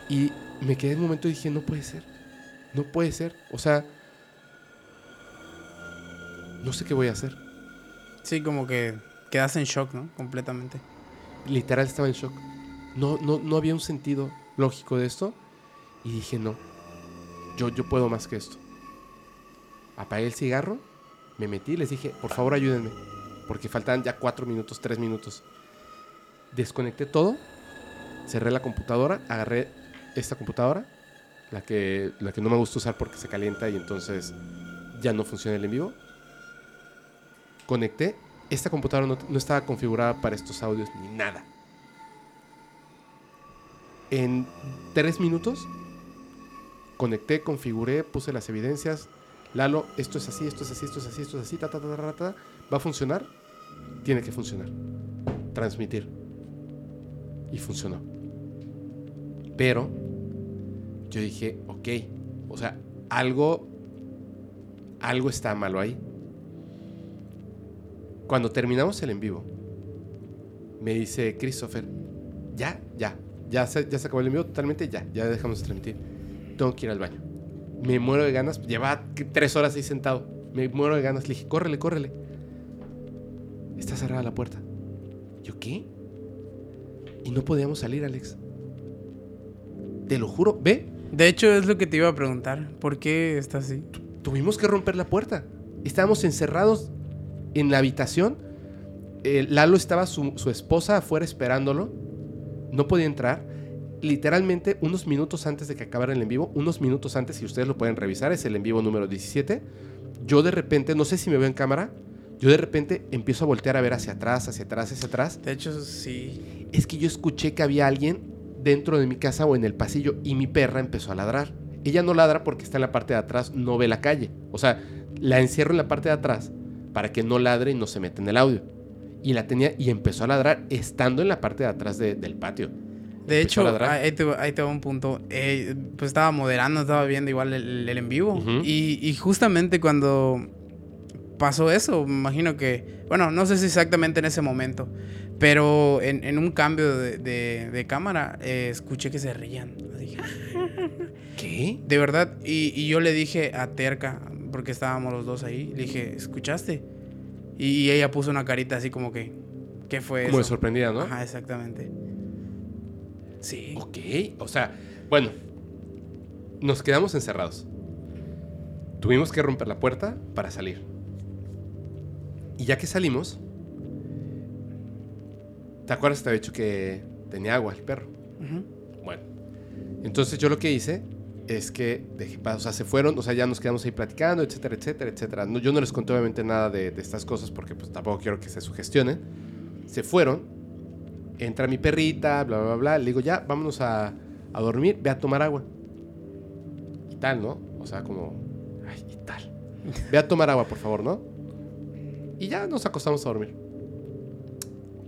S1: Y me quedé en un momento y dije, no puede ser. No puede ser. O sea, no sé qué voy a hacer.
S2: Sí, como que quedas en shock, ¿no? Completamente.
S1: Literal estaba en shock. No, no, no había un sentido lógico de esto. Y dije, no. Yo, yo puedo más que esto. Apagué el cigarro, me metí, les dije, por favor ayúdenme. Porque faltaban ya cuatro minutos, tres minutos. Desconecté todo, cerré la computadora, agarré esta computadora, la que, la que no me gusta usar porque se calienta y entonces ya no funciona el en vivo. Conecté. Esta computadora no, no estaba configurada para estos audios ni nada. En tres minutos conecté, configuré, puse las evidencias. Lalo, esto es así, esto es así, esto es así, esto es así, ta, ta, ta. ¿Va a funcionar? Tiene que funcionar. Transmitir. Y funcionó. Pero yo dije, ok, o sea, algo, algo está malo ahí. Cuando terminamos el en vivo, me dice Christopher, ya, ya, ya se, ya se acabó el en vivo totalmente, ya, ya dejamos de transmitir. Tengo que ir al baño. Me muero de ganas, lleva tres horas ahí sentado. Me muero de ganas, le dije, córrele, córrele. Está cerrada la puerta. ¿Yo qué? Y no podíamos salir, Alex. Te lo juro, ve.
S2: De hecho, es lo que te iba a preguntar. ¿Por qué está así?
S1: Tuvimos que romper la puerta. Estábamos encerrados en la habitación. Eh, Lalo estaba su, su esposa afuera esperándolo. No podía entrar. Literalmente unos minutos antes de que acabara el en vivo, unos minutos antes, si ustedes lo pueden revisar, es el en vivo número 17. Yo de repente, no sé si me veo en cámara, yo de repente empiezo a voltear a ver hacia atrás, hacia atrás, hacia atrás.
S2: De hecho, sí.
S1: Es que yo escuché que había alguien dentro de mi casa o en el pasillo y mi perra empezó a ladrar. Ella no ladra porque está en la parte de atrás, no ve la calle. O sea, la encierro en la parte de atrás para que no ladre y no se meta en el audio. Y la tenía y empezó a ladrar estando en la parte de atrás de- del patio.
S2: De hecho, ahí te, ahí te va un punto. Eh, pues estaba moderando, estaba viendo igual el, el en vivo. Y justamente cuando pasó eso, me imagino que, bueno, no sé si exactamente en ese momento, pero en, en un cambio de, de- de cámara, eh, escuché que se reían. Así,
S1: ¿Qué?
S2: de verdad, y, y yo le dije a Terca, porque estábamos los dos ahí, le dije, ¿escuchaste? Y ella puso una carita así como que, ¿qué fue
S1: Como de sorprendida, ¿no?
S2: Ajá, exactamente. Sí.
S1: Ok, o sea, bueno, nos quedamos encerrados. Tuvimos que romper la puerta para salir. Y ya que salimos, ¿te acuerdas te había dicho que tenía agua el perro? Bueno, entonces yo lo que hice es que dejé, o sea, se fueron, o sea, ya nos quedamos ahí platicando, etcétera, etcétera, etcétera. No, yo no les conté obviamente nada de, de estas cosas porque pues tampoco quiero que se sugestionen. Se fueron, entra mi perrita, bla, bla, bla, le digo, ya, vámonos a, a dormir, ve a tomar agua. Y tal, ¿no? O sea, como, ay, y tal. Ve a tomar agua, por favor, ¿no? Y ya nos acostamos a dormir.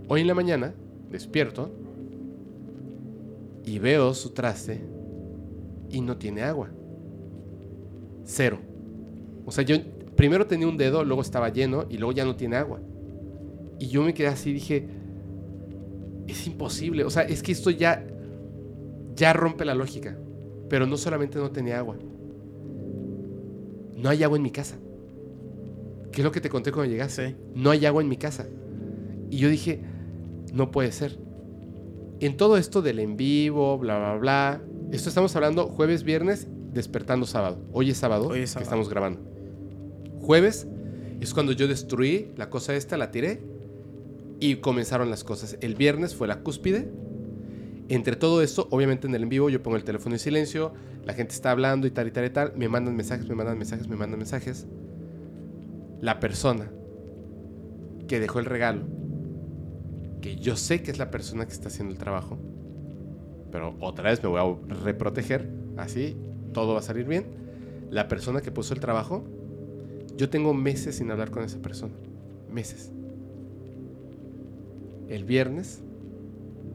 S1: Hoy en la mañana, despierto y veo su traste y no tiene agua. Cero. O sea, yo primero tenía un dedo, luego estaba lleno y luego ya no tiene agua. Y yo me quedé así dije, es imposible. O sea, es que esto ya, ya rompe la lógica. Pero no solamente no tenía agua. No hay agua en mi casa. ¿Qué es lo que te conté cuando llegaste?
S2: Sí.
S1: no hay agua en mi casa. Y yo dije, no puede ser. En todo esto del en vivo, bla, bla, bla. Esto estamos hablando jueves, viernes, despertando sábado. Hoy es sábado,
S2: Hoy es
S1: que
S2: sábado.
S1: estamos grabando. Jueves es cuando yo destruí la cosa esta, la tiré y comenzaron las cosas. El viernes fue la cúspide. Entre todo esto, obviamente en el en vivo yo pongo el teléfono en silencio, la gente está hablando y tal y tal y tal, me mandan mensajes, me mandan mensajes, me mandan mensajes. La persona que dejó el regalo, que yo sé que es la persona que está haciendo el trabajo, pero otra vez me voy a reproteger, así todo va a salir bien. La persona que puso el trabajo, yo tengo meses sin hablar con esa persona, meses. El viernes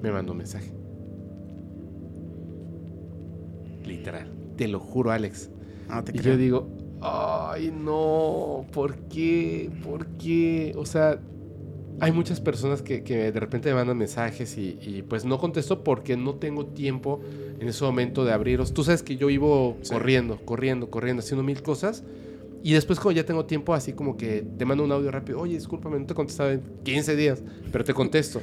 S1: me mandó un mensaje. Literal, te lo juro, Alex.
S2: No te
S1: Y
S2: creo.
S1: yo digo, ay, no, ¿por qué? ¿Por qué? O sea, hay muchas personas que, que de repente me mandan mensajes y, y, pues no contesto porque no tengo tiempo en ese momento de abrirlos. Tú sabes que yo vivo
S2: Sí.
S1: corriendo, corriendo, corriendo, haciendo mil cosas. Y después cuando ya tengo tiempo, así como que te mando un audio rápido, oye, discúlpame, no te he contestado en 15 días, pero te contesto.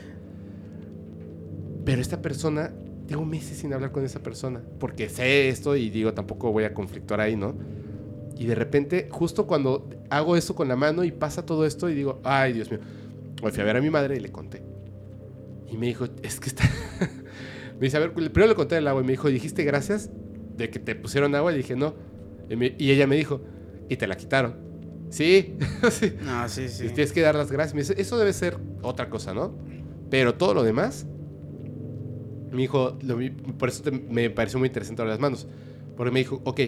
S1: Pero esta persona, tengo meses sin hablar con esa persona, porque sé esto y digo, tampoco voy a conflictuar ahí, ¿no? Y de repente, justo cuando hago eso con la mano y pasa todo esto y digo, ay, Dios mío, hoy fui a ver a mi madre y le conté. Y me dijo, es que está... me dice, a ver, primero le conté el agua y me dijo, dijiste gracias de que te pusieron agua y dije, no. Y, me- y ella me dijo, y te la quitaron. Sí, sí.
S2: No, sí, sí.
S1: Y Tienes que dar las gracias. Me dice, eso debe ser otra cosa, ¿no? Pero todo lo demás, me dijo, lo por eso te- me pareció muy interesante las manos. Porque me dijo, ok,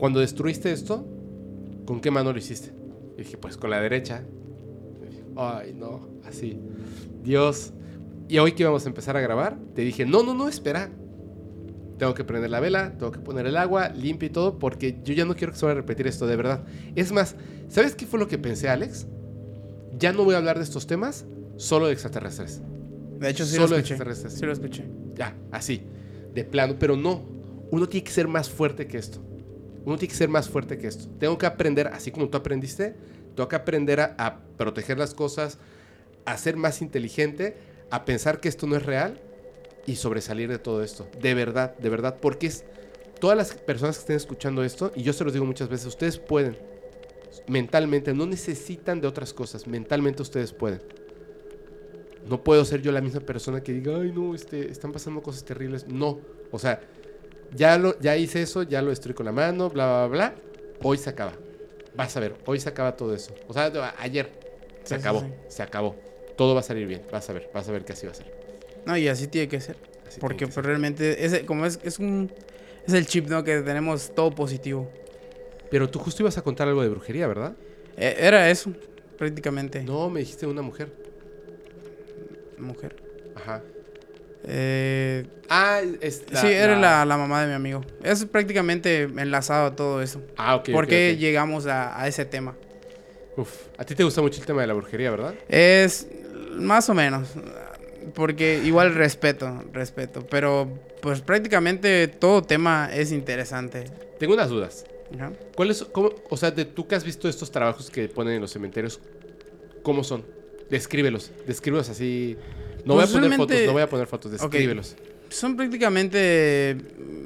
S1: cuando destruiste esto, ¿con qué mano lo hiciste? Y dije, pues con la derecha. Dije, Ay, no, así. Dios. Y hoy que íbamos a empezar a grabar, te dije, no, no, no, espera. tengo que prender la vela, tengo que poner el agua, limpio y todo, porque yo ya no quiero que se vaya a repetir esto de verdad. Es más, ¿sabes qué fue lo que pensé, Alex? Ya no voy a hablar de estos temas, solo de extraterrestres.
S2: De hecho, sí
S1: Solo
S2: lo escuché.
S1: extraterrestres.
S2: Sí lo escuché.
S1: Ya, así, de plano, pero no. Uno tiene que ser más fuerte que esto. Uno tiene que ser más fuerte que esto. Tengo que aprender, así como tú aprendiste, tengo que aprender a, a proteger las cosas, a ser más inteligente, a pensar que esto no es real y sobresalir de todo esto. De verdad, de verdad, porque es todas las personas que estén escuchando esto, y yo se los digo muchas veces, ustedes pueden, mentalmente, no necesitan de otras cosas, mentalmente ustedes pueden. No puedo ser yo la misma persona que diga, ay no, este, están pasando cosas terribles. No, o sea, ya, lo, ya hice eso, ya lo destruí con la mano, bla, bla, bla. Hoy se acaba. Vas a ver, hoy se acaba todo eso. O sea, ayer se
S2: Sí,
S1: acabó,
S2: sí.
S1: se acabó. Todo va a salir bien, vas a ver, vas a ver que así va a ser.
S2: No, y así tiene que ser.
S1: Así
S2: Porque
S1: tiene que ser.
S2: realmente, ese, como es, es un. Es el chip, ¿no? Que tenemos todo positivo.
S1: Pero tú justo ibas a contar algo de brujería, ¿verdad?
S2: Eh, era eso, prácticamente.
S1: No, me dijiste una mujer.
S2: Mujer.
S1: Ajá.
S2: Eh,
S1: Ah, es
S2: sí, era la, la mamá de mi amigo. Es prácticamente enlazado a todo eso.
S1: Ah, ok.
S2: ¿Por qué llegamos a, a ese tema?
S1: Uf, a ti te gusta mucho el tema de la brujería, ¿verdad?
S2: Es más o menos. Porque igual respeto, respeto. Pero pues prácticamente todo tema es interesante.
S1: Tengo unas dudas.
S2: Ajá.
S1: ¿Cuáles, cómo, o sea, de tú que has visto estos trabajos que ponen en los cementerios, ¿cómo son? Descríbelos, descríbelos así. No
S2: Pues
S1: voy a poner
S2: realmente-
S1: fotos, no voy a poner fotos, descríbelos.
S2: Son prácticamente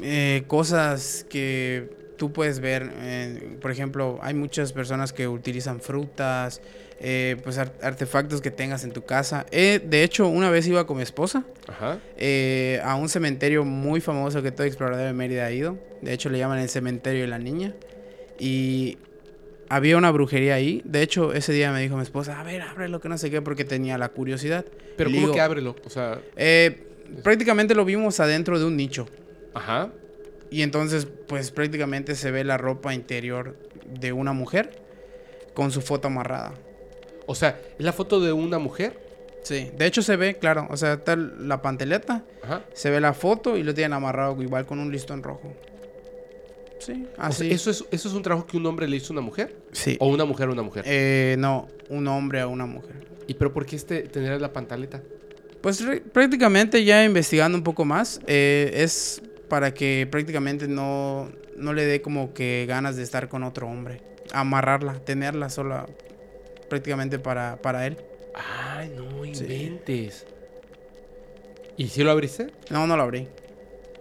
S2: eh, cosas que tú puedes ver. eh, por ejemplo, hay muchas personas que utilizan frutas, eh, pues ar- artefactos que tengas en tu casa. De hecho, una vez iba con mi esposa
S1: Ajá.
S2: a un cementerio muy famoso que todo explorador de Mérida ha ido. De hecho, le llaman el cementerio de la niña. Y había una brujería ahí. De hecho, ese día me dijo mi esposa, a ver, ábrelo, que no sé qué, porque tenía la curiosidad.
S1: Pero
S2: Le
S1: ¿cómo
S2: digo,
S1: que ábrelo? O sea,
S2: eh, prácticamente lo vimos adentro de un nicho.
S1: ajá.
S2: Y entonces, pues prácticamente se ve la ropa interior de una mujer con su foto amarrada.
S1: O sea, es la foto de una mujer.
S2: Sí, de hecho se ve, claro, o sea, está la panteleta,
S1: Ajá.
S2: se ve la foto y lo tienen amarrado igual con un listón rojo. Sí,
S1: O sea,
S2: así.
S1: ¿eso, es, ¿Eso es un trabajo que un hombre le hizo a una mujer?
S2: Sí.
S1: ¿O una mujer a una mujer?
S2: Eh, no, un hombre a una mujer.
S1: ¿Y pero por qué este tener la pantaleta?
S2: Pues re- prácticamente ya investigando un poco más, eh, es para que prácticamente no, no le dé como que ganas de estar con otro hombre. Amarrarla, tenerla sola prácticamente para, para él.
S1: Ay, no
S2: Sí.
S1: inventes. ¿Y si lo abriste?
S2: No, no lo abrí.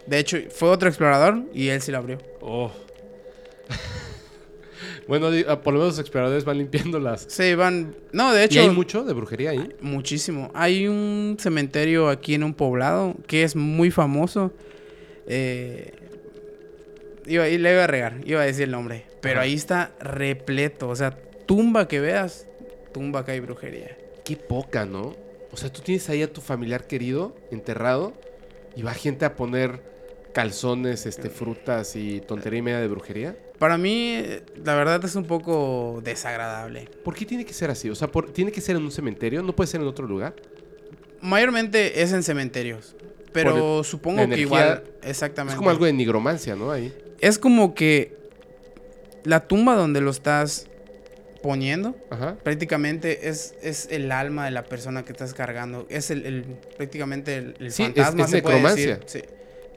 S2: De hecho, fue otro explorador y él sí lo abrió.
S1: Oh. bueno, ah, por lo menos los exploradores van limpiando las.
S2: Sí, van... No, de
S1: ¿Y
S2: hecho...
S1: hay mucho de brujería ahí?
S2: Muchísimo. Hay un cementerio aquí en un poblado que es muy famoso. Eh, iba, y le iba a regar, iba a decir el nombre. Pero ahí está repleto. O sea, tumba que veas, tumba que hay brujería.
S1: Qué poca, ¿no? O sea, tú tienes ahí a tu familiar querido enterrado y va gente a poner calzones, este, frutas y tontería y media de brujería.
S2: Para mí, la verdad es un poco desagradable.
S1: ¿Por qué tiene que ser así? O sea, por- ¿tiene que ser en un cementerio? ¿No puede ser en otro lugar?
S2: Mayormente es en cementerios. Pero supongo que
S1: energía-
S2: igual, exactamente.
S1: Es como algo de nigromancia, ¿no? Ahí.
S2: Es como que la tumba donde lo estás poniendo
S1: Ajá.
S2: prácticamente es, es el alma de la persona que estás cargando. Es el, el- prácticamente el, el
S1: Sí, es-
S2: fantasma,
S1: es
S2: se puede
S1: necromancia.
S2: decir. Sí.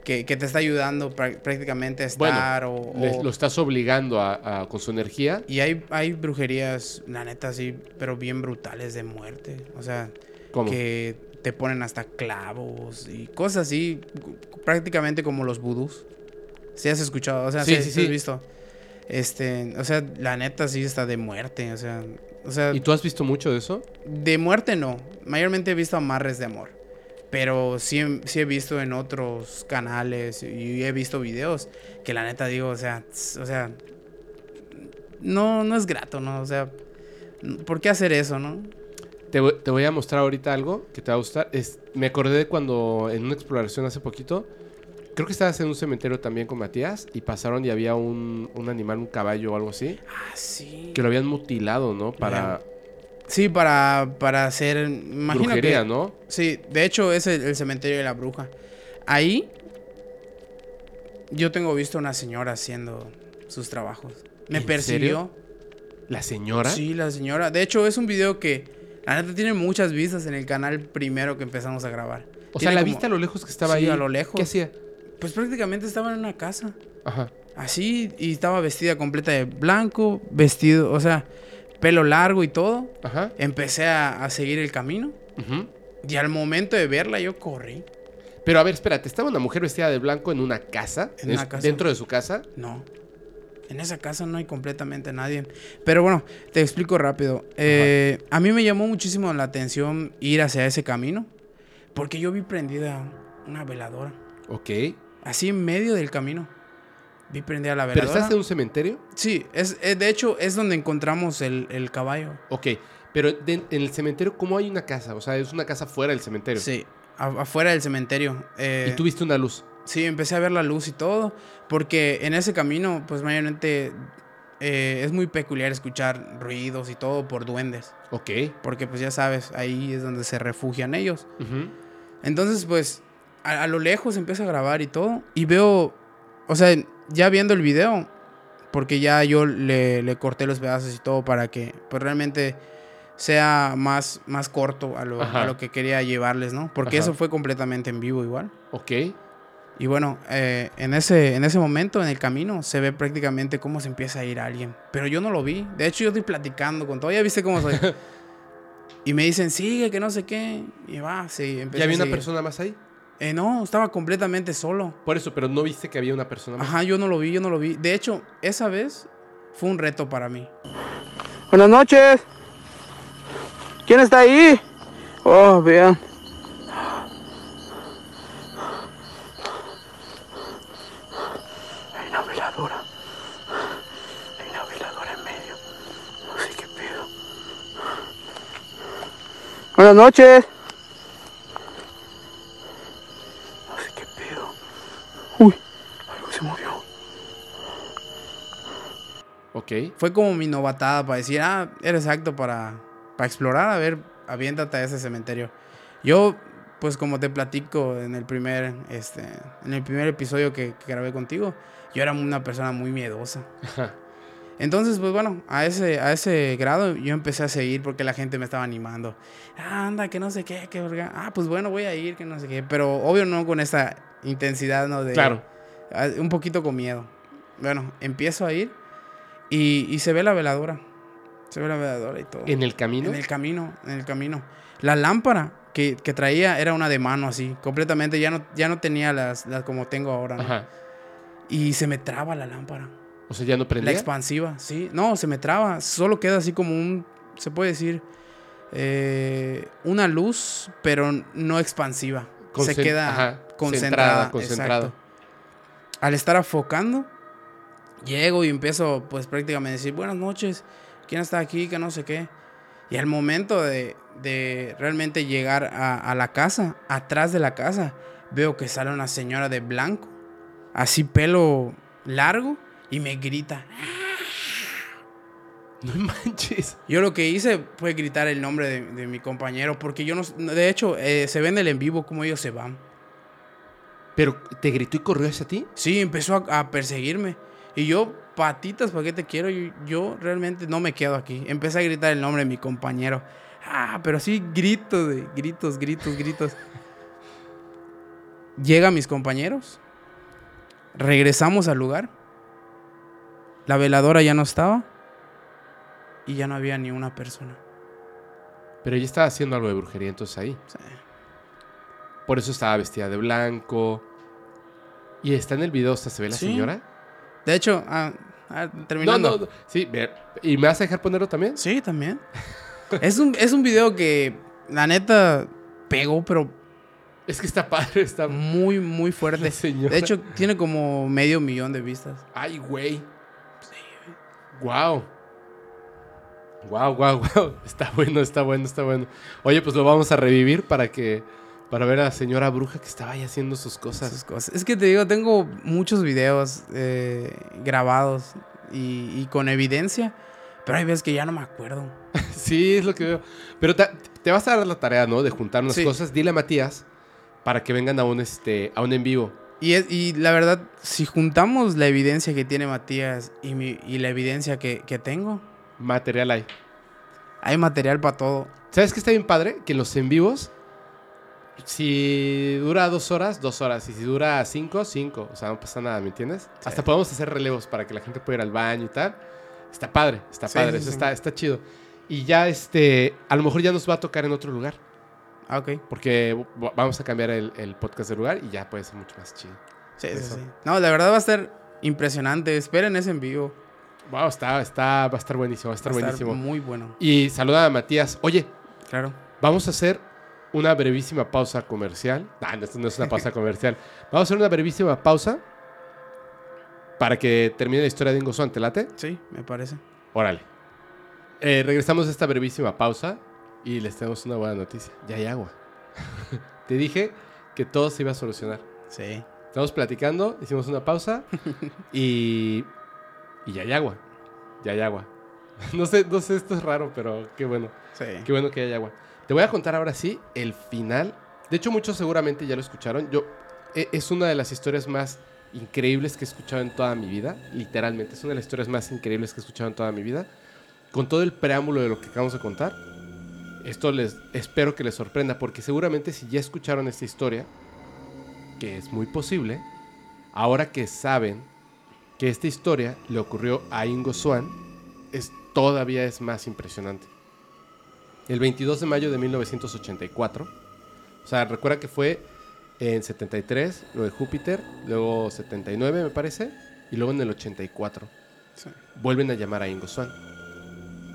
S2: Que, que te está ayudando prá- prácticamente a
S1: Bueno,
S2: estar o,
S1: lo estás obligando a, a- con su energía.
S2: Y hay, hay brujerías, la neta, sí, pero bien brutales de muerte. O sea,
S1: ¿Cómo?
S2: que te ponen hasta clavos y cosas así, prácticamente como los vudús. Si has escuchado, o sea,
S1: Sí, sí,
S2: has visto. Este, o sea, la neta sí está de muerte, o sea, o sea,
S1: ¿Y tú has visto mucho de eso?
S2: de muerte no. Mayormente he visto amarres de amor. Pero sí, he- sí he visto en otros canales y he visto videos que la neta digo, o sea, o sea, no, no es grato, ¿no? O sea, ¿por qué hacer eso, no?
S1: Te, voy- te voy a mostrar ahorita algo que te va a gustar. Es, me acordé de cuando en una exploración hace poquito, creo que estabas en un cementerio también con Matías y pasaron y había un, un animal, un caballo o algo así,
S2: Ah, sí.
S1: que lo habían mutilado, ¿no? Para
S2: Sí, para, para hacer, imagino
S1: brujería,
S2: que...
S1: ¿no?
S2: Sí, de hecho es el, el cementerio de la bruja. Ahí Yo tengo visto a una señora haciendo sus trabajos. Me
S1: ¿En
S2: persiguió.
S1: ¿La señora?
S2: Sí, la señora. De hecho, es un video que la neta tiene muchas vistas en el canal primero que empezamos a grabar.
S1: O sea, la
S2: como-
S1: viste a lo lejos que estaba
S2: Sí,
S1: ahí.
S2: a lo lejos.
S1: ¿Qué hacía?
S2: Pues prácticamente estaba en una casa.
S1: Ajá.
S2: Así, y estaba vestida completa de blanco, vestido, o sea, pelo largo y todo.
S1: Ajá.
S2: Empecé a, a seguir el camino.
S1: ujú.
S2: Y al momento de verla, yo corrí.
S1: Pero a ver, espérate, ¿estaba una mujer vestida de blanco en una casa?
S2: En una casa.
S1: ¿Dentro de su casa?
S2: No. En esa casa no hay completamente nadie. Pero bueno, te explico rápido. Eh, a mí me llamó muchísimo la atención ir hacia ese camino. Porque yo vi prendida una veladora.
S1: Ok.
S2: Así en medio del camino. Vi prendida la
S1: ¿Pero
S2: veladora.
S1: estás en un cementerio?
S2: Sí, es, eh, de hecho es donde encontramos el, el caballo.
S1: Ok. Pero de- en el cementerio, ¿cómo hay una casa? O sea, es una casa fuera del cementerio.
S2: Sí, afuera del cementerio. Eh,
S1: Y tú viste una luz.
S2: Sí, empecé a ver la luz y todo, porque en ese camino, pues mayormente eh, es muy peculiar escuchar ruidos y todo por duendes,
S1: Ok.
S2: porque pues ya sabes, ahí es donde se refugian ellos. Entonces, pues a, a lo lejos empiezo a grabar y todo, y veo, o sea, ya viendo el video, porque ya yo le, le corté los pedazos y todo para que pues realmente sea más, más corto a lo, a lo que quería llevarles, ¿no? Porque
S1: Ajá.
S2: eso fue completamente en vivo igual.
S1: Ok.
S2: Y bueno, eh, en, ese, en ese momento, en el camino, se ve prácticamente cómo se empieza a ir alguien. Pero yo no lo vi. De hecho, yo estoy platicando con todo. Ya viste cómo soy. y me dicen, sigue, que no sé qué. Y va, sí,
S1: ¿Ya había una persona más ahí?
S2: Eh, no, estaba completamente solo.
S1: Por eso, pero no viste que había una persona más.
S2: Ajá, yo no lo vi, yo no lo vi. De hecho, esa vez fue un reto para mí.
S3: Buenas noches. ¿Quién está ahí? Oh, vean. Hay una veladora. Hay una veladora en medio. No sé qué pedo. Buenas noches. Uy, algo se movió.
S1: Ok.
S2: Fue como mi novatada para decir, ah, eres exacto para, para explorar, a ver, aviéntate a ese cementerio. Yo, pues como te platico en el primer, este, en el primer episodio que, que grabé contigo, yo era una persona muy miedosa. Entonces, pues bueno, a ese, a ese grado yo empecé a seguir porque la gente me estaba animando. Ah, anda, que no sé qué, que verga. Ah, pues bueno, voy a ir, que no sé qué. Pero obvio no con esa intensidad, ¿no? De,
S1: Claro.
S2: Un poquito con miedo. Bueno, empiezo a ir y, y se ve la veladora. Se ve la veladora y todo.
S1: ¿En el camino?
S2: En el camino, en el camino. La lámpara que, que traía era una de mano así, completamente. Ya no, ya no tenía las, las como tengo ahora. ¿no?
S1: Ajá.
S2: Y se me traba la lámpara.
S1: O sea, ya no
S2: La
S1: prendía.
S2: expansiva, sí. No, se me traba. Solo queda así como un, se puede decir, eh, una luz, pero no expansiva. se queda
S1: ajá,
S2: concentrada.
S1: centrada, concentrada.
S2: exacto. Al estar afocando, llego y empiezo pues prácticamente a decir, buenas noches, ¿quién está aquí? Que no sé qué. Y al momento de, de realmente llegar a, a la casa, atrás de la casa, veo que sale una señora de blanco, así pelo largo, y me grita.
S1: No manches.
S2: Yo lo que hice fue gritar el nombre de, de mi compañero, porque yo no... De hecho, eh, se ve en el en vivo cómo ellos se van.
S1: ¿Pero te gritó y corrió hacia ti?
S2: Sí, empezó a, a perseguirme. Y yo, patitas, ¿para qué te quiero? Yo, yo realmente no me quedo aquí. Empecé a gritar el nombre de mi compañero. Ah, pero sí, gritos, de, gritos, gritos, gritos. Llegan mis compañeros. Regresamos al lugar. La veladora ya no estaba. Y ya no había ni una persona.
S1: Pero ella estaba haciendo algo de brujería entonces ahí.
S2: Sí.
S1: Por eso estaba vestida de blanco. Y está en el video, hasta se ve la
S2: Sí.
S1: señora.
S2: De hecho, ah, ah,
S1: No,
S2: terminando.
S1: no, no. Sí, ¿y me vas a dejar ponerlo también?
S2: Sí, también. es, un, es un video que, la neta, pegó, pero
S1: Es que está padre, está
S2: muy, muy fuerte.
S1: Señora.
S2: De hecho, tiene como medio millón de vistas.
S1: Ay, güey. Wow. Wow, wow, wow. Está bueno, está bueno, está bueno. Oye, pues lo vamos a revivir para que para ver a la señora bruja que estaba ahí haciendo sus cosas.
S2: Es que te digo, tengo muchos videos eh, grabados y, y con evidencia, pero hay veces que ya no me acuerdo.
S1: Sí, es lo que veo. Pero te, te vas a dar la tarea, ¿no? De juntar unas
S2: Sí.
S1: cosas. Dile a Matías para que vengan a un este a un en vivo.
S2: Y, es- y la verdad, si juntamos la evidencia que tiene Matías y, mi- y la evidencia que, que tengo,
S1: Material hay.
S2: hay material para todo.
S1: ¿Sabes qué está bien padre? Que los en vivos, si dura dos horas, dos horas. Y si dura cinco, cinco. O sea, no pasa nada, ¿me entiendes?
S2: Sí.
S1: Hasta podemos hacer relevos para que la gente pueda ir al baño y tal. Está padre, está
S2: Sí,
S1: padre,
S2: sí,
S1: eso. Está, está chido. Y ya, este, a lo mejor ya nos va a tocar en otro lugar.
S2: Ah, ok.
S1: Porque vamos a cambiar el, el podcast de lugar y ya puede ser mucho más chido.
S2: Sí, sí,
S1: Eso.
S2: sí. No, la verdad va a estar impresionante. Esperen ese en vivo.
S1: Wow, está, está, va a estar buenísimo, va a estar
S2: Va
S1: buenísimo.
S2: muy bueno.
S1: Y saluda a Matías. Oye,
S2: Claro.
S1: Vamos a hacer una brevísima pausa comercial. Ah, no, esto no es una pausa comercial. Vamos a hacer una brevísima pausa para que termine la historia de Ingo Swan. ¿Te late?
S2: Sí, me parece.
S1: Órale. Eh, regresamos de esta brevísima pausa y les tenemos una buena noticia. Ya hay agua. Te dije que todo se iba a solucionar.
S2: Sí.
S1: Estamos platicando, hicimos una pausa y, y ya hay agua. Ya hay agua. No sé, no sé, esto es raro, pero qué bueno.
S2: Sí.
S1: Qué bueno que haya agua. Te voy a contar ahora sí el final. De hecho, muchos seguramente ya lo escucharon. Yo e- es una de las historias más increíbles que he escuchado en toda mi vida. Literalmente, es una de las historias más increíbles que he escuchado en toda mi vida. Con todo el preámbulo de lo que acabamos de contar. Esto les espero que les sorprenda, porque seguramente si ya escucharon esta historia, que es muy posible, ahora que saben que esta historia le ocurrió a Ingo Swan, es, todavía es más impresionante el 22 de mayo de 1984. O sea, recuerda que fue en 73, luego de Júpiter, luego 79 me parece, y luego en el 84.
S2: Sí.
S1: Vuelven a llamar a Ingo Swan.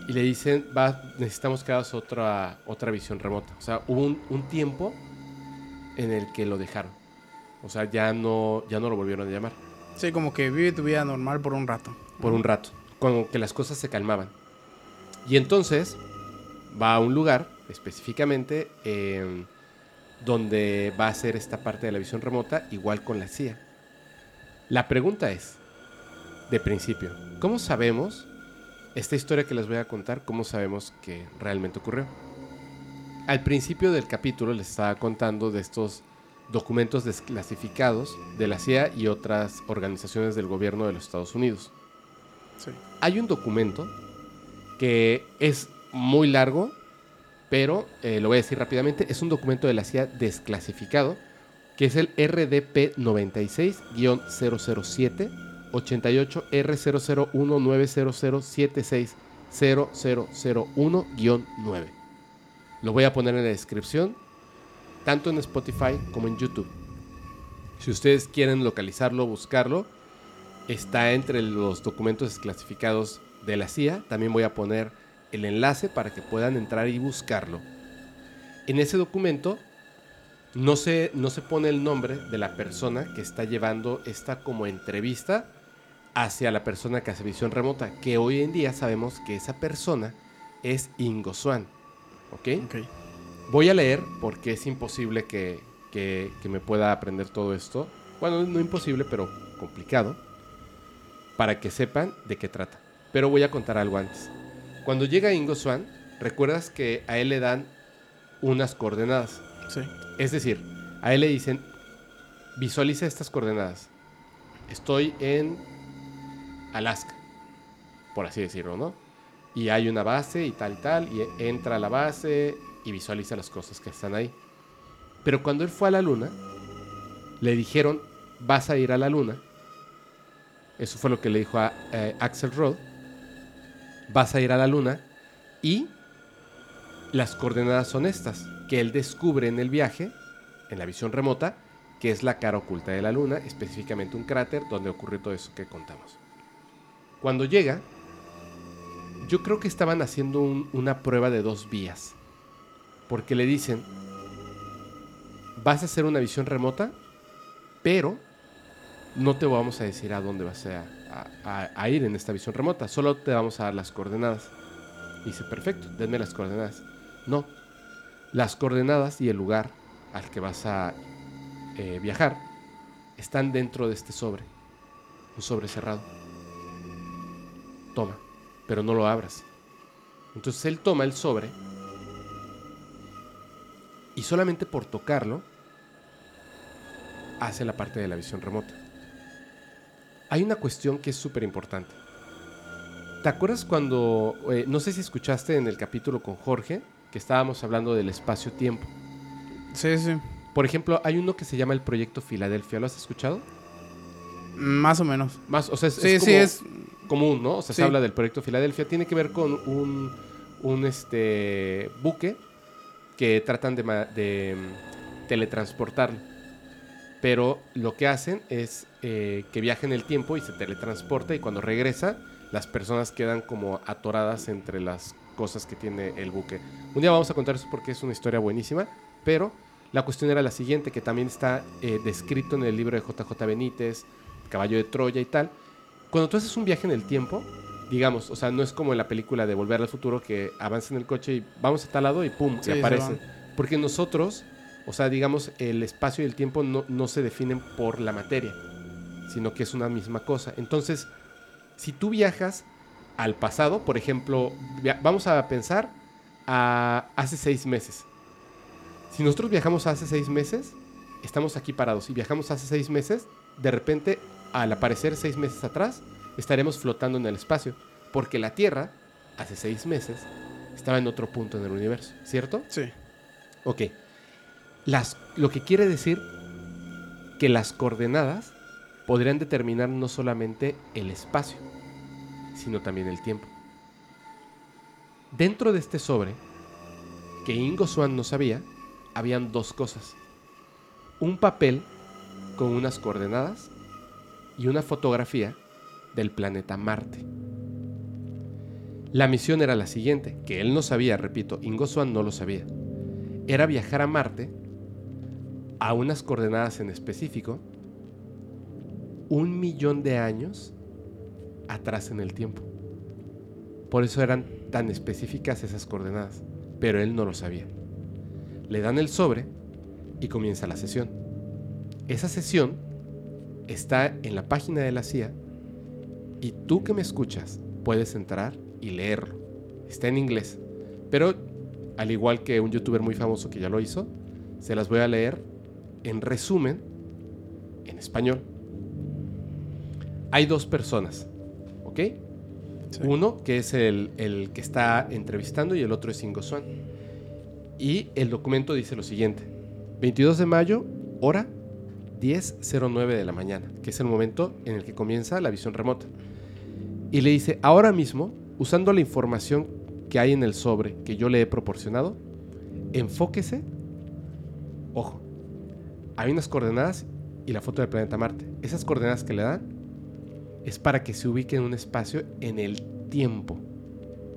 S1: Y le dicen, va, necesitamos que hagas otra, otra visión remota. O sea, hubo un, un tiempo en el que lo dejaron. O sea, ya no, ya no lo volvieron a llamar.
S2: Sí, como que vive tu vida normal por un rato.
S1: por un rato, cuando que las cosas se calmaban. Y entonces va a un lugar, específicamente, eh, donde va a hacer esta parte de la visión remota, igual con la CIA. La pregunta es, de principio, ¿cómo sabemos esta historia que les voy a contar, cómo sabemos que realmente ocurrió? Al principio del capítulo les estaba contando de estos documentos desclasificados de la CIA y otras organizaciones del gobierno de los Estados Unidos
S2: Sí.
S1: hay un documento que es muy largo, pero eh, lo voy a decir rápidamente. Es un documento de la CIA desclasificado, que es el RDP 96-007 88 R00190076001-9. Lo voy a poner en la descripción, tanto en Spotify como en YouTube. Si ustedes quieren localizarlo, buscarlo, está entre los documentos desclasificados de la CIA. También voy a poner el enlace para que puedan entrar y buscarlo. En ese documento no se, no se pone el nombre de la persona que está llevando esta como entrevista hacia la persona que hace visión remota, que hoy en día sabemos que esa persona es Ingo Swan. ¿Ok?
S2: Ok.
S1: Voy a leer porque es imposible que, que- que me pueda aprender todo esto. Bueno, no imposible, pero complicado. Para que sepan de qué trata. Pero voy a contar algo antes. Cuando llega Ingo Swan, recuerdas que a él le dan unas coordenadas.
S2: Sí.
S1: Es decir, a él le dicen, visualiza estas coordenadas. Estoy en Alaska, por así decirlo, ¿no? Y hay una base y tal y tal, y entra a la base y visualiza las cosas que están ahí. Pero cuando él fue a la luna, le dijeron, vas a ir a la luna. Eso fue lo que le dijo a eh, Axel Rod. Vas a ir a la luna y las coordenadas son estas, que él descubre en el viaje, en la visión remota, que es la cara oculta de la luna, específicamente un cráter donde ocurrió todo eso que contamos. Cuando llega, yo creo que estaban haciendo un- una prueba de dos vías, porque le dicen, vas a hacer una visión remota, pero no te vamos a decir a dónde vas a, a- ir en esta visión remota, solo te vamos a dar las coordenadas. Dice, perfecto, denme las coordenadas. No, las coordenadas y el lugar al que vas a eh, viajar están dentro de este sobre, un sobre cerrado. Toma, pero no lo abras. Entonces él toma el sobre y solamente por tocarlo hace la parte de la visión remota. Hay una cuestión que es súper importante. ¿Te acuerdas cuando, eh, no sé si escuchaste en el capítulo con Jorge, que estábamos hablando del espacio-tiempo?
S2: Sí, sí.
S1: Por ejemplo, hay uno que se llama el Proyecto Filadelfia. ¿Lo has escuchado?
S2: Más o menos.
S1: Más, o sea, es,
S2: Sí,
S1: es
S2: sí,
S1: como
S2: es.
S1: común, ¿no? O sea,
S2: Sí.
S1: se habla del Proyecto Filadelfia. Tiene que ver con un, un este, buque que tratan de, de, mm, teletransportarlo. Pero lo que hacen es eh, que viaja en el tiempo y se teletransporta y cuando regresa las personas quedan como atoradas entre las cosas que tiene el buque. Un día vamos a contar eso porque es una historia buenísima, pero la cuestión era la siguiente, que también está eh, descrito en el libro de JJ Benítez, Caballo de Troya y tal. Cuando tú haces un viaje en el tiempo, digamos, o sea, no es como en la película de Volver al Futuro que avanza en el coche y vamos a tal lado y pum,
S2: Sí,
S1: y aparece. Porque nosotros, o sea, digamos, el espacio y el tiempo no, no se definen por la materia, sino que es una misma cosa. Entonces, si tú viajas al pasado, por ejemplo, vamos a pensar a hace seis meses. Si nosotros viajamos hace seis meses, estamos aquí parados. Si viajamos hace seis meses, de repente, al aparecer seis meses atrás, estaremos flotando en el espacio. Porque la Tierra, hace seis meses, estaba en otro punto en el universo, ¿cierto?
S2: Sí.
S1: Ok. Lo que quiere decir que las coordenadas podrían determinar no solamente el espacio, sino también el tiempo. Dentro de este sobre, que Ingo Swan no sabía, habían dos cosas. Un papel con unas coordenadas y una fotografía del planeta Marte. La misión era la siguiente, que él no sabía, repito, Ingo Swan no lo sabía era viajar a Marte a unas coordenadas en específico un millón de años atrás en el tiempo. Por eso eran tan específicas esas coordenadas, pero él no lo sabía. Le dan el sobre y comienza la sesión. Esa sesión está en la página de la CIA y tú que me escuchas puedes entrar y leerlo. Está en inglés, pero al igual que un youtuber muy famoso que ya lo hizo, se las voy a leer en resumen en español. Hay dos personas, ¿ok?
S2: Sí.
S1: Uno que es el, el que está entrevistando y el otro es Ingo Swan. Y el documento dice lo siguiente. 22 de mayo, hora 10.09 de la mañana, que es el momento en el que comienza la visión remota. Y le dice, ahora mismo, usando la información que hay en el sobre que yo le he proporcionado, enfóquese, ojo, hay unas coordenadas y la foto del planeta Marte. Esas coordenadas que le dan es para que se ubique en un espacio en el tiempo.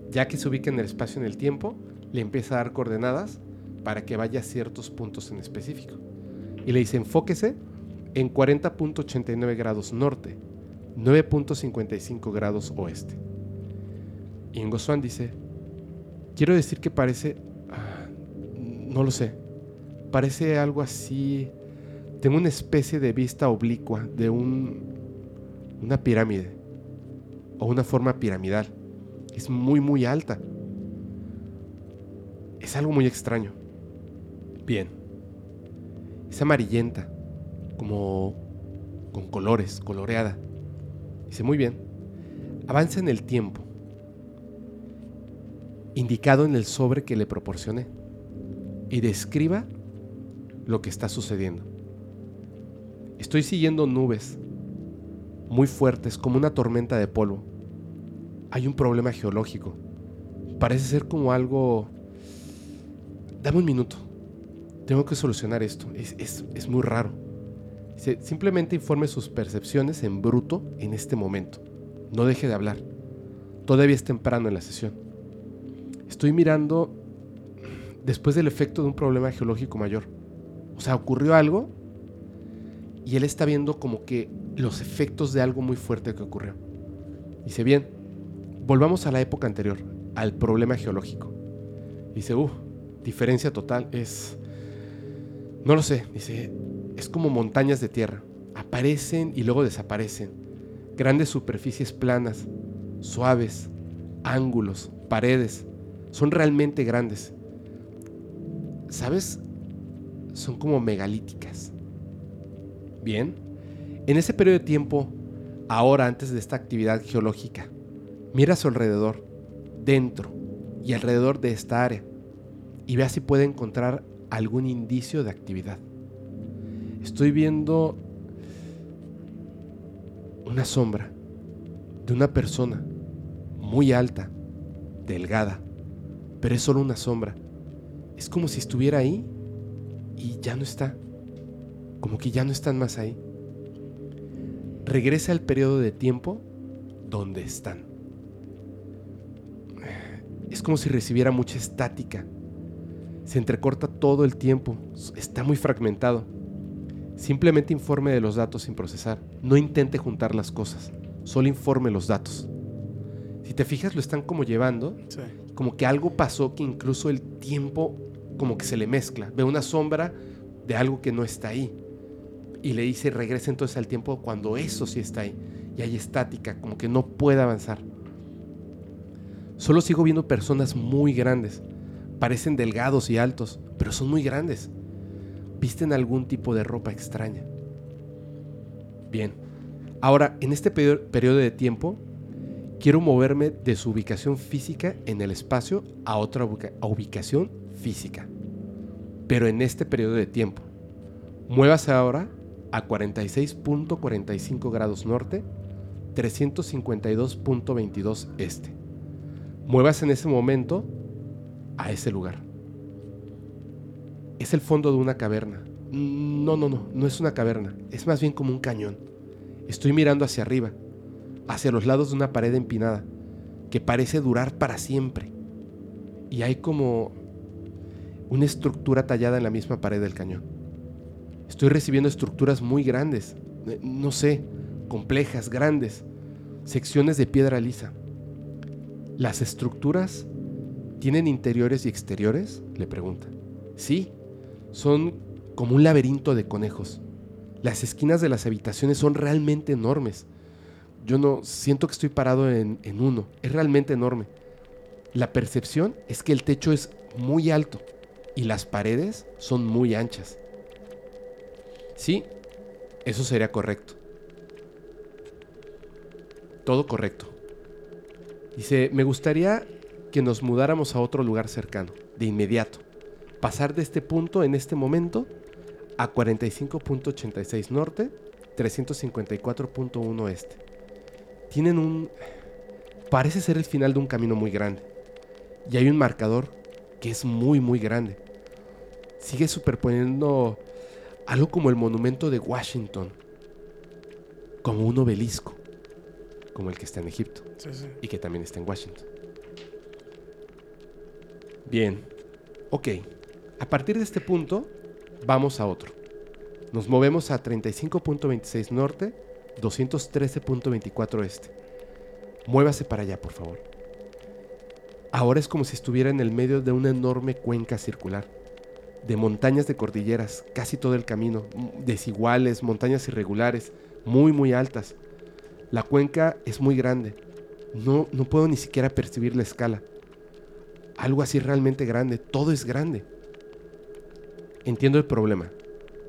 S1: Ya que se ubique en el espacio en el tiempo, le empieza a dar coordenadas para que vaya a ciertos puntos en específico. Y le dice, enfóquese en 40.89 grados norte, 9.55 grados oeste. Y Ingo Swan dice, quiero decir que parece, ah, no lo sé, parece algo así, tengo una especie de vista oblicua de un, una pirámide o una forma piramidal. Es muy, muy alta. Es algo muy extraño. Bien. Es amarillenta, como con colores, coloreada. Dice, muy bien. Avanza en el tiempo. Indicado en el sobre que le proporcioné. Y describa lo que está sucediendo. Estoy siguiendo nubes muy fuertes, como una tormenta de polvo. Hay un problema geológico. Parece ser como algo... Dame un minuto. Tengo que solucionar esto. Es, es- es muy raro. Simplemente informe sus percepciones en bruto en este momento. No deje de hablar. Todavía es temprano en la sesión. Estoy mirando después del efecto de un problema geológico mayor. O sea, ocurrió algo y él está viendo como que los efectos de algo muy fuerte que ocurrió. Dice, bien, volvamos a la época anterior, al problema geológico. Dice, uff, diferencia total, es... No lo sé, dice, es como montañas de tierra. Aparecen y luego desaparecen. Grandes superficies planas, suaves, ángulos, paredes. Son realmente grandes. ¿Sabes? Son como megalíticas. Bien. En ese periodo de tiempo, ahora antes de esta actividad geológica, mira a su alrededor, dentro y alrededor de esta área, y vea si puede encontrar algún indicio de actividad. Estoy viendo una sombra de una persona muy alta, delgada, pero es solo una sombra. Es como si estuviera ahí y ya no está. Como que ya no están más ahí. Regresa al periodo de tiempo donde están. Es como si recibiera mucha estática. Se entrecorta todo el tiempo. Está muy fragmentado. Simplemente informe de los datos sin procesar. No intente juntar las cosas. Solo informe los datos. Si te fijas, lo están como llevando.
S2: Sí.
S1: Como que algo pasó que incluso el tiempo como que se le mezcla. Ve una sombra de algo que no está ahí. Y le dice, regresa entonces al tiempo cuando eso sí está ahí. Y hay estática, como que no puede avanzar. Solo sigo viendo personas muy grandes. Parecen delgados y altos, pero son muy grandes. Visten algún tipo de ropa extraña. Bien. Ahora, en este perio- periodo de tiempo, quiero moverme de su ubicación física en el espacio a otra ubicación física. Pero en este periodo de tiempo. Muévase ahora a 46.45 grados norte, 352.22 este. Muévase en ese momento a ese lugar. Es el fondo de una caverna. No, no, no, no es una caverna. Es más bien como un cañón. Estoy mirando hacia arriba, hacia los lados de una pared empinada, que parece durar para siempre. Y hay como una estructura tallada en la misma pared del cañón. Estoy recibiendo estructuras muy grandes, eh, no sé, complejas, grandes, secciones de piedra lisa. ¿Las estructuras tienen interiores y exteriores? Le pregunta. Sí, son como un laberinto de conejos. Las esquinas de las habitaciones son realmente enormes. Yo no siento que estoy parado en, en uno, es realmente enorme. La percepción es que el techo es muy alto y las paredes son muy anchas. Sí, eso sería correcto. Todo correcto. Dice, me gustaría que nos mudáramos a otro lugar cercano, de inmediato. Pasar de este punto en este momento a 45.86 norte, 354.1 este. Tienen un... Parece ser el final de un camino muy grande. Y hay un marcador que es muy, muy grande. Sigue superponiendo algo como el monumento de Washington. Como un obelisco. Como el que está en Egipto
S2: Sí, sí.
S1: y que también está en Washington. Bien, ok. A partir de este punto, vamos a otro. Nos movemos a 35.26 norte, 213.24 este. Muévase para allá, por favor. Ahora es como si estuviera en el medio de una enorme cuenca circular, de montañas de cordilleras, casi todo el camino, desiguales, montañas irregulares, muy, muy altas. La cuenca es muy grande, no, no puedo ni siquiera percibir la escala. Algo así realmente grande, todo es grande. Entiendo el problema.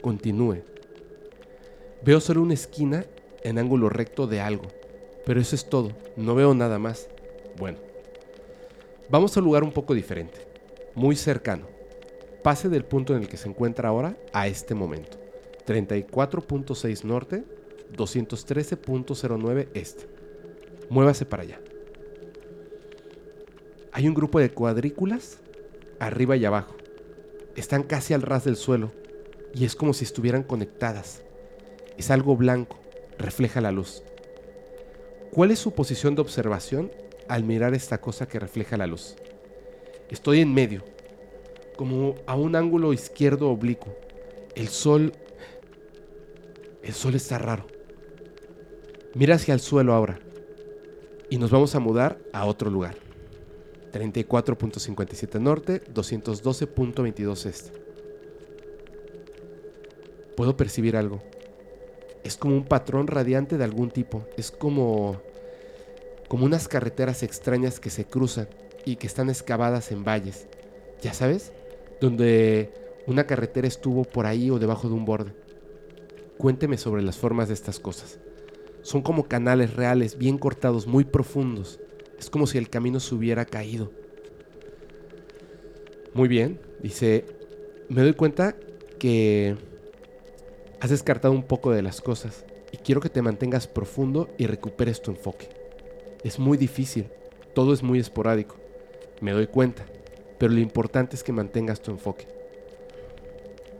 S1: Continúe. Veo solo una esquina en ángulo recto de algo, pero eso es todo, no veo nada más. Bueno, vamos a un lugar un poco diferente, muy cercano. Pase del punto en el que se encuentra ahora a este momento. 34.6 norte, 213.09 este. Muévase para allá. Hay un grupo de cuadrículas arriba y abajo. Están casi al ras del suelo y es como si estuvieran conectadas. Es algo blanco, refleja la luz. ¿Cuál es su posición de observación al mirar esta cosa que refleja la luz? Estoy en medio, como a un ángulo izquierdo oblicuo. El sol... El sol está raro. Mira hacia el suelo ahora. Y nos vamos a mudar a otro lugar. 34.57 norte, 212.22 este. Puedo percibir algo. Es como un patrón radiante de algún tipo. Es como como unas carreteras extrañas que se cruzan y que están excavadas en valles. ¿Ya sabes? Donde una carretera estuvo por ahí o debajo de un borde. Cuénteme sobre las formas de estas cosas. Son como canales reales, bien cortados, muy profundos. Es como si el camino se hubiera caído. Muy bien, dice, me doy cuenta que has descartado un poco de las cosas y quiero que te mantengas profundo y recuperes tu enfoque. Es muy difícil, todo es muy esporádico, me doy cuenta, pero lo importante es que mantengas tu enfoque.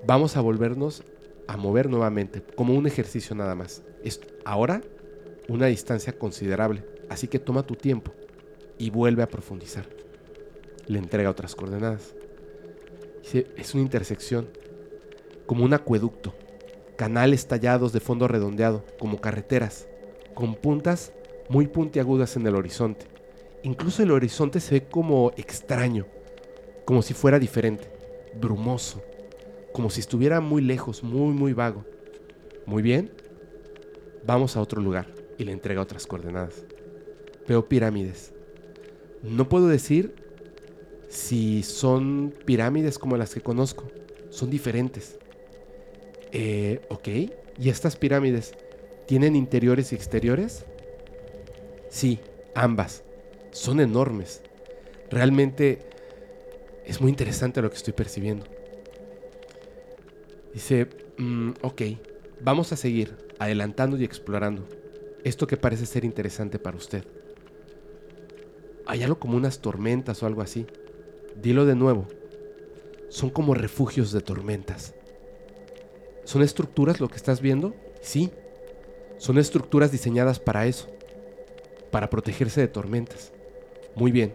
S1: Vamos a volvernos a mover nuevamente, como un ejercicio nada más. Es ahora una distancia considerable, así que toma tu tiempo y vuelve a profundizar. Le entrega otras coordenadas. Es una intersección, como un acueducto, canales tallados de fondo redondeado, como carreteras, con puntas muy puntiagudas en el horizonte. Incluso el horizonte se ve como extraño, como si fuera diferente, brumoso, como si estuviera muy lejos, muy, muy vago. Muy bien, vamos a otro lugar y le entrega otras coordenadas. Veo pirámides. No puedo decir si son pirámides como las que conozco. Son diferentes. Eh, ok. ¿Y estas pirámides tienen interiores y exteriores? Sí, ambas. Son enormes. Realmente es muy interesante lo que estoy percibiendo. Dice, mm, ok, vamos a seguir adelantando y explorando esto que parece ser interesante para usted. Hay algo como unas tormentas o algo así. Dilo de nuevo. Son como refugios de tormentas. ¿Son estructuras lo que estás viendo? Sí. Son estructuras diseñadas para eso. Para protegerse de tormentas. Muy bien.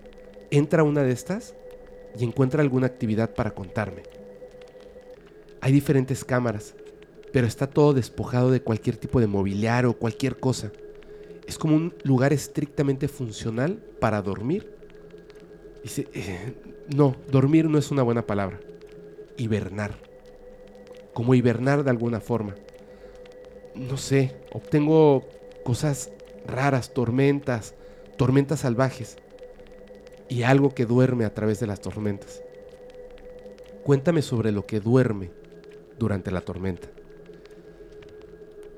S1: Entra una de estas y encuentra alguna actividad para contarme. Hay diferentes cámaras, pero está todo despojado de cualquier tipo de mobiliario o cualquier cosa. Es como un lugar estrictamente funcional para dormir. Dice, eh, no, dormir no es una buena palabra. Hibernar. Como hibernar de alguna forma. No sé, obtengo cosas raras, tormentas, tormentas salvajes. Y algo que duerme a través de las tormentas. Cuéntame sobre lo que duerme durante la tormenta.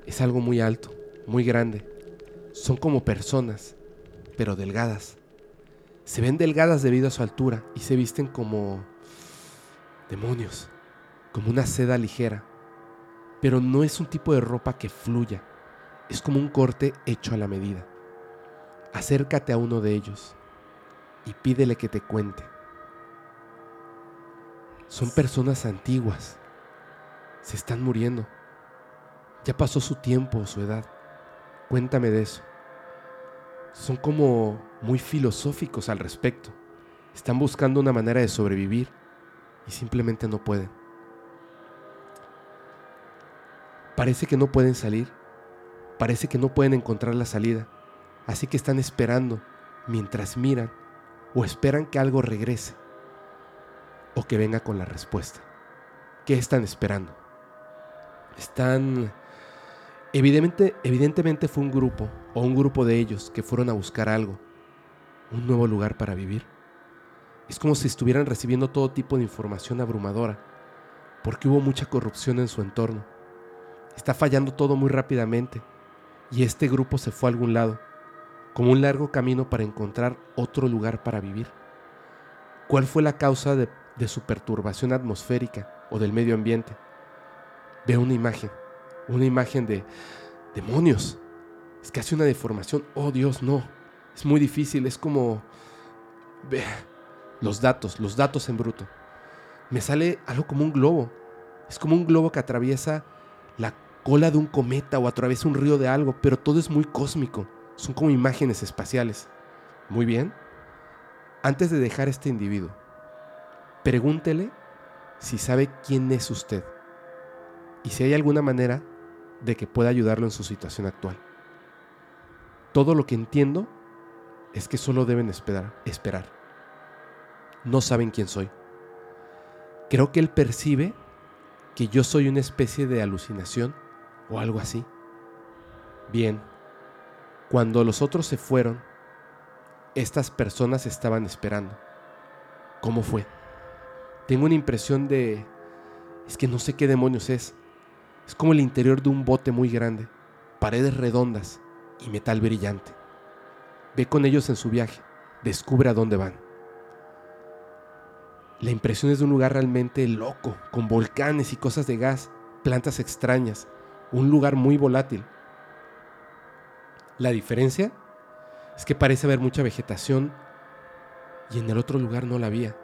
S1: Es algo muy alto, muy grande. Son como personas, pero delgadas. Se ven delgadas debido a su altura y se visten como demonios, como una seda ligera. Pero no es un tipo de ropa que fluya, es como un corte hecho a la medida. Acércate a uno de ellos y pídele que te cuente. Son personas antiguas, se están muriendo. Ya pasó su tiempo o su edad. Cuéntame de eso. Son como muy filosóficos al respecto. Están buscando una manera de sobrevivir y simplemente no pueden. Parece que no pueden salir. Parece que no pueden encontrar la salida. Así que están esperando mientras miran o esperan que algo regrese o que venga con la respuesta. ¿Qué están esperando? Están Evidentemente, evidentemente fue un grupo, o un grupo de ellos, que fueron a buscar algo, un nuevo lugar para vivir. Es como si estuvieran recibiendo todo tipo de información abrumadora, porque hubo mucha corrupción en su entorno. Está fallando todo muy rápidamente, y este grupo se fue a algún lado, como un largo camino para encontrar otro lugar para vivir. ¿Cuál fue la causa de, su perturbación atmosférica o del medio ambiente? Veo una imagen una imagen de demonios. Es casi una deformación. Oh Dios, no. Es muy difícil. Es como... Los datos, los datos en bruto. Me sale algo como un globo. Es como un globo que atraviesa la cola de un cometa o atraviesa un río de algo, pero todo es muy cósmico. Son como imágenes espaciales. Muy bien. Antes de dejar a este individuo, pregúntele si sabe quién es usted y si hay alguna manera de que pueda ayudarlo en su situación actual. Todo lo que entiendo es que solo deben esperar, esperar. No saben quién soy. Creo que él percibe que yo soy una especie de alucinación o algo así. Bien, cuando los otros se fueron, estas personas estaban esperando. ¿Cómo fue? Tengo una impresión de... Es que no sé qué demonios es Es como el interior de un bote muy grande, paredes redondas y metal brillante. Ve con ellos en su viaje, descubre a dónde van. La impresión es de un lugar realmente loco, con volcanes y cosas de gas, plantas extrañas, un lugar muy volátil. La diferencia es que parece haber mucha vegetación y en el otro lugar no la había.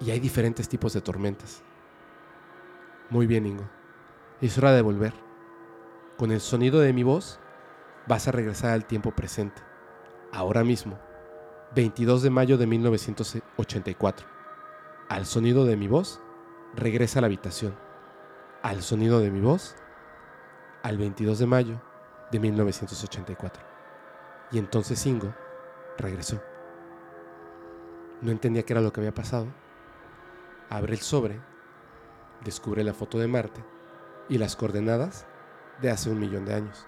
S1: Y hay diferentes tipos de tormentas. Muy bien, Ingo. Es hora de volver. Con el sonido de mi voz vas a regresar al tiempo presente. Ahora mismo, 22 de mayo de 1984. Al sonido de mi voz, regresa a la habitación. Al sonido de mi voz, al 22 de mayo de 1984. Y entonces Ingo regresó. No entendía qué era lo que había pasado. Abre el sobre, descubre la foto de Marte y las coordenadas de hace un millón de años.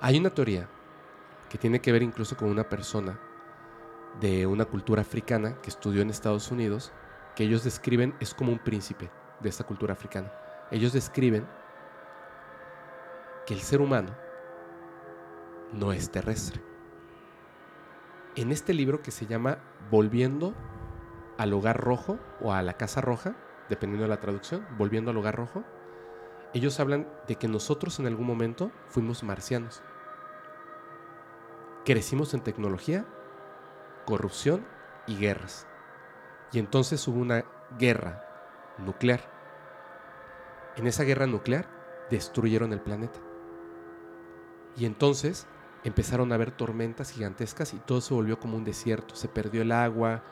S1: Hay una teoría que tiene que ver incluso con una persona de una cultura africana que estudió en Estados Unidos, que ellos describen es como un príncipe de esta cultura africana. Ellos describen que el ser humano no es terrestre. En este libro que se llama Volviendo al hogar rojo o a la casa roja, dependiendo de la traducción, Volviendo al hogar rojo, ellos hablan de que nosotros en algún momento fuimos marcianos. Crecimos en tecnología, corrupción y guerras. Y entonces hubo una guerra nuclear. En esa guerra nuclear destruyeron el planeta. Y entonces empezaron a haber tormentas gigantescas y todo se volvió como un desierto. Se perdió el agua,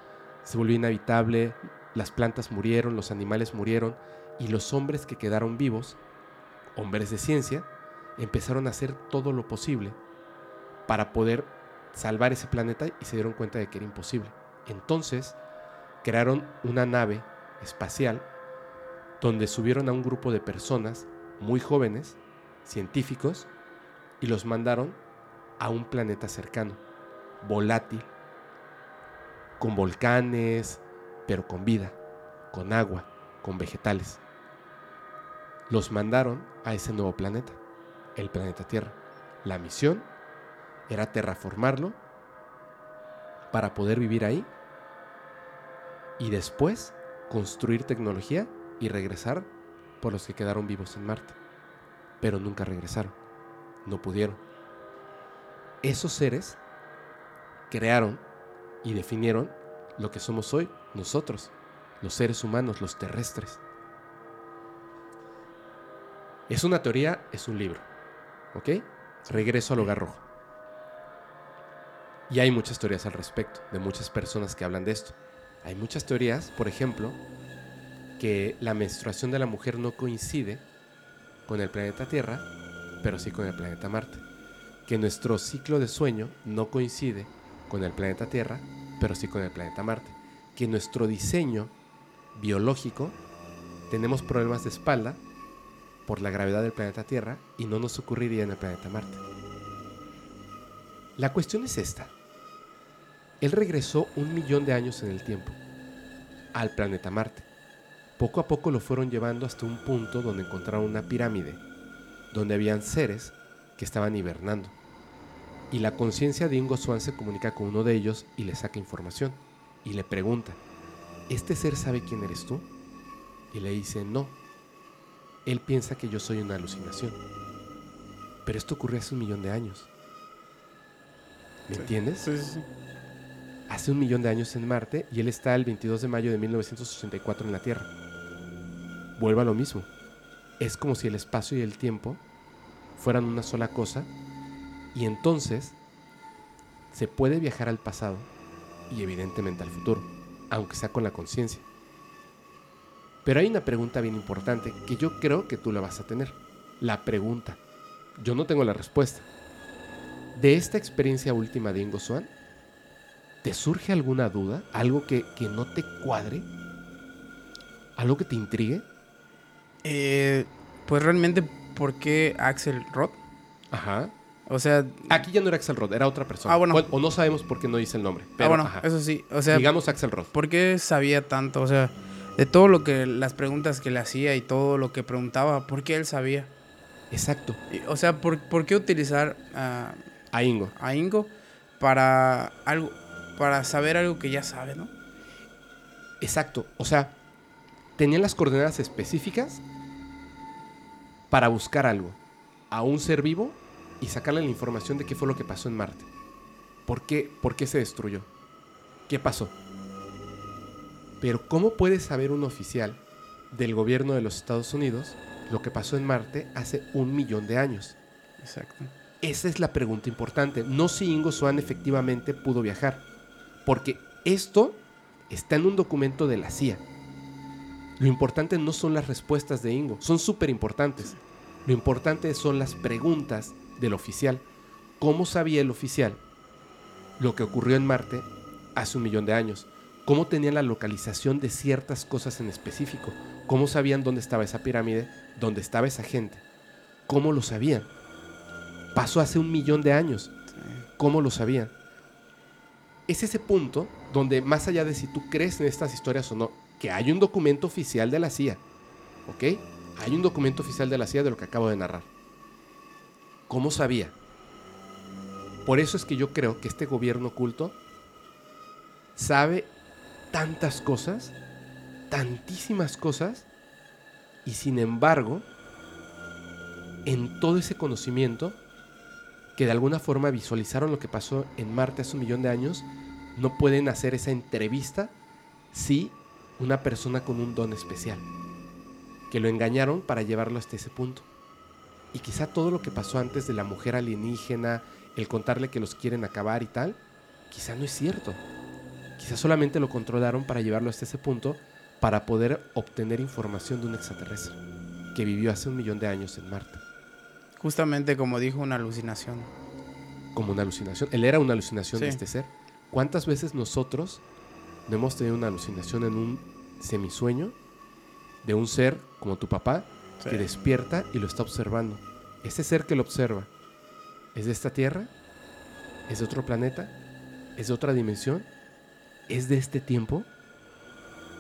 S1: se volvió inhabitable, las plantas murieron, los animales murieron y los hombres que quedaron vivos, hombres de ciencia, empezaron a hacer todo lo posible para poder salvar ese planeta y se dieron cuenta de que era imposible. Entonces crearon una nave espacial donde subieron a un grupo de personas muy jóvenes, científicos, y los mandaron a un planeta cercano, volátil, con volcanes, pero con vida, con agua, con vegetales. Los mandaron a ese nuevo planeta, el planeta Tierra. La misión era terraformarlo para poder vivir ahí y después construir tecnología y regresar por los que quedaron vivos en Marte. Pero nunca regresaron, no pudieron. Esos seres crearon y definieron lo que somos hoy, nosotros, los seres humanos, los terrestres. Es una teoría, es un libro. ¿Ok? Regreso al hogar rojo. Y hay muchas teorías al respecto, de muchas personas que hablan de esto. Hay muchas teorías, por ejemplo, que la menstruación de la mujer no coincide con el planeta Tierra, pero sí con el planeta Marte. Que nuestro ciclo de sueño no coincide con el planeta Tierra, pero sí con el planeta Marte. Que nuestro diseño biológico tenemos problemas de espalda por la gravedad del planeta Tierra y no nos ocurriría en el planeta Marte. La cuestión es esta. Él regresó un millón de años en el tiempo al planeta Marte. Poco a poco lo fueron llevando hasta un punto donde encontraron una pirámide, donde habían seres que estaban hibernando. Y la conciencia de Ingo Swan se comunica con uno de ellos y le saca información. Y le pregunta, ¿este ser sabe quién eres tú? Y le dice, no. Él piensa que yo soy una alucinación. Pero esto ocurrió hace un millón de años. ¿Me entiendes?
S2: Sí, sí, sí.
S1: Hace un millón de años en Marte y él está el 22 de mayo de 1984 en la Tierra. Vuelve a lo mismo. Es como si el espacio y el tiempo fueran una sola cosa y entonces se puede viajar al pasado y evidentemente al futuro, aunque sea con la conciencia. Pero hay una pregunta bien importante que yo creo que tú la vas a tener. La pregunta. Yo no tengo la respuesta. De esta experiencia última de Ingo Swan, ¿te surge alguna duda? ¿Algo que, que no te cuadre? ¿Algo que te intrigue?
S2: Eh, pues realmente, ¿por qué Axel Roth?
S1: Ajá.
S2: O sea,
S1: Aquí ya no era Axel Roth, era otra persona.
S2: Ah, bueno.
S1: O, o no sabemos por qué no dice el nombre.
S2: ah,
S1: Pero,
S2: bueno,
S1: ajá.
S2: eso sí. O sea,
S1: digamos Axel Roth.
S2: ¿por qué sabía tanto? O sea, de todo lo que, las preguntas que le hacía y todo lo que preguntaba, ¿por qué él sabía?
S1: Exacto.
S2: Y, o sea, ¿por, por qué utilizar a,
S1: A Ingo.
S2: a Ingo para algo, para saber algo que ya sabe, ¿no?
S1: Exacto. O sea, tenían las coordenadas específicas para buscar algo a un ser vivo y sacarle la información de qué fue lo que pasó en Marte. ¿Por qué, por qué se destruyó? ¿Qué pasó? Pero ¿cómo puede saber un oficial del gobierno de los Estados Unidos lo que pasó en Marte hace un millón de años?
S2: Exacto.
S1: Esa es la pregunta importante. No si Ingo Swan efectivamente pudo viajar. Porque esto está en un documento de la CIA. Lo importante no son las respuestas de Ingo, son súper importantes. Lo importante son las preguntas del oficial. ¿Cómo sabía el oficial lo que ocurrió en Marte hace un millón de años? ¿Cómo tenían la localización de ciertas cosas en específico? ¿Cómo sabían dónde estaba esa pirámide? ¿Dónde estaba esa gente? ¿Cómo lo sabían? Pasó hace un millón de años. ¿Cómo lo sabían? Es ese punto donde, más allá de si tú crees en estas historias o no, que hay un documento oficial de la CIA, ¿ok? Hay un documento oficial de la CIA de lo que acabo de narrar. ¿Cómo sabía? Por eso es que yo creo que este gobierno oculto sabe tantas cosas, tantísimas cosas, y sin embargo, en todo ese conocimiento, que de alguna forma visualizaron lo que pasó en Marte hace un millón de años, no pueden hacer esa entrevista si una persona con un don especial, que lo engañaron para llevarlo hasta ese punto. Y quizá todo lo que pasó antes de la mujer alienígena, el contarle que los quieren acabar y tal, quizá no es cierto. Quizá solamente lo controlaron para llevarlo hasta ese punto para poder obtener información de un extraterrestre que vivió hace un millón de años en Marte,
S2: Justamente como dijo, una alucinación.
S1: como una alucinación. Él era una alucinación de este ser. ¿Cuántas veces nosotros no hemos tenido una alucinación en un semisueño de un ser como tu papá
S2: Sí.
S1: que despierta y lo está observando? Ese ser que lo observa, ¿es de esta tierra? ¿Es de otro planeta? ¿Es de otra dimensión? ¿Es de este tiempo?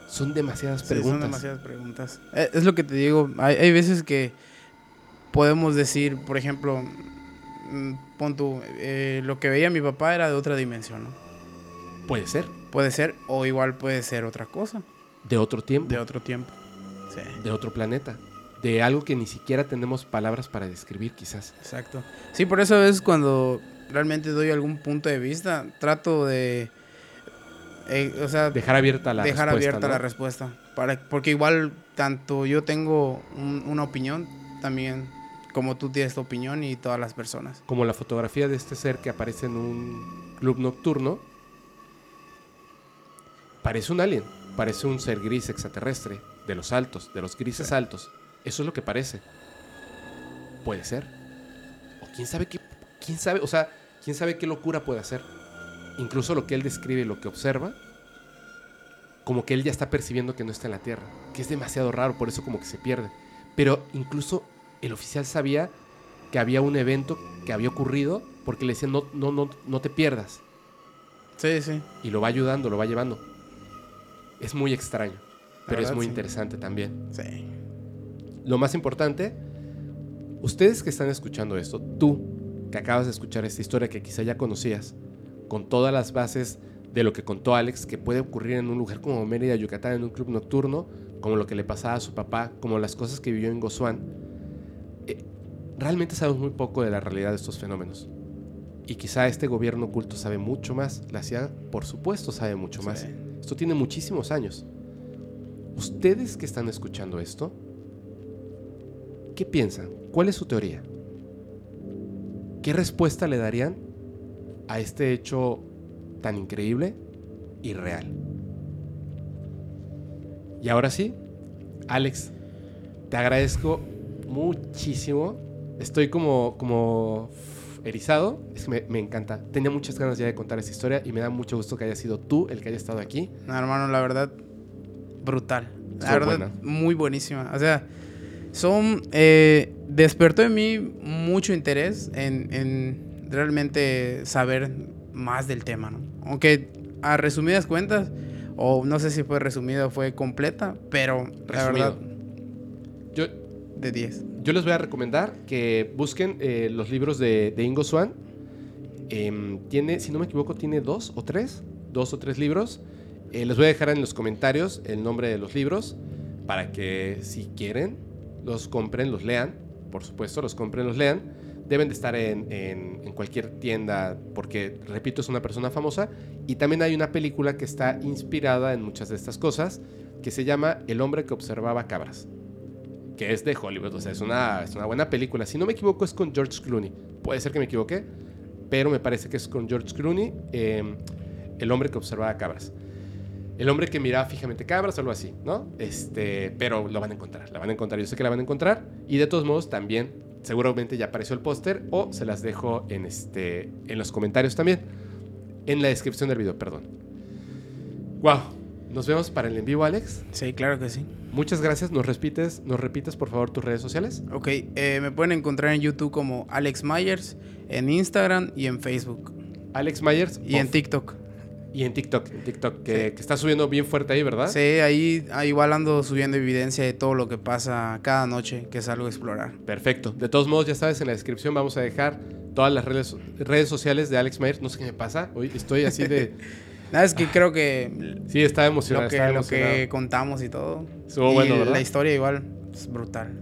S1: Son demasiadas
S2: Sí,
S1: preguntas.
S2: son demasiadas preguntas. Eh, Es lo que te digo. Hay, hay veces que podemos decir, por ejemplo, mm, pon tú, eh, lo que veía mi papá era de otra dimensión, ¿no?
S1: Puede ser,
S2: Puede ser, o igual puede ser otra cosa,
S1: de otro tiempo,
S2: de
S1: de,
S2: otro tiempo. Sí,
S1: otro planeta, de algo que ni siquiera tenemos palabras para describir quizás.
S2: exacto. Sí, por eso a veces cuando realmente doy algún punto de vista, trato de, eh, o sea,
S1: Dejar abierta la
S2: dejar
S1: respuesta,
S2: abierta
S1: ¿no?
S2: la respuesta. Para, porque igual, tanto yo tengo un- una opinión, también como tú tienes tu opinión y todas las personas.
S1: Como la fotografía de este ser que aparece en un club nocturno. Parece un alien, parece un ser gris extraterrestre, de los altos, de los grises altos. Eso es lo que parece. Puede ser. O quién sabe qué, quién sabe, o sea, quién sabe qué locura puede hacer. Incluso lo que él describe lo que observa, como que él ya está percibiendo que no está en la Tierra, que es demasiado raro, por eso como que se pierde. Pero incluso el oficial sabía que había un evento que había ocurrido porque le decían no, no, no, no te pierdas.
S2: Sí, sí.
S1: Y lo va ayudando, lo va llevando. Es muy extraño, pero es muy
S2: sí.
S1: interesante también.
S2: Sí.
S1: Lo más importante, ustedes que están escuchando esto, tú que acabas de escuchar esta historia que quizá ya conocías, con todas las bases de lo que contó Alex, que puede ocurrir en un lugar como Mérida, Yucatán, en un club nocturno, como lo que le pasaba a su papá, como las cosas que vivió en Gozuán, eh, realmente sabemos muy poco de la realidad de estos fenómenos. Y quizá este gobierno oculto sabe mucho más. La CIA, por supuesto, sabe mucho más. Esto tiene muchísimos años. Ustedes que están escuchando esto, ¿qué piensan? ¿Cuál es su teoría? ¿Qué respuesta le darían a este hecho tan increíble y real? Y ahora sí, Alex, te agradezco muchísimo. Estoy como, como erizado. Es que me, me encanta. Tenía muchas ganas ya de contar esta historia y me da mucho gusto que haya sido tú el que haya estado aquí.
S2: No, hermano, la verdad, brutal. La verdad,
S1: buena.
S2: muy buenísima. O sea, son. eh, despertó en mí mucho interés en, en realmente saber más del tema, ¿no? Aunque a resumidas cuentas, O no sé si fue resumida o fue completa, pero la verdad,
S1: Yo,
S2: de 10.
S1: Yo les voy a recomendar que busquen eh, los libros de, de Ingo Swan. Em, tiene, si no me equivoco, tiene dos o tres. Dos o tres libros. Eh, les voy a dejar en los comentarios el nombre de los libros para que si quieren los compren, los lean. Por supuesto, los compren, los lean. Deben de estar en, en- en cualquier tienda porque, repito, es una persona famosa. Y también hay una película que está inspirada en muchas de estas cosas que se llama El hombre que observaba cabras que es de Hollywood, o sea, es una, es una buena película. Si no me equivoco, es con George Clooney. Puede ser que me equivoque, pero me parece que es con George Clooney, eh, el hombre que observaba cabras. El hombre que miraba fijamente cabras, algo así, ¿no? Este, pero lo van a encontrar, la van a encontrar, yo sé que la van a encontrar. Y de todos modos, también, seguramente ya apareció el póster o se las dejo en, este, en los comentarios también. En la descripción del video, perdón. Wow, nos vemos para el en vivo, Alex.
S2: Sí, claro que sí.
S1: Muchas gracias. ¿Nos repites, nos repites por favor tus redes sociales?
S2: Ok, eh, me pueden encontrar en YouTube como Alex Myers, en Instagram y en Facebook.
S1: Alex Myers
S2: Y en. TikTok.
S1: y en TikTok, en TikTok que,
S2: Sí.
S1: que está subiendo bien fuerte ahí, ¿verdad?
S2: Sí, ahí ah, igual ando subiendo evidencia de todo lo que pasa cada noche que salgo a explorar.
S1: Perfecto. De todos modos, ya sabes, en la descripción vamos a dejar todas las redes, redes sociales de Alex Myers. No sé qué me pasa. Hoy estoy así de.
S2: Nada, es que creo que
S1: Sí, estaba emocionado.
S2: lo que,
S1: estaba
S2: lo que
S1: emocionado.
S2: contamos y todo.
S1: Estuvo
S2: y
S1: bueno, ¿verdad?
S2: La historia igual es brutal.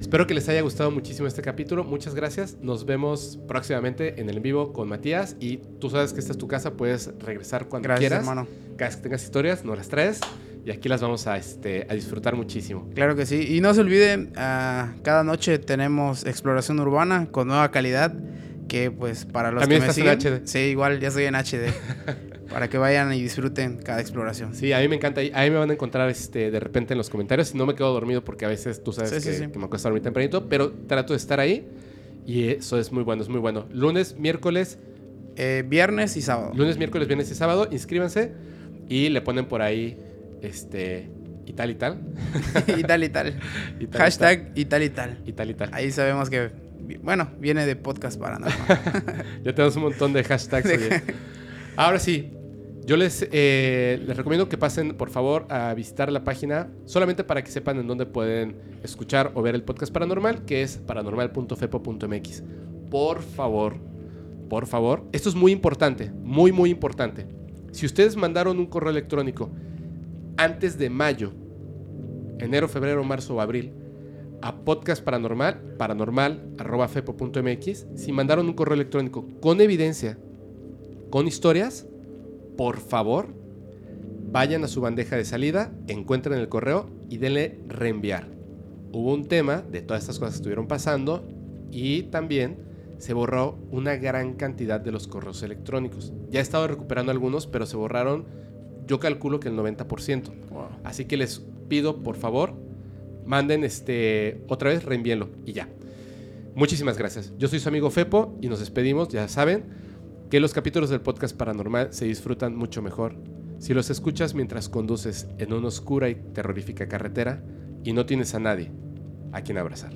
S1: Espero que les haya gustado muchísimo este capítulo. Muchas gracias. Nos vemos próximamente en el en vivo con Matías. Y tú sabes que esta es tu casa. Puedes regresar cuando
S2: Gracias,
S1: quieras.
S2: hermano.
S1: Cada vez que tengas historias, nos las traes. Y aquí las vamos a, este, a disfrutar muchísimo.
S2: Claro que sí. Y no se olviden, ah, cada noche tenemos exploración urbana con nueva calidad. Que pues para los
S1: También
S2: que me
S1: estás en
S2: siguen.
S1: HD.
S2: Sí, igual, ya estoy en HD. para que vayan y disfruten cada exploración.
S1: Sí, a mí me encanta. Ahí me van a encontrar este, de repente en los comentarios. No me quedo dormido porque a veces tú sabes
S2: Sí,
S1: que,
S2: sí.
S1: que me acuesto dormir tempranito. Pero trato de estar ahí. Y eso es muy bueno, es muy bueno. Lunes, miércoles,
S2: Eh, viernes y sábado.
S1: lunes, miércoles, viernes y sábado. Inscríbanse y le ponen por ahí este y tal y tal.
S2: y tal y tal.
S1: Y tal,
S2: Hashtag y tal y tal.
S1: Y tal y tal.
S2: Ahí sabemos que, bueno, viene de podcast paranormal.
S1: Ya tenemos un montón de hashtags. oye. Ahora sí, yo les, eh, les recomiendo que pasen, por favor, a visitar la página solamente para que sepan en dónde pueden escuchar o ver el podcast paranormal, que es paranormal.fepo.mx. Por favor, por favor, esto es muy importante, muy, muy importante. Si ustedes mandaron un correo electrónico antes de mayo, enero, febrero, marzo o abril, a podcast paranormal, paranormal.fepo.mx, si mandaron un correo electrónico con evidencia, con historias, por favor, vayan a su bandeja de salida, encuentren el correo y denle reenviar. Hubo un tema de todas estas cosas que estuvieron pasando y también se borró una gran cantidad de los correos electrónicos. Ya he estado recuperando algunos, pero se borraron, yo calculo que el 90%.
S2: Wow.
S1: Así que les pido, por favor, manden este otra vez, reenvíenlo y ya. Muchísimas gracias. Yo soy su amigo Fepo y nos despedimos. Ya saben que los capítulos del podcast paranormal se disfrutan mucho mejor si los escuchas mientras conduces en una oscura y terrorífica carretera y no tienes a nadie a quien abrazar.